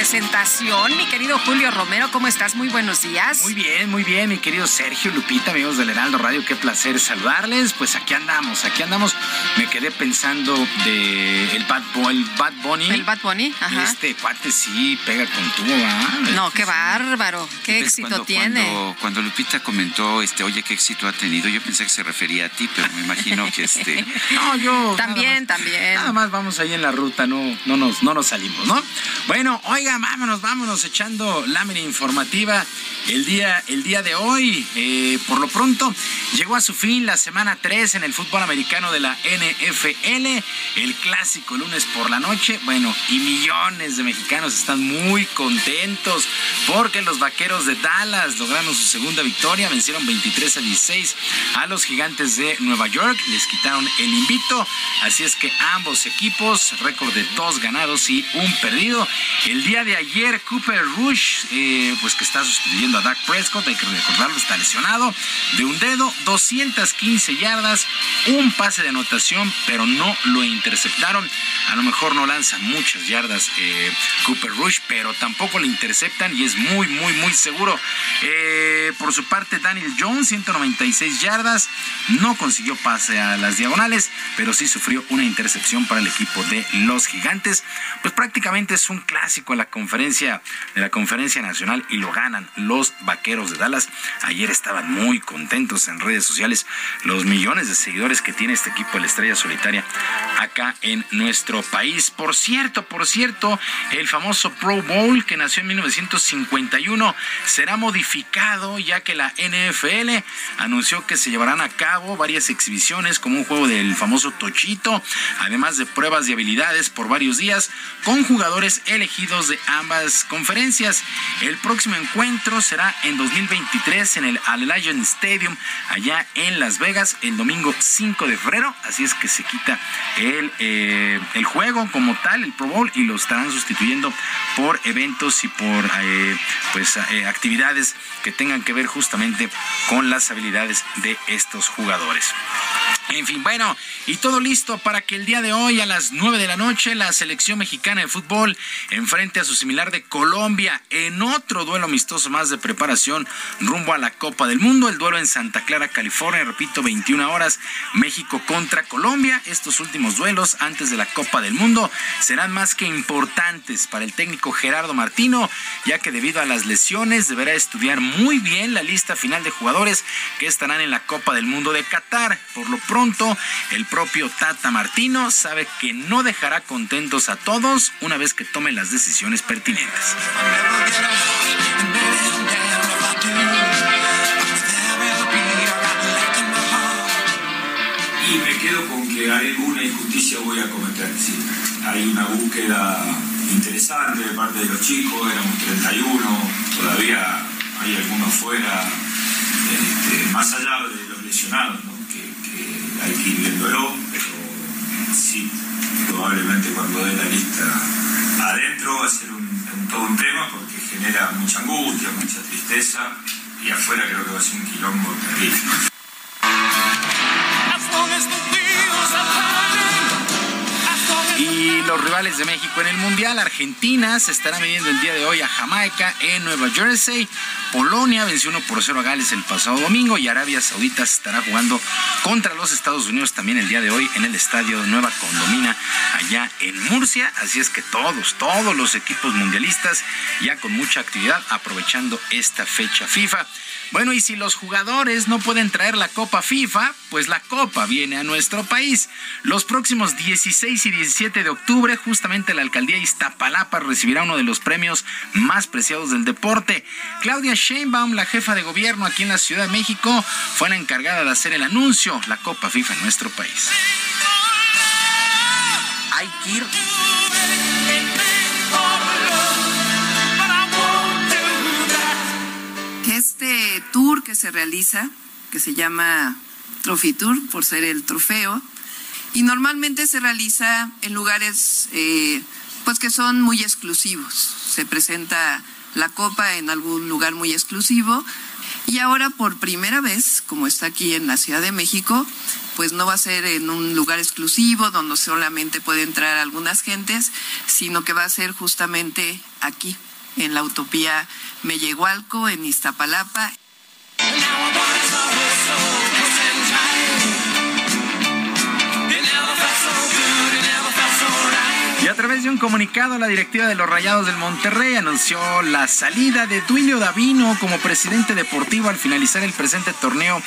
Presentación. Mi querido Julio Romero, ¿cómo estás? Muy buenos días.
Muy bien, muy bien, mi querido Sergio Lupita, amigos del Heraldo Radio, qué placer saludarles. Pues aquí andamos, aquí andamos. Me quedé pensando de el Bad, el Bad Bunny.
El Bad Bunny, ajá.
Este cuate sí pega con tubo, ¿verdad?
No, qué bárbaro. Qué éxito
cuando,
tiene.
Cuando, cuando Lupita comentó, este, oye, qué éxito ha tenido, yo pensé que se refería a ti, pero me imagino que este. [laughs]
No, yo.
También, también.
Nada más vamos ahí en la ruta, no, no, nos, no nos salimos, ¿no? Bueno, vámonos, vámonos echando lámina informativa. El día, el día de hoy, eh, por lo pronto, llegó a su fin la semana 3 en el fútbol americano de la NFL, el clásico lunes por la noche. Bueno, y millones de mexicanos están muy contentos porque los vaqueros de Dallas lograron su segunda victoria, vencieron 23 a 16 a los gigantes de Nueva York, les quitaron el invito, así es que ambos equipos, récord de dos ganados y un perdido. El día de ayer, Cooper Rush, eh, pues que está sustituyendo a Dak Prescott, hay que recordarlo, está lesionado, de un dedo, 215 yardas, un pase de anotación, pero no lo interceptaron. A lo mejor no lanza muchas yardas eh, Cooper Rush, pero tampoco le interceptan y es muy, muy, muy seguro. Eh, por su parte, Daniel Jones, 196 yardas, no consiguió pase a las diagonales, pero sí sufrió una intercepción para el equipo de los gigantes. Pues prácticamente es un clásico de la conferencia, de la conferencia nacional y lo ganan los vaqueros de Dallas. Ayer estaban muy contentos en redes sociales los millones de seguidores que tiene este equipo de la estrella solitaria acá en nuestro país. Por cierto, por cierto, el famoso Pro Bowl que nació en 1951 será modificado ya que la NFL anunció que se llevarán a cabo varias exhibiciones como un juego del famoso Tochito, además de pruebas de habilidades por varios días con jugadores elegidos de ambas conferencias. El próximo encuentro será en 2023 en el Allegiant Stadium allá en Las Vegas el domingo 5 de febrero, así es que se quita el, eh, el juego como tal, el Pro Bowl, y lo estarán sustituyendo por eventos y por eh, pues eh, actividades que tengan que ver justamente con las habilidades de estos jugadores. En fin, bueno, y todo listo para que el día de hoy a las 9 de la noche la selección mexicana de fútbol enfrente a similar de Colombia en otro duelo amistoso más de preparación rumbo a la Copa del Mundo, el duelo en Santa Clara, California, repito, 21 horas, México contra Colombia. Estos últimos duelos antes de la Copa del Mundo serán más que importantes para el técnico Gerardo Martino, ya que debido a las lesiones deberá estudiar muy bien la lista final de jugadores que estarán en la Copa del Mundo de Qatar. Por lo pronto, el propio Tata Martino sabe que no dejará contentos a todos una vez que tome las decisiones pertinentes.
Y me quedo con que alguna injusticia voy a cometer, sí. Hay una búsqueda interesante de parte de los chicos, éramos 31, todavía hay algunos fuera, este, más allá de los lesionados, ¿no? hay que ir viéndolo, pero sí, probablemente cuando dé la lista adentro va a ser todo un tema porque genera mucha angustia, mucha tristeza y afuera creo que va a ser un quilombo terrible.
Y los rivales de México en el Mundial, Argentina se estará midiendo el día de hoy a Jamaica en Nueva Jersey. Polonia venció 1 por 0 a Gales el pasado domingo y Arabia Saudita estará jugando contra los Estados Unidos también el día de hoy en el estadio de Nueva Condomina allá en Murcia. Así es que todos, todos los equipos mundialistas ya con mucha actividad aprovechando esta fecha FIFA. Bueno, y si los jugadores no pueden traer la Copa FIFA, pues la Copa viene a nuestro país. Los próximos 16 y 17 de octubre, justamente la alcaldía Iztapalapa recibirá uno de los premios más preciados del deporte. Claudia Sheinbaum, la jefa de gobierno aquí en la Ciudad de México, fue la encargada de hacer el anuncio, la Copa FIFA en nuestro país. Hay que ir
Este tour que se realiza, que se llama Trophy Tour, por ser el trofeo, y normalmente se realiza en lugares eh, pues que son muy exclusivos. Se presenta la copa en algún lugar muy exclusivo y ahora por primera vez, como está aquí en la Ciudad de México, pues no va a ser en un lugar exclusivo donde solamente puede entrar algunas gentes, sino que va a ser justamente aquí, en la utopía Mellehualco, en Iztapalapa.
De un comunicado, la directiva de los Rayados del Monterrey anunció la salida de Duilio Davino como presidente deportivo al finalizar el presente torneo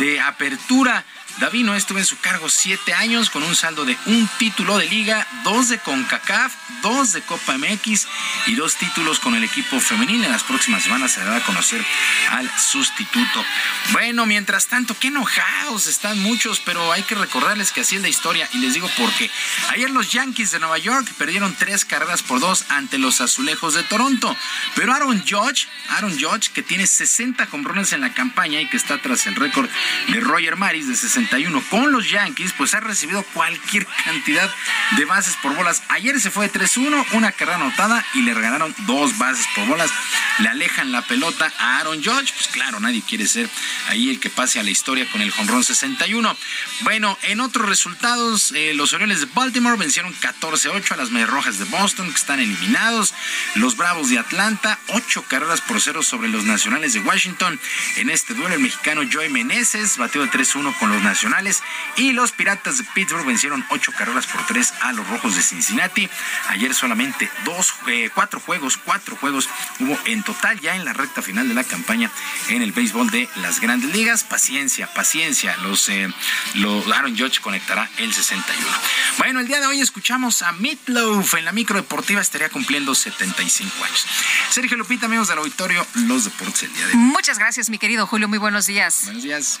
de apertura. Davino estuvo en su cargo siete años con un saldo de un título de liga, dos de CONCACAF, dos de Copa MX y dos títulos con el equipo femenil. En las próximas semanas se dará a conocer al sustituto. Bueno, mientras tanto, qué enojados están muchos, pero hay que recordarles que así es la historia y les digo por qué. Ayer los Yankees de Nueva York perdieron tres carreras por dos ante los Azulejos de Toronto, pero Aaron Judge, Aaron Judge, que tiene 60 comprones en la campaña y que está tras el récord de Roger Maris de 60 con los Yankees, pues ha recibido cualquier cantidad de bases por bolas. Ayer se fue de 3-1, una carrera anotada y le regalaron dos bases por bolas. Le alejan la pelota a Aaron Judge. Pues claro, nadie quiere ser ahí el que pase a la historia con el jonrón 61. Bueno, en otros resultados, eh, los Orioles de Baltimore vencieron 14-8 a las Rojas de Boston, que están eliminados. Los Bravos de Atlanta, ocho carreras por cero sobre los Nacionales de Washington. En este duelo, el mexicano Joey Meneses batió de 3-1 con los nacionales y los Piratas de Pittsburgh vencieron ocho carreras por tres a los Rojos de Cincinnati. Ayer solamente dos, eh, cuatro juegos, cuatro juegos hubo en total ya en la recta final de la campaña en el béisbol de las Grandes Ligas. Paciencia, paciencia. Los, eh, Aaron Judge conectará el 61. Bueno, el día de hoy escuchamos a Meatloaf en la micro deportiva estaría cumpliendo 75 años. Sergio Lupita, amigos del auditorio, los deportes el día de hoy.
Muchas gracias, mi querido Julio. Muy buenos días.
Buenos días.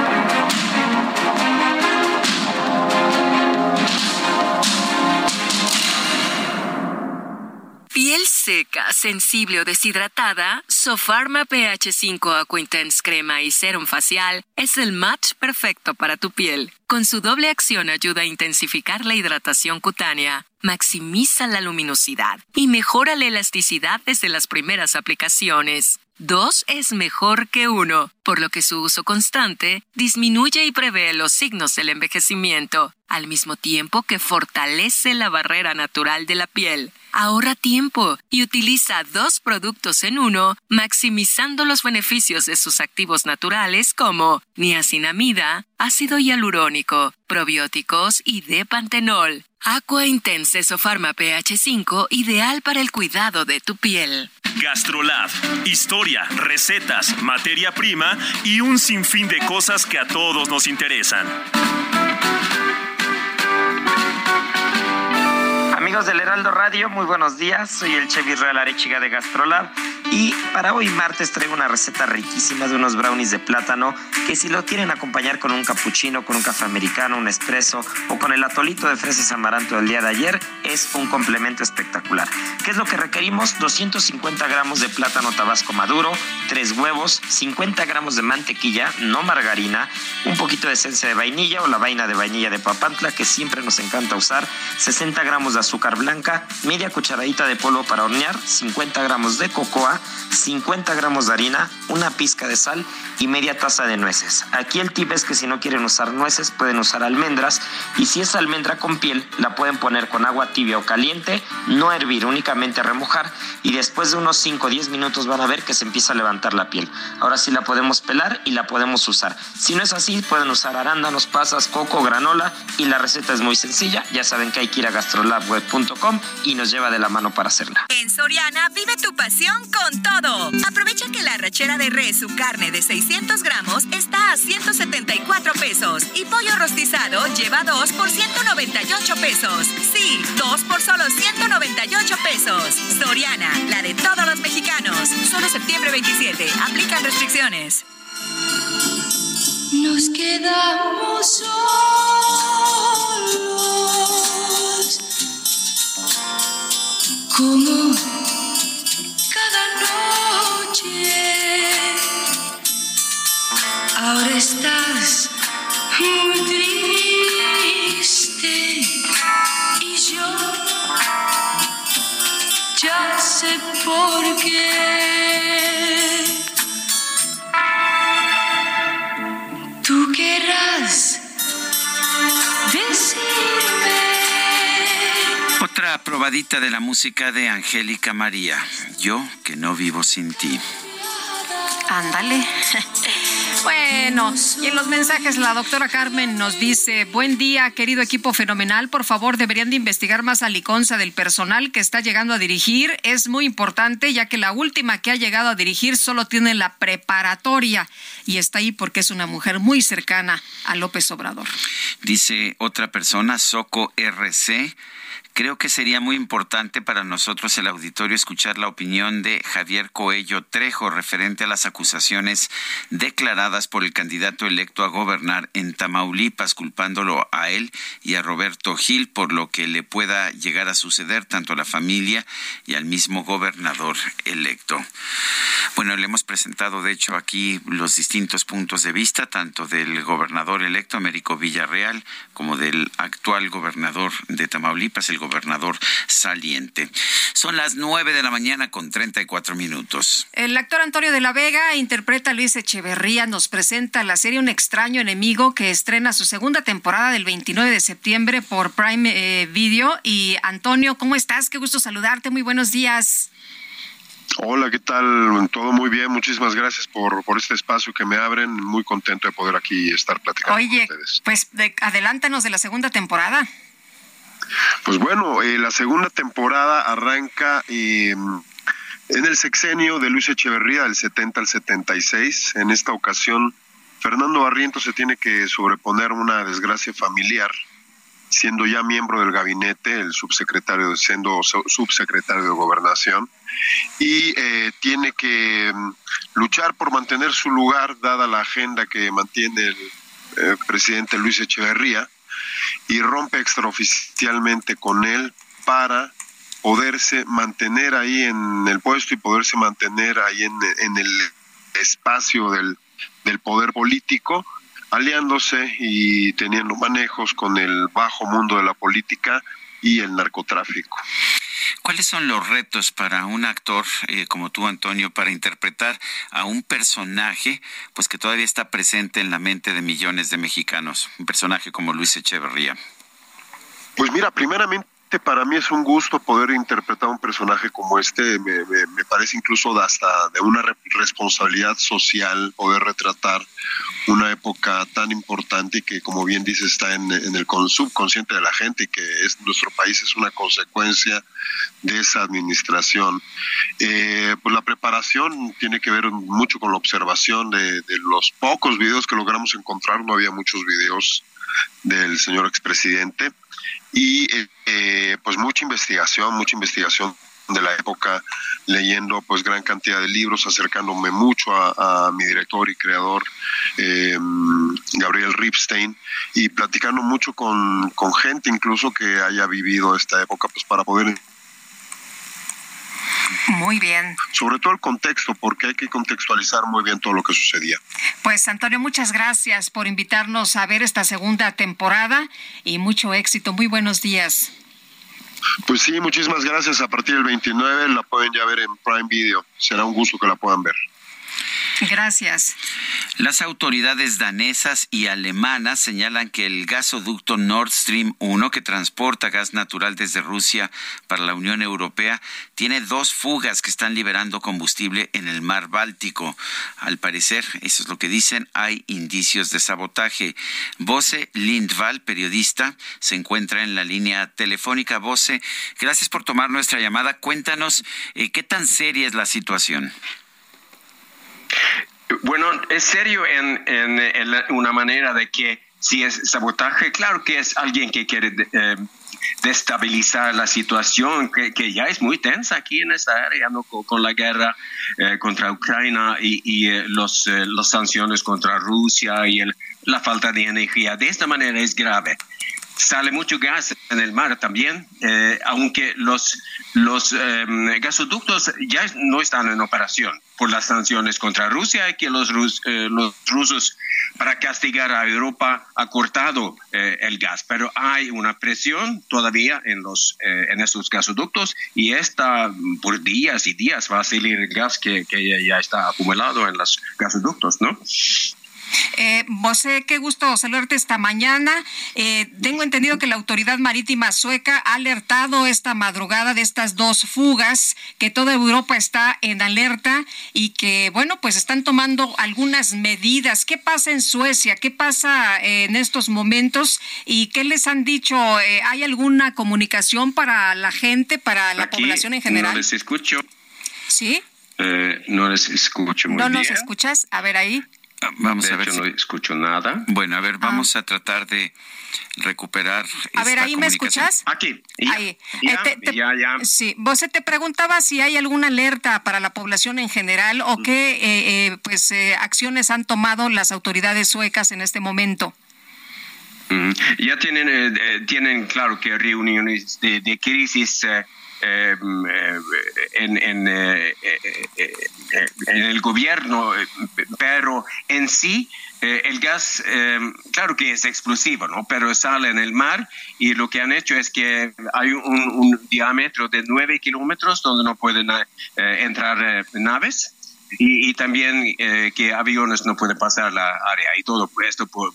Piel seca, sensible o deshidratada, Sofarma pH 5 Aquintense Crema y Serum Facial es el match perfecto para tu piel. Con su doble acción ayuda a intensificar la hidratación cutánea, maximiza la luminosidad y mejora la elasticidad desde las primeras aplicaciones. Dos es mejor que uno. Por lo que su uso constante disminuye y prevé los signos del envejecimiento, al mismo tiempo que fortalece la barrera natural de la piel. Ahorra tiempo y utiliza dos productos en uno, maximizando los beneficios de sus activos naturales como niacinamida, ácido hialurónico, probióticos y depantenol. Aqua Intense Sofarma pH 5, ideal para el cuidado de tu piel.
Gastrolab, historia, recetas, materia prima y un sinfín de cosas que a todos nos interesan.
Amigos del Heraldo Radio, muy buenos días. Soy el chef Israel Arechiga de Gastrolab y para hoy martes traigo una receta riquísima de unos brownies de plátano que si lo quieren acompañar con un cappuccino, con un café americano, un espresso o con el atolito de fresas amaranto del día de ayer es un complemento espectacular. ¿Qué es lo que requerimos? 250 gramos de plátano tabasco maduro, 3 huevos, 50 gramos de mantequilla, no margarina, un poquito de esencia de vainilla o la vaina de vainilla de papantla que siempre nos encanta usar, 60 gramos de azúcar azúcar blanca, media cucharadita de polvo para hornear, 50 gramos de cocoa, 50 gramos de harina, una pizca de sal y media taza de nueces. Aquí el tip es que si no quieren usar nueces pueden usar almendras y si es almendra con piel la pueden poner con agua tibia o caliente, no hervir, únicamente remojar y después de unos 5 o 10 minutos van a ver que se empieza a levantar la piel. Ahora sí la podemos pelar y la podemos usar. Si no es así pueden usar arándanos, pasas, coco, granola y la receta es muy sencilla. Ya saben que hay que ir a Gastrolab Web y nos lleva de la mano para hacerla.
En Soriana vive tu pasión con todo. Aprovecha que la rachera de res, su carne de 600 gramos, está a 174 pesos y pollo rostizado lleva 2 por 198 pesos. Sí, 2 por solo 198 pesos. Soriana, la de todos los mexicanos. Solo septiembre 27. Aplican restricciones.
Nos quedamos solos como
probadita de la música de Angélica María. Yo que no vivo sin ti.
Ándale. [laughs] Bueno, y en los mensajes la doctora Carmen nos dice, buen día, querido equipo fenomenal, por favor deberían de investigar más a Liconza del personal que está llegando a dirigir. Es muy importante ya que la última que ha llegado a dirigir solo tiene la preparatoria y está ahí porque es una mujer muy cercana a López Obrador.
Dice otra persona, Soco RC. Creo que sería muy importante para nosotros el auditorio escuchar la opinión de Javier Coello Trejo referente a las acusaciones declaradas por el candidato electo a gobernar en Tamaulipas, culpándolo a él y a Roberto Gil por lo que le pueda llegar a suceder tanto a la familia y al mismo gobernador electo. Bueno, le hemos presentado de hecho aquí los distintos puntos de vista, tanto del gobernador electo Américo Villarreal como del actual gobernador de Tamaulipas, el gobernador saliente. Son las nueve de la mañana con treinta y cuatro minutos.
El actor Antonio de la Vega interpreta a Luis Echeverría, nos presenta la serie Un extraño enemigo que estrena su segunda temporada del 29 de septiembre por Prime eh, Video. Y Antonio, ¿cómo estás? Qué gusto saludarte, muy buenos días.
Hola, ¿qué tal? Todo muy bien, muchísimas gracias por, por este espacio que me abren. Muy contento de poder aquí estar platicando
Oye,
con ustedes.
pues de, adelántanos de la segunda temporada.
Pues bueno, eh, la segunda temporada arranca eh, en el sexenio de Luis Echeverría, del 70 al 76. En esta ocasión, Fernando Barriento se tiene que sobreponer una desgracia familiar, siendo ya miembro del gabinete, el subsecretario, siendo su- subsecretario de Gobernación, y eh, tiene que mm, luchar por mantener su lugar, dada la agenda que mantiene el eh, presidente Luis Echeverría y rompe extraoficialmente con él para poderse mantener ahí en el puesto y poderse mantener ahí en, en el espacio del, del poder político, aliándose y teniendo manejos con el bajo mundo de la política y el narcotráfico.
¿Cuáles son los retos para un actor eh, como tú, Antonio, para interpretar a un personaje pues que todavía está presente en la mente de millones de mexicanos? Un personaje como Luis Echeverría.
Pues mira, primeramente para mí es un gusto poder interpretar un personaje como este. Me, parece incluso hasta de una responsabilidad social poder retratar una época tan importante y que, como bien dice, está en, el subconsciente de la gente y que es, nuestro país es una consecuencia de esa administración. Eh, pues la preparación tiene que ver mucho con la observación de, de los pocos videos que logramos encontrar. No había muchos videos del señor expresidente y eh, pues mucha investigación, mucha investigación de la época, leyendo pues gran cantidad de libros, acercándome mucho a, mi director y creador em, Gabriel Ripstein y platicando mucho con, con gente incluso que haya vivido esta época pues para poder
muy bien.
Sobre todo el contexto, porque hay que contextualizar muy bien todo lo que sucedía.
Pues Antonio, muchas gracias por invitarnos a ver esta segunda temporada y mucho éxito. Muy buenos días.
Pues sí, muchísimas gracias. A partir del 29 la pueden ya ver en Prime Video. Será un gusto que la puedan ver.
Gracias.
Las autoridades danesas y alemanas señalan que el gasoducto Nord Stream 1, que transporta gas natural desde Rusia para la Unión Europea, tiene dos fugas que están liberando combustible en el mar Báltico. Al parecer, eso es lo que dicen, hay indicios de sabotaje. Bose Lindvall, periodista, se encuentra en la línea telefónica. Bose, gracias por tomar nuestra llamada. Cuéntanos eh, qué tan seria es la situación.
Bueno, es serio en, una manera de que si es sabotaje, claro que es alguien que quiere eh, destabilizar la situación que, ya es muy tensa aquí en esta área, ¿no? con, la guerra eh, contra Ucrania y, eh, los, las sanciones contra Rusia y la falta de energía. De esta manera es grave sale mucho gas en el mar también, eh, aunque los, los em, gasoductos ya no están en operación por las sanciones contra Rusia y que los, eh, los rusos para castigar a Europa ha cortado eh, el gas, pero hay una presión todavía en los en estos gasoductos y esta por días y días va a salir el gas que ya está acumulado en los gasoductos, ¿no?
Eh, José, qué gusto saludarte esta mañana. Eh, tengo entendido que la autoridad marítima sueca ha alertado esta madrugada de estas dos fugas, que toda Europa está en alerta y que, bueno, pues están tomando algunas medidas. ¿Qué pasa en Suecia? ¿Qué pasa eh, en estos momentos? ¿Y qué les han dicho? Eh, ¿Hay alguna comunicación para la gente, para la población en general?
No les escucho.
¿Sí?
no les escucho muy bien.
¿No nos escuchas? A ver ahí.
Vamos a ver. no escucho nada.
Bueno, a ver, vamos ah. a tratar de recuperar.
A ver, ahí me escuchas.
Aquí.
ahí.
Ya, eh, ya, ya.
Sí, vos te preguntaba si hay alguna alerta para la población en general o qué eh, eh, pues acciones han tomado las autoridades suecas en este momento.
Ya tienen, tienen claro que reuniones de, de crisis Em, eh, en, en, eh, eh, en, el gobierno, pero en sí el gas, claro que es explosivo, ¿no? pero sale en el mar y lo que han hecho es que hay un, un diámetro de 9 kilómetros donde no pueden entrar naves y, también eh, que aviones no pueden pasar la área y todo esto por,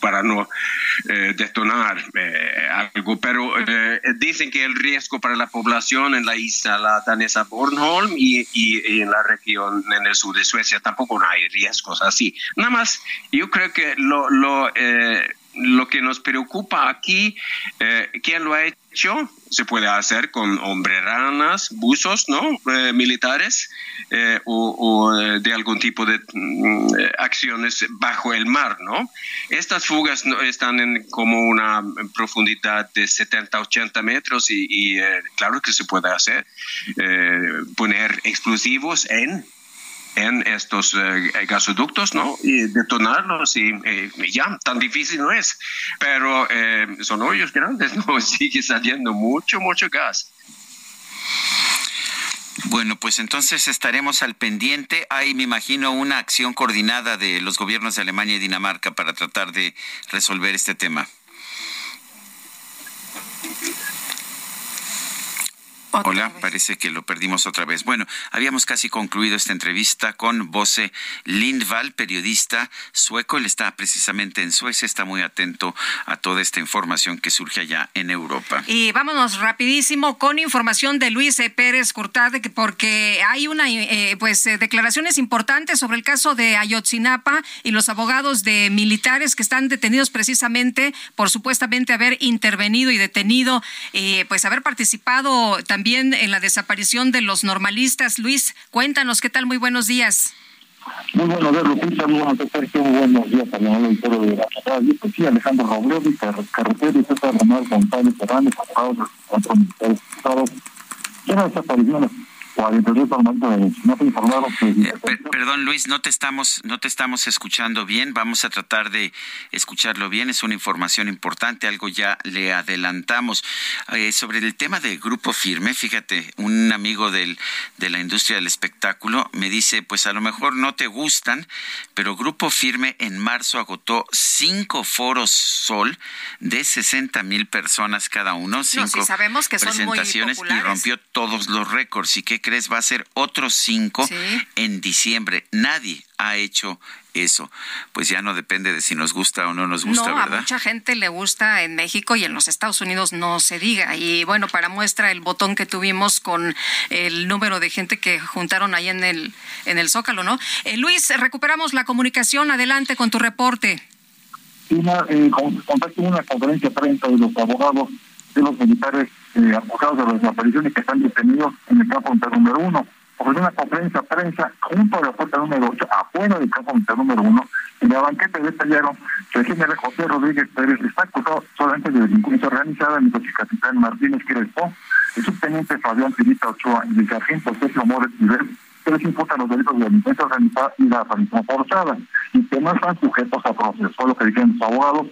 para no eh, detonar eh, algo. Pero dicen que el riesgo para la población en la isla la danesa Bornholm y, y, en la región en el sur de Suecia tampoco hay riesgos así. Nada más, yo creo que lo, lo lo que nos preocupa aquí, eh, ¿quién lo ha hecho? Se puede hacer con hombreranas, buzos, ¿no? Eh, militares eh, o, de algún tipo de mm, acciones bajo el mar, ¿no? Estas fugas están en como una profundidad de 70, 80 metros y claro que se puede hacer, poner explosivos en en estos eh, gasoductos, ¿no? Y detonarlos y eh, ya, tan difícil no es. Pero eh, son hoyos grandes, [laughs] ¿no? Sigue saliendo mucho, mucho gas.
Bueno, pues entonces estaremos al pendiente. Hay, me imagino, una acción coordinada de los gobiernos de Alemania y Dinamarca para tratar de resolver este tema. Hola, parece que lo perdimos otra vez. Bueno, habíamos casi concluido esta entrevista con Bosse Lindvall, periodista sueco. Él está precisamente en Suecia, está muy atento a toda esta información que surge allá en Europa.
Y vámonos rapidísimo con información de Luis Pérez Curtade, porque hay una eh, pues eh, declaraciones importantes sobre el caso de Ayotzinapa y los abogados de militares que están detenidos precisamente por supuestamente haber intervenido y detenido, eh, pues haber participado también en la desaparición de los normalistas. Luis, cuéntanos qué tal, muy buenos días.
Muy buenos días. Muy buenos días, buenos días a la auditorio de la radio. Pues sí, Alejandro Robledo, carretero y César Román González Fernández, de los cuatro militares estados. ¿Qué desapariciones?
Eh, perdón, Luis, no te estamos, no te estamos escuchando bien. Vamos a tratar de escucharlo bien. Es una información importante, algo ya le adelantamos. Eh, sobre el tema del grupo firme, fíjate, un amigo del, de la industria del espectáculo me dice, pues a lo mejor no te gustan, pero grupo firme en marzo agotó cinco foros sol de 60 mil personas cada uno, cinco
sabemos que
presentaciones y rompió todos los récords. ¿Y qué crees? Va a ser otros cinco en diciembre. Nadie ha hecho eso. Pues ya no depende de si nos gusta o no nos gusta,
no,
¿verdad?
A mucha gente le gusta en México y en los Estados Unidos no se diga. Y bueno, para muestra el botón que tuvimos con el número de gente que juntaron ahí en el, en el Zócalo, ¿no? Eh, Luis, recuperamos la comunicación. Adelante con tu reporte.
Una, eh, una conferencia prensa de los abogados de los militares eh, acusados de las desapariciones que están detenidos en el campo número uno. Ofreció una conferencia prensa junto a la puerta número 8, afuera del campo número uno. En la banqueta detallaron que el general José Rodríguez Pérez está acusado solamente de delincuencia organizada, mientras que el capitán Martínez Crespo, el subteniente Fabián Pirita Ochoa y el sargento Sergio Mores Nivel que les imputan los delitos de delincuencia organizada y la aparición forzada, y que no están sujetos a proceso. Lo que dijeron los abogados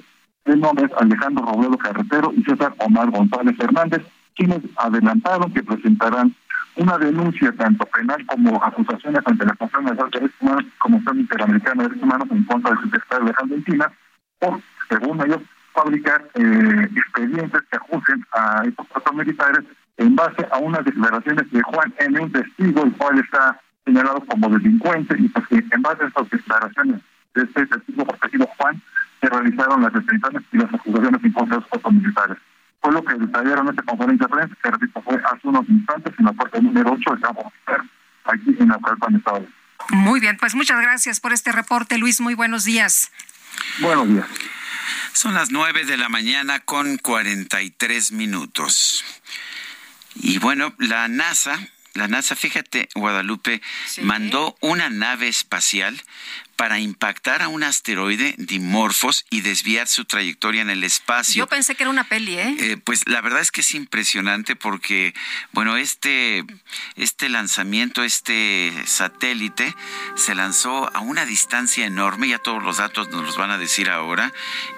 el nombre es Alejandro Robledo Carretero y César Omar González Hernández, quienes adelantaron que presentarán una denuncia tanto penal como acusaciones ante la Comisión de Derechos Humanos como Comisión Interamericana de Derechos Humanos en contra del secretario de Argentina por, según ellos, fabricar eh, expedientes que acusen a estos cuatro militares en base a unas declaraciones de Juan N., un testigo, el cual está señalado como delincuente, y pues en base a estas declaraciones de este testigo protegido Juan, se realizaron las detenciones y las acusaciones en contra de los cuatro militares. Fue lo que detallaron en esta conferencia de prensa, que repito, fue hace unos instantes en la puerta número 8 de Campo aquí en la cual Estado.
Muy bien, pues muchas gracias por este reporte, Luis. Muy buenos días.
Buenos días.
Son las 9 de la mañana con 43 minutos. Y bueno, la NASA la NASA, fíjate, Guadalupe, mandó una nave espacial para impactar a un asteroide Dimorphos y desviar su trayectoria en el espacio.
Yo pensé que era una peli, ¿eh?
¿eh? pues la verdad es que es impresionante porque, bueno, este, este lanzamiento, este satélite, se lanzó a una distancia enorme, ya todos los datos nos los van a decir ahora,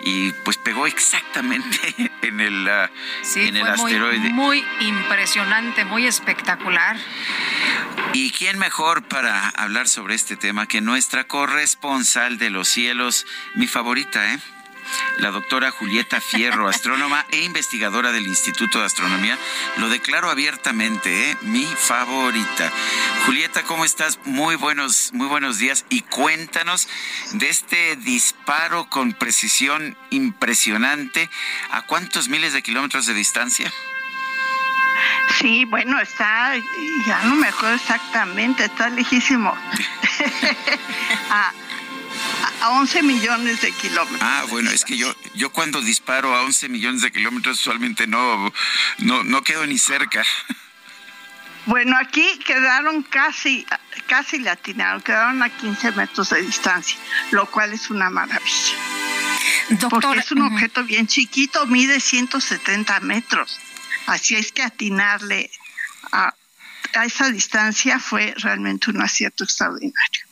y pues pegó exactamente [laughs] en el, uh, en el asteroide.
Muy, muy impresionante, muy espectacular.
¿Y quién mejor para hablar sobre este tema que nuestra corresponsal de los cielos, mi favorita, ¿eh? La doctora Julieta Fierro, [laughs] astrónoma e investigadora del Instituto de Astronomía, lo declaro abiertamente, ¿eh? mi favorita. Julieta, ¿cómo estás? Muy buenos, muy buenos días y cuéntanos de este disparo con precisión impresionante. ¿A cuántos miles de kilómetros de distancia?
Sí, bueno, está, ya no me acuerdo exactamente, está lejísimo. [laughs] a, a 11 millones de kilómetros.
Ah, bueno, es que yo yo cuando disparo a 11 millones de kilómetros usualmente no, no, no quedo ni cerca.
Bueno, aquí quedaron casi, casi latinaron, quedaron a 15 metros de distancia, lo cual es una maravilla. Porque es un objeto bien chiquito, mide 170 metros. Así es que atinarle a, esa distancia fue realmente un acierto extraordinario.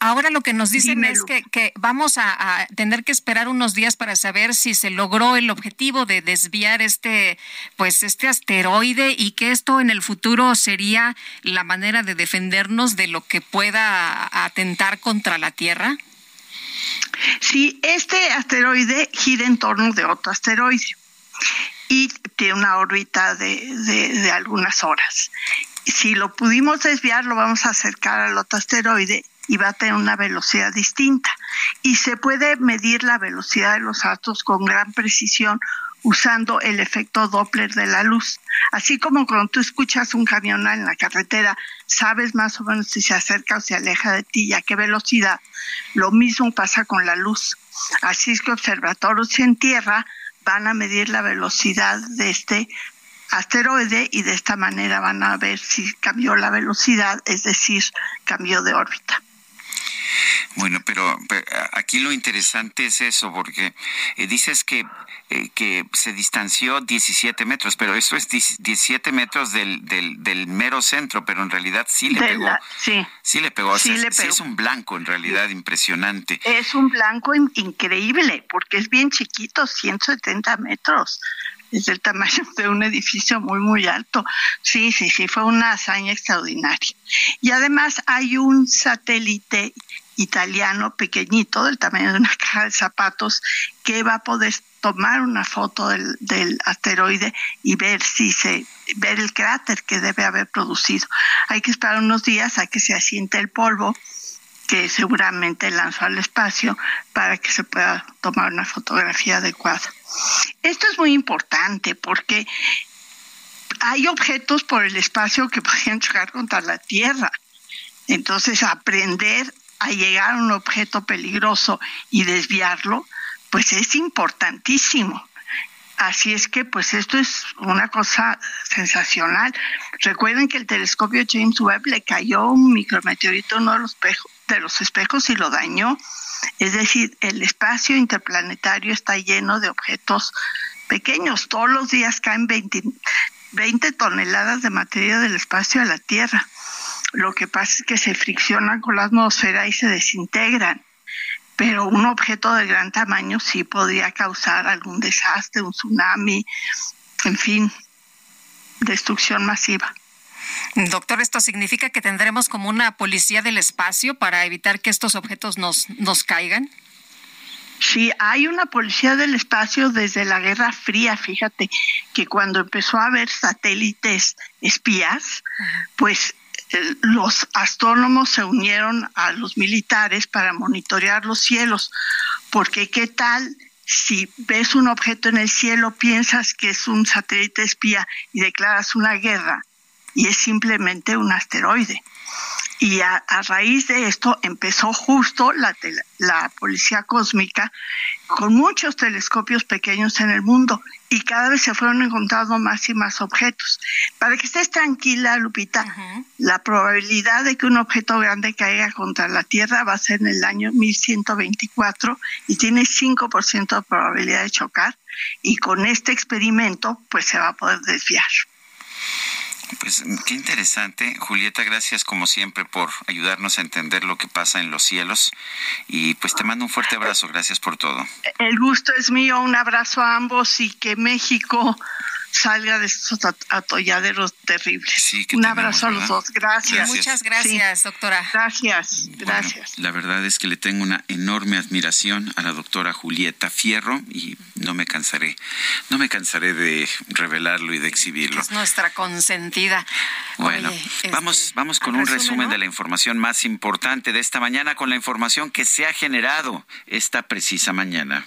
Ahora lo que nos dicen es que, vamos a, tener que esperar unos días para saber si se logró el objetivo de desviar este, pues este asteroide y que esto en el futuro sería la manera de defendernos de lo que pueda atentar contra la Tierra.
Sí, este asteroide gira en torno de otro asteroide y tiene una órbita de, de algunas horas. Si lo pudimos desviar, lo vamos a acercar al otro asteroide y va a tener una velocidad distinta. Y se puede medir la velocidad de los astros con gran precisión usando el efecto Doppler de la luz. Así como cuando tú escuchas un camión en la carretera, sabes más o menos si se acerca o se aleja de ti y a qué velocidad. Lo mismo pasa con la luz. Así es que observatorios en tierra van a medir la velocidad de este asteroide y de esta manera van a ver si cambió la velocidad, es decir, cambió de órbita.
Bueno, pero, aquí lo interesante es eso, porque eh, dices que, eh, que se distanció 17 metros, pero eso es 17 metros del, del, del mero centro, pero en realidad sí le pegó.
sí.
Sí le pegó. Sí, es un blanco en realidad impresionante.
Es un blanco increíble, porque es bien chiquito, 170 metros es del tamaño de un edificio muy, muy alto. Sí, sí, sí, fue una hazaña extraordinaria. Y además hay un satélite italiano pequeñito, del tamaño de una [laughs] caja de zapatos, que va a poder tomar una foto del, del, asteroide y ver si se ver el cráter que debe haber producido. Hay que esperar unos días a que se asiente el polvo que seguramente lanzó al espacio para que se pueda tomar una fotografía adecuada. Esto es muy importante porque hay objetos por el espacio que [laughs] podrían chocar contra la Tierra. Entonces, aprender a llegar a un objeto peligroso y desviarlo, pues es importantísimo. Así es que, pues esto es una cosa sensacional. Recuerden que el telescopio James Webb le cayó un micrometeorito en uno de los, de los espejos y lo dañó. Es decir, el espacio interplanetario está lleno de objetos pequeños. Todos los días caen 20, 20 toneladas de materia del espacio a la Tierra. Lo que pasa es que se friccionan con la atmósfera y se desintegran. Pero un objeto de gran tamaño sí podría causar algún desastre, un tsunami, en fin, destrucción masiva.
Doctor, ¿esto significa que tendremos como una policía del espacio para evitar que estos objetos nos, nos caigan?
Sí, hay una policía del espacio desde la Guerra Fría, fíjate, que cuando empezó a haber satélites espías, pues los astrónomos se unieron a los militares para monitorear los cielos, porque qué tal si ves un objeto en el cielo, piensas que es un satélite espía y declaras una guerra, y es simplemente un asteroide. Y a, raíz de esto empezó justo la, la policía cósmica con muchos telescopios pequeños en el mundo y cada vez se fueron encontrando más y más objetos. Para que estés tranquila, Lupita, la probabilidad de que un objeto grande caiga contra la Tierra va a ser en el año 1124 y tiene 5% de probabilidad de chocar y con este experimento pues se va a poder desviar.
Pues qué interesante. Julieta, gracias como siempre por ayudarnos a entender lo que pasa en los cielos. Y pues te mando un fuerte abrazo. Gracias por todo.
El gusto es mío. Un abrazo a ambos y que México salga de estos atolladeros terribles. Un abrazo a los dos. Gracias.
Muchas gracias, doctora.
Gracias, gracias.
la verdad es que le tengo una enorme admiración a la doctora Julieta Fierro y no me cansaré, no me cansaré de revelarlo y de exhibirlo.
Es nuestra consentida.
Bueno, este, vamos, vamos con un resumen de la información más importante de esta mañana, con la información que se ha generado esta precisa mañana.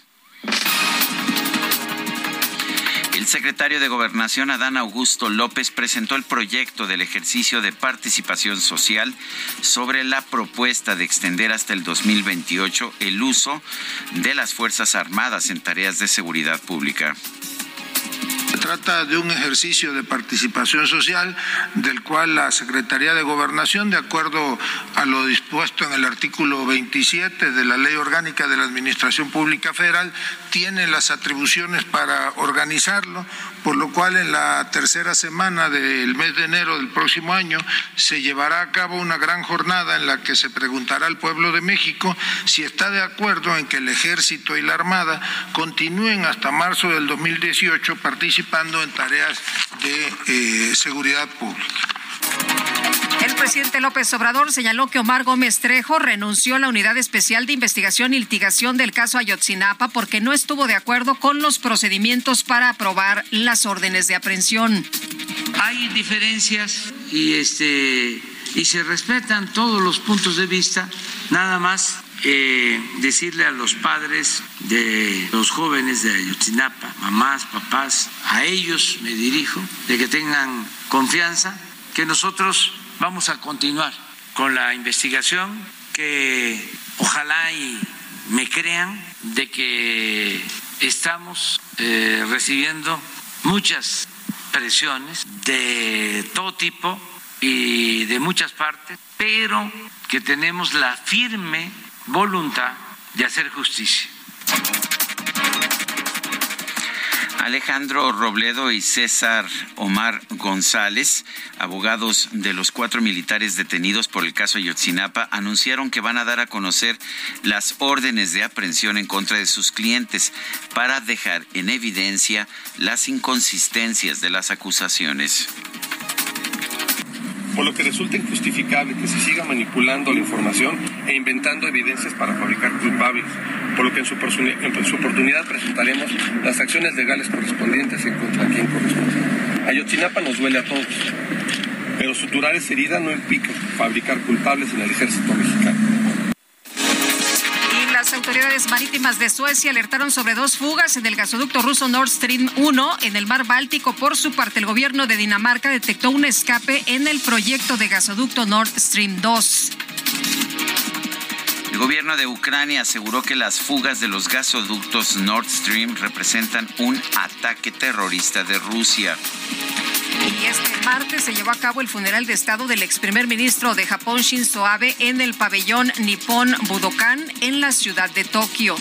El secretario de Gobernación, Adán Augusto López, presentó el proyecto del ejercicio de participación social sobre la propuesta de extender hasta el 2028 el uso de las Fuerzas Armadas en tareas de seguridad pública.
Se trata de un ejercicio de participación social del cual la Secretaría de Gobernación, de acuerdo a lo dispuesto en el artículo 27 de la Ley Orgánica de la Administración Pública Federal, tiene las atribuciones para organizarlo, por lo cual en la tercera semana del mes de enero del próximo año se llevará a cabo una gran jornada en la que se preguntará al pueblo de México si está de acuerdo en que el ejército y la armada continúen hasta marzo del 2018 participando en tareas de eh, seguridad pública.
El presidente López Obrador señaló que Omar Gómez Trejo renunció a la Unidad Especial de Investigación y Litigación del caso Ayotzinapa porque no estuvo de acuerdo con los procedimientos para aprobar las órdenes de aprehensión.
Hay diferencias y este y se respetan todos los puntos de vista, nada más eh, decirle a los padres de los jóvenes de Ayotzinapa, mamás, papás, a ellos me dirijo, de que tengan confianza, que nosotros vamos a continuar con la investigación, que ojalá y me crean de que estamos eh, recibiendo muchas presiones de todo tipo y de muchas partes, pero que tenemos la firme voluntad de hacer justicia.
Alejandro Robledo y César Omar González, abogados de los cuatro militares detenidos por el caso Ayotzinapa, anunciaron que van a dar a conocer las órdenes de aprehensión en contra de sus clientes para dejar en evidencia las inconsistencias de las acusaciones
por lo que resulta injustificable que se siga manipulando la información e inventando evidencias para fabricar culpables, por lo que en su, oportunidad presentaremos las acciones legales correspondientes en contra quien corresponde. Ayotzinapa nos duele a todos, pero suturar esa herida no implica fabricar culpables en el ejército mexicano.
Autoridades marítimas de Suecia alertaron sobre dos fugas en el gasoducto ruso Nord Stream 1 en el mar Báltico. Por su parte, el gobierno de Dinamarca detectó un escape en el proyecto de gasoducto Nord Stream 2.
El gobierno de Ucrania aseguró que las fugas de los gasoductos Nord Stream representan un ataque terrorista de Rusia.
Y este martes se llevó a cabo el funeral de Estado del ex primer ministro de Japón, Shinzo Abe, en el pabellón Nippon Budokan en la ciudad de Tokio.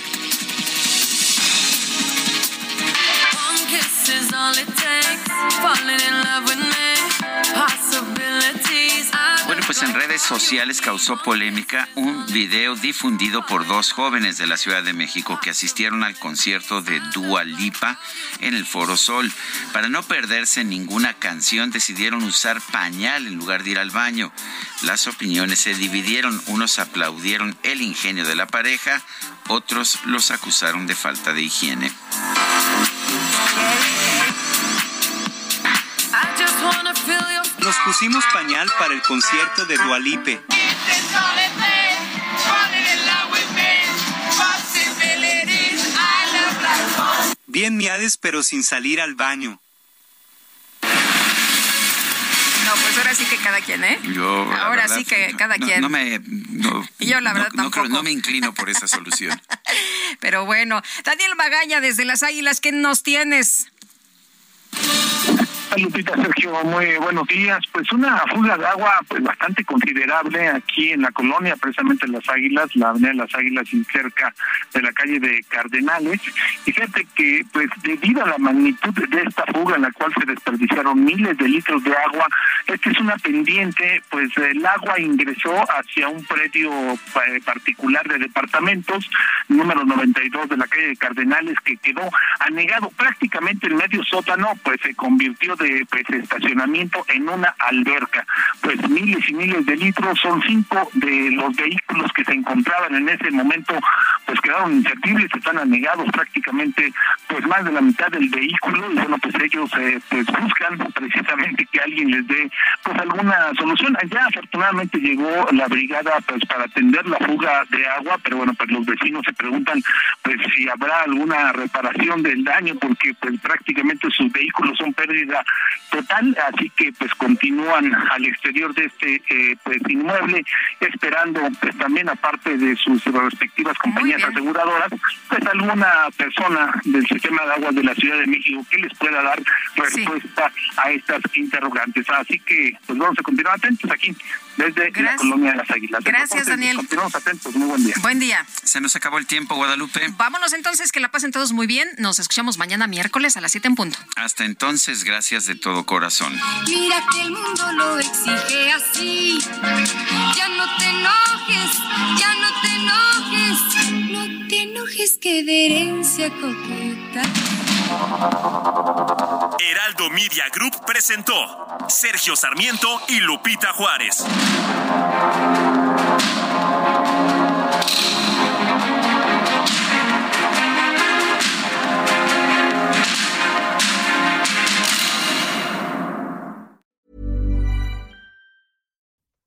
Bueno, pues en redes sociales causó polémica un video difundido por dos jóvenes de la Ciudad de México que asistieron al concierto de Dua Lipa en el Foro Sol. Para no perderse ninguna canción decidieron usar pañal en lugar de ir al baño. Las opiniones se dividieron, unos aplaudieron el ingenio de la pareja, otros los acusaron de falta de higiene.
Nos pusimos pañal para el concierto de Dualipe. Bien miades, pero sin salir al baño.
No, pues ahora sí que cada quien, ¿eh?
Yo,
ahora sí que cada quien.
No me.
y yo, la verdad, tampoco.
no me inclino por esa solución. [laughs]
Pero bueno, Daniel Magaña, desde las Águilas, ¿qué nos tienes?
Lupita Sergio, muy buenos días. Pues una fuga de agua pues bastante considerable aquí en la colonia, precisamente en Las Águilas, la avenida de Las Águilas y cerca de la calle de Cardenales. Y fíjate que pues debido a la magnitud de esta fuga en la cual se desperdiciaron miles de litros de agua, esta es una pendiente, pues el agua ingresó hacia un predio eh, particular de departamentos, número 92 de la calle de Cardenales, que quedó anegado prácticamente el medio sótano, pues se convirtió de estacionamiento en una alberca. Pues miles y miles de litros, son cinco de los vehículos que se encontraban en ese momento, pues quedaron inservibles, están anegados prácticamente pues más de la mitad del vehículo y bueno, pues ellos eh, pues buscan precisamente que alguien les dé pues alguna solución. Ya afortunadamente llegó la brigada pues para atender la fuga de agua, pero bueno, pues los vecinos se preguntan pues si habrá alguna reparación del daño porque pues prácticamente sus vehículos son pérdida total, así que pues continúan al exterior de este eh, pues inmueble esperando pues también aparte de sus respectivas compañías aseguradoras, pues alguna persona del sistema de aguas de la Ciudad de México que les pueda dar respuesta a estas interrogantes. Así que pues vamos a continuar atentos aquí desde la colonia de las Águilas.
Gracias, Daniel.
Continuamos atentos, muy buen día.
Buen día.
Se nos acabó el tiempo, Guadalupe.
Vámonos entonces, que la pasen todos muy bien. Nos escuchamos mañana miércoles a las 7 en punto.
Hasta entonces, gracias de todo corazón.
Mira que el mundo lo exige así. Ya no te enojes, ya no te enojes. No te enojes que de herencia coqueta.
Heraldo Media Group presentó Sergio Sarmiento y Lupita Juárez.